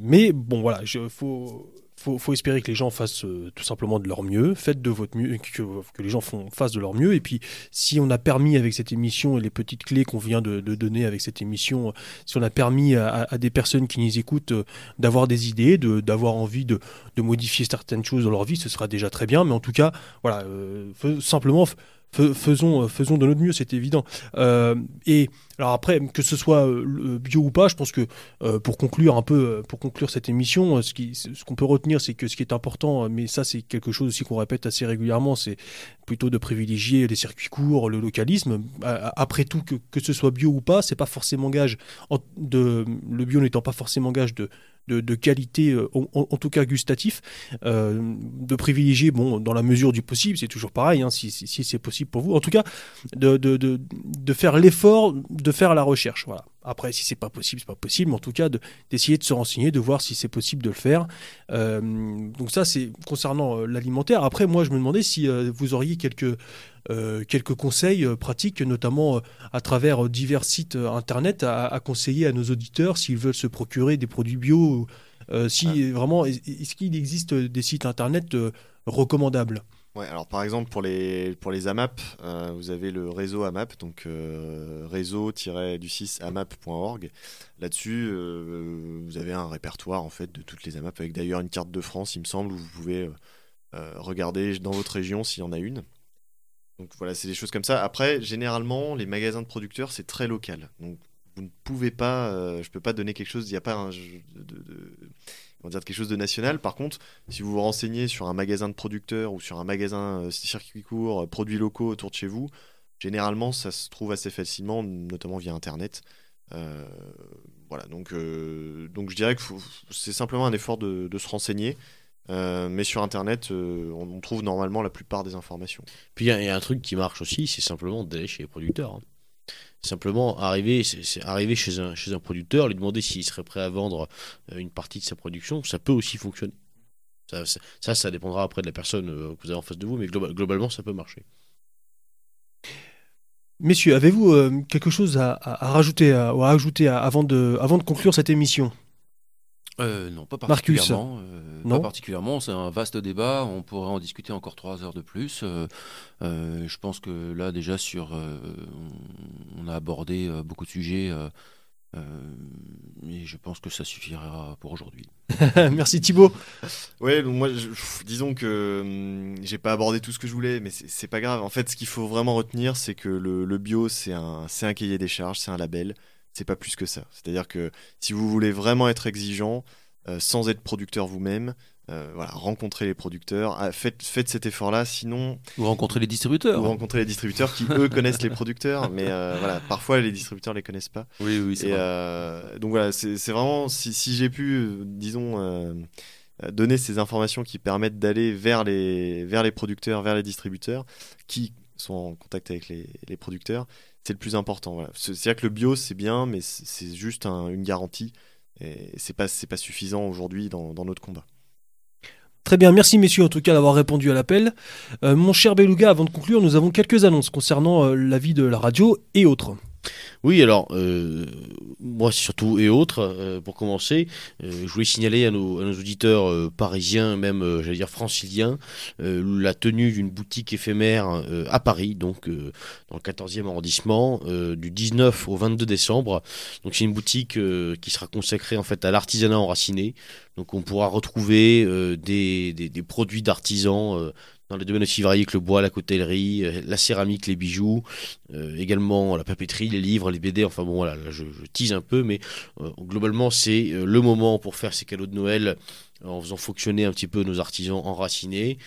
Mais bon, voilà, il faut, faut, faut espérer que les gens fassent euh, tout simplement de leur mieux. Faites de votre mieux, que, les gens font, fassent de leur mieux. Et puis, si on a permis avec cette émission et les petites clés qu'on vient de, donner avec cette émission, si on a permis à, des personnes qui nous écoutent euh, d'avoir des idées, de- d'avoir envie de, de modifier certaines choses dans leur vie, ce sera déjà très bien. Mais en tout cas, voilà, euh, simplement. Faisons, euh, faisons de notre mieux, c'est évident. Euh, et alors après, que ce soit euh, bio ou pas, je pense que pour conclure un peu, pour conclure cette émission, ce qu'on peut retenir, c'est que ce qui est important, mais ça c'est quelque chose aussi qu'on répète assez régulièrement, c'est plutôt de privilégier les circuits courts, le localisme. Après tout, que, que ce soit bio ou pas, c'est pas forcément gage de le bio n'étant pas forcément gage de de, qualité, euh, en, tout cas gustatif, euh, de privilégier, bon, dans la mesure du possible, c'est toujours pareil, hein, si, c'est possible pour vous, en tout cas, de, de, de faire l'effort de faire la recherche. Voilà. Après, si c'est pas possible, c'est pas possible, mais en tout cas, de- d'essayer de, se renseigner, de voir si c'est possible de le faire. Euh, donc ça, c'est concernant euh, l'alimentaire. Après, moi, je me demandais si euh, vous auriez quelques, euh, quelques conseils euh, pratiques, notamment euh, à travers divers sites internet, à, à conseiller à nos auditeurs s'ils veulent se procurer des produits bio. si vraiment, est- est-ce qu'il existe des sites internet recommandables? Alors par exemple pour les, pour les AMAP, euh, vous avez le réseau AMAP, donc euh, réseau-du6 amap.org. Là-dessus, euh, vous avez un répertoire en fait de toutes les AMAP, avec d'ailleurs une carte de France, il me semble, où vous pouvez regarder dans votre région s'il y en a une. Donc voilà, c'est des choses comme ça. Après, généralement, les magasins de producteurs, c'est très local. Donc vous ne pouvez pas, je peux pas donner quelque chose, il n'y a pas un, de- de- comment dire, quelque chose de national. Par contre, si vous vous renseignez sur un magasin de producteurs ou sur un magasin euh, circuit court, euh, produits locaux autour de chez vous, généralement ça se trouve assez facilement, notamment via Internet. Euh, voilà, donc, donc je dirais que c'est simplement un effort de, se renseigner. Mais sur Internet, on, on trouve normalement la plupart des informations. Puis il y, a- il y a un truc qui marche aussi, c'est simplement d'aller chez les producteurs. hein. Simplement arriver, arriver chez un, chez un producteur, lui demander s'il serait prêt à vendre euh, une partie de sa production, ça peut aussi fonctionner. Ça, ça, dépendra après de la personne euh, que vous avez en face de vous, mais globa- globalement, ça peut marcher. Messieurs, avez-vous euh, quelque chose à, rajouter, ou à ajouter avant, de, avant de conclure cette émission? Euh, non, pas Marcus. particulièrement. euh, Non pas particulièrement. C'est un vaste débat. On pourrait en discuter encore trois heures de plus. Euh, euh, je pense que là, déjà, sur, euh, on, a abordé euh, beaucoup de sujets. euh, euh, et je pense que ça suffira pour aujourd'hui. Merci Thibaut. Donc moi, je- disons que hum, j'ai pas abordé tout ce que je voulais, mais c'est pas grave. En fait, ce qu'il faut vraiment retenir, c'est que le, le bio, c'est un, c'est un cahier des charges, c'est un label. C'est pas plus que ça. C'est-à-dire que si vous voulez vraiment être exigeant, euh, sans être producteur vous-même, euh, voilà, rencontrez les producteurs, ah, faites, faites cet effort-là. Sinon, Vous rencontrez les distributeurs. vous rencontrez les distributeurs qui eux connaissent les producteurs, mais euh, voilà, parfois les distributeurs les connaissent pas. Oui, oui, c'est vrai. donc voilà, c'est vraiment si, si j'ai pu, disons, donner ces informations qui permettent d'aller vers les, vers les producteurs, vers les distributeurs, qui sont en contact avec les, les producteurs, c'est le plus important. Voilà. C'est- C'est-à-dire que le bio, c'est bien, mais c'est juste un- une garantie. Et c'est pas, pas suffisant aujourd'hui dans, dans notre combat. Très bien, merci messieurs en tout cas d'avoir répondu à l'appel. Euh, mon cher Beluga, avant de conclure, nous avons quelques annonces concernant euh, la vie de la radio et autres. Oui, alors, euh, moi surtout et autres, euh, pour commencer, euh, je voulais signaler à nos, auditeurs parisiens, même, j'allais dire franciliens, la tenue d'une boutique éphémère à Paris, donc dans le 14e arrondissement, du 19 au 22 décembre. Donc c'est une boutique qui sera consacrée en fait à l'artisanat enraciné. Donc on pourra retrouver des produits d'artisans. Dans les domaines aussi variés que le bois, la coutellerie, euh, la céramique, les bijoux, euh, également la papeterie, les livres, les BD. Enfin bon, voilà, là, je, tease un peu, mais euh, globalement, c'est le moment pour faire ces cadeaux de Noël en faisant fonctionner un petit peu nos artisans enracinés.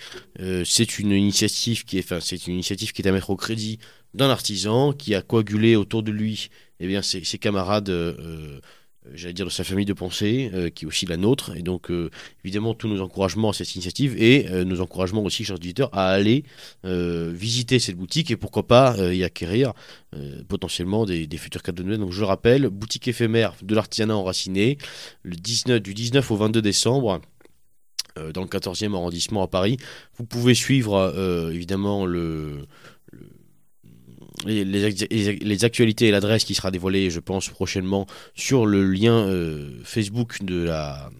C'est une initiative qui est, enfin, c'est une initiative qui est à mettre au crédit d'un artisan qui a coagulé autour de lui, eh bien, ses camarades. Euh, J'allais dire de sa famille de pensée, euh, qui est aussi la nôtre, et donc euh, évidemment tous nos encouragements à cette initiative et nos encouragements aussi, chers auditeurs, à aller visiter cette boutique et pourquoi pas y acquérir potentiellement des, futurs cadeaux de Noël. Donc je le rappelle, boutique éphémère de l'artisanat enraciné, le 19, du 19 au 22 décembre. dans le 14e arrondissement à Paris. Vous pouvez suivre évidemment le- les, les act- les- les actualités et l'adresse qui sera dévoilée, je pense, prochainement sur le lien euh, Facebook de la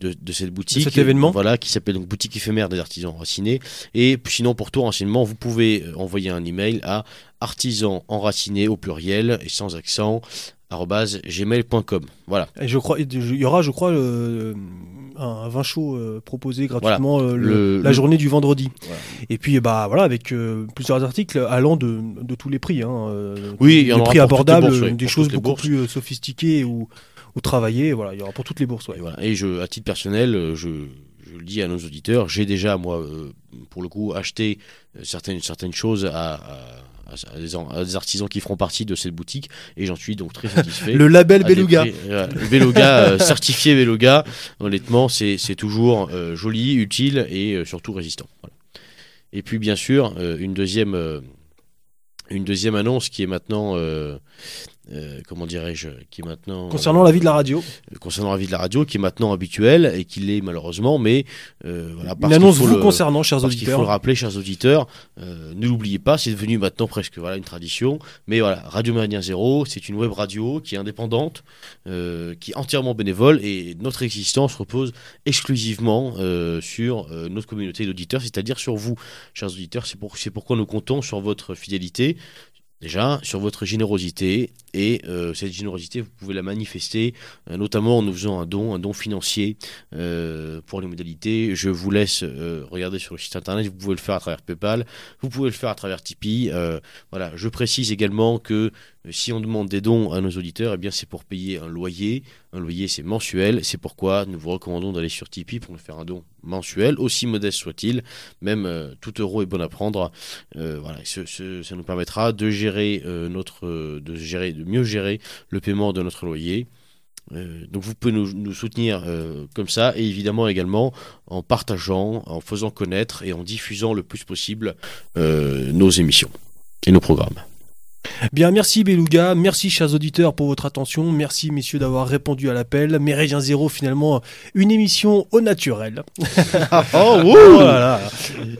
de, de cette boutique. cet événement. Voilà, qui s'appelle donc Boutique éphémère des artisans enracinés. Et sinon, pour tout renseignement, vous pouvez envoyer un email à artisan enraciné au pluriel et sans accent gmail.com. Voilà. Et je crois, il y aura, je crois, le- un, vin chaud euh, proposé gratuitement euh, le- Le- la journée du vendredi. Voilà. Et puis, bah voilà, avec euh, plusieurs articles allant de, de tous les prix. Hein, euh, Oui, il y en des prix abordables, bourses, oui, des choses beaucoup bourses. plus euh, sophistiquées ou, ou travaillées. Voilà, il y aura pour toutes les bourses. ouais. Et, voilà. Et je, à titre personnel, euh, je, je le dis à nos auditeurs, j'ai déjà, moi, euh, pour le coup, acheté euh, certaines, certaines choses à, à- à des, à des artisans qui feront partie de cette boutique et j'en suis donc très satisfait. Le label Beluga. prix- le Beluga, euh, certifié Beluga, honnêtement, c'est c'est toujours euh, joli, utile et euh, surtout résistant. Voilà. Et puis, bien sûr, euh, une, deuxième, euh, une deuxième annonce qui est maintenant. euh, euh, comment dirais-je Qui est maintenant. Concernant la vie de la radio, euh, concernant la vie de la radio, qui est maintenant habituelle et qui l'est malheureusement, mais euh, voilà, parce une annonce vous le- concernant, chers parce qu'il faut le auditeurs. rappeler, chers auditeurs, ne l'oubliez pas, c'est devenu maintenant presque voilà, une tradition. Mais voilà, Radio Méridien Zéro, c'est une web radio qui est indépendante, qui est entièrement bénévole et notre existence repose exclusivement sur notre communauté d'auditeurs, c'est-à-dire sur vous, chers auditeurs. C'est pour, c'est pourquoi nous comptons sur votre fidélité. Déjà, sur votre générosité, et euh, cette générosité, vous pouvez la manifester, euh, notamment en nous faisant un don, un don financier euh, pour les modalités. Je vous laisse regarder sur le site internet, vous pouvez le faire à travers PayPal, vous pouvez le faire à travers Tipeee. voilà, je précise également que si on demande des dons à nos auditeurs, eh bien c'est pour payer un loyer. Un loyer, c'est mensuel. C'est pourquoi nous vous recommandons d'aller sur Tipeee pour nous faire un don mensuel, aussi modeste soit-il. Même tout euro est bon à prendre. Voilà, ça nous permettra de gérer notre, de gérer, de mieux gérer le paiement de notre loyer. Euh, donc vous pouvez nous, soutenir euh, comme ça et évidemment également en partageant, en faisant connaître et en diffusant le plus possible euh, nos émissions et nos programmes. Bien, merci Beluga, merci chers auditeurs pour votre attention, merci messieurs d'avoir répondu à l'appel. Méridien Zéro, finalement, une émission au naturel. oh, Voilà.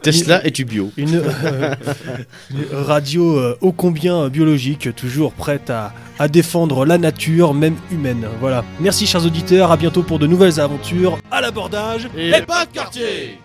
Tesla est tu bio Une, euh, une radio euh, ô combien biologique, toujours prête à, à défendre la nature, même humaine. Voilà. Merci chers auditeurs, à bientôt pour de nouvelles aventures à l'abordage. Et pas de quartier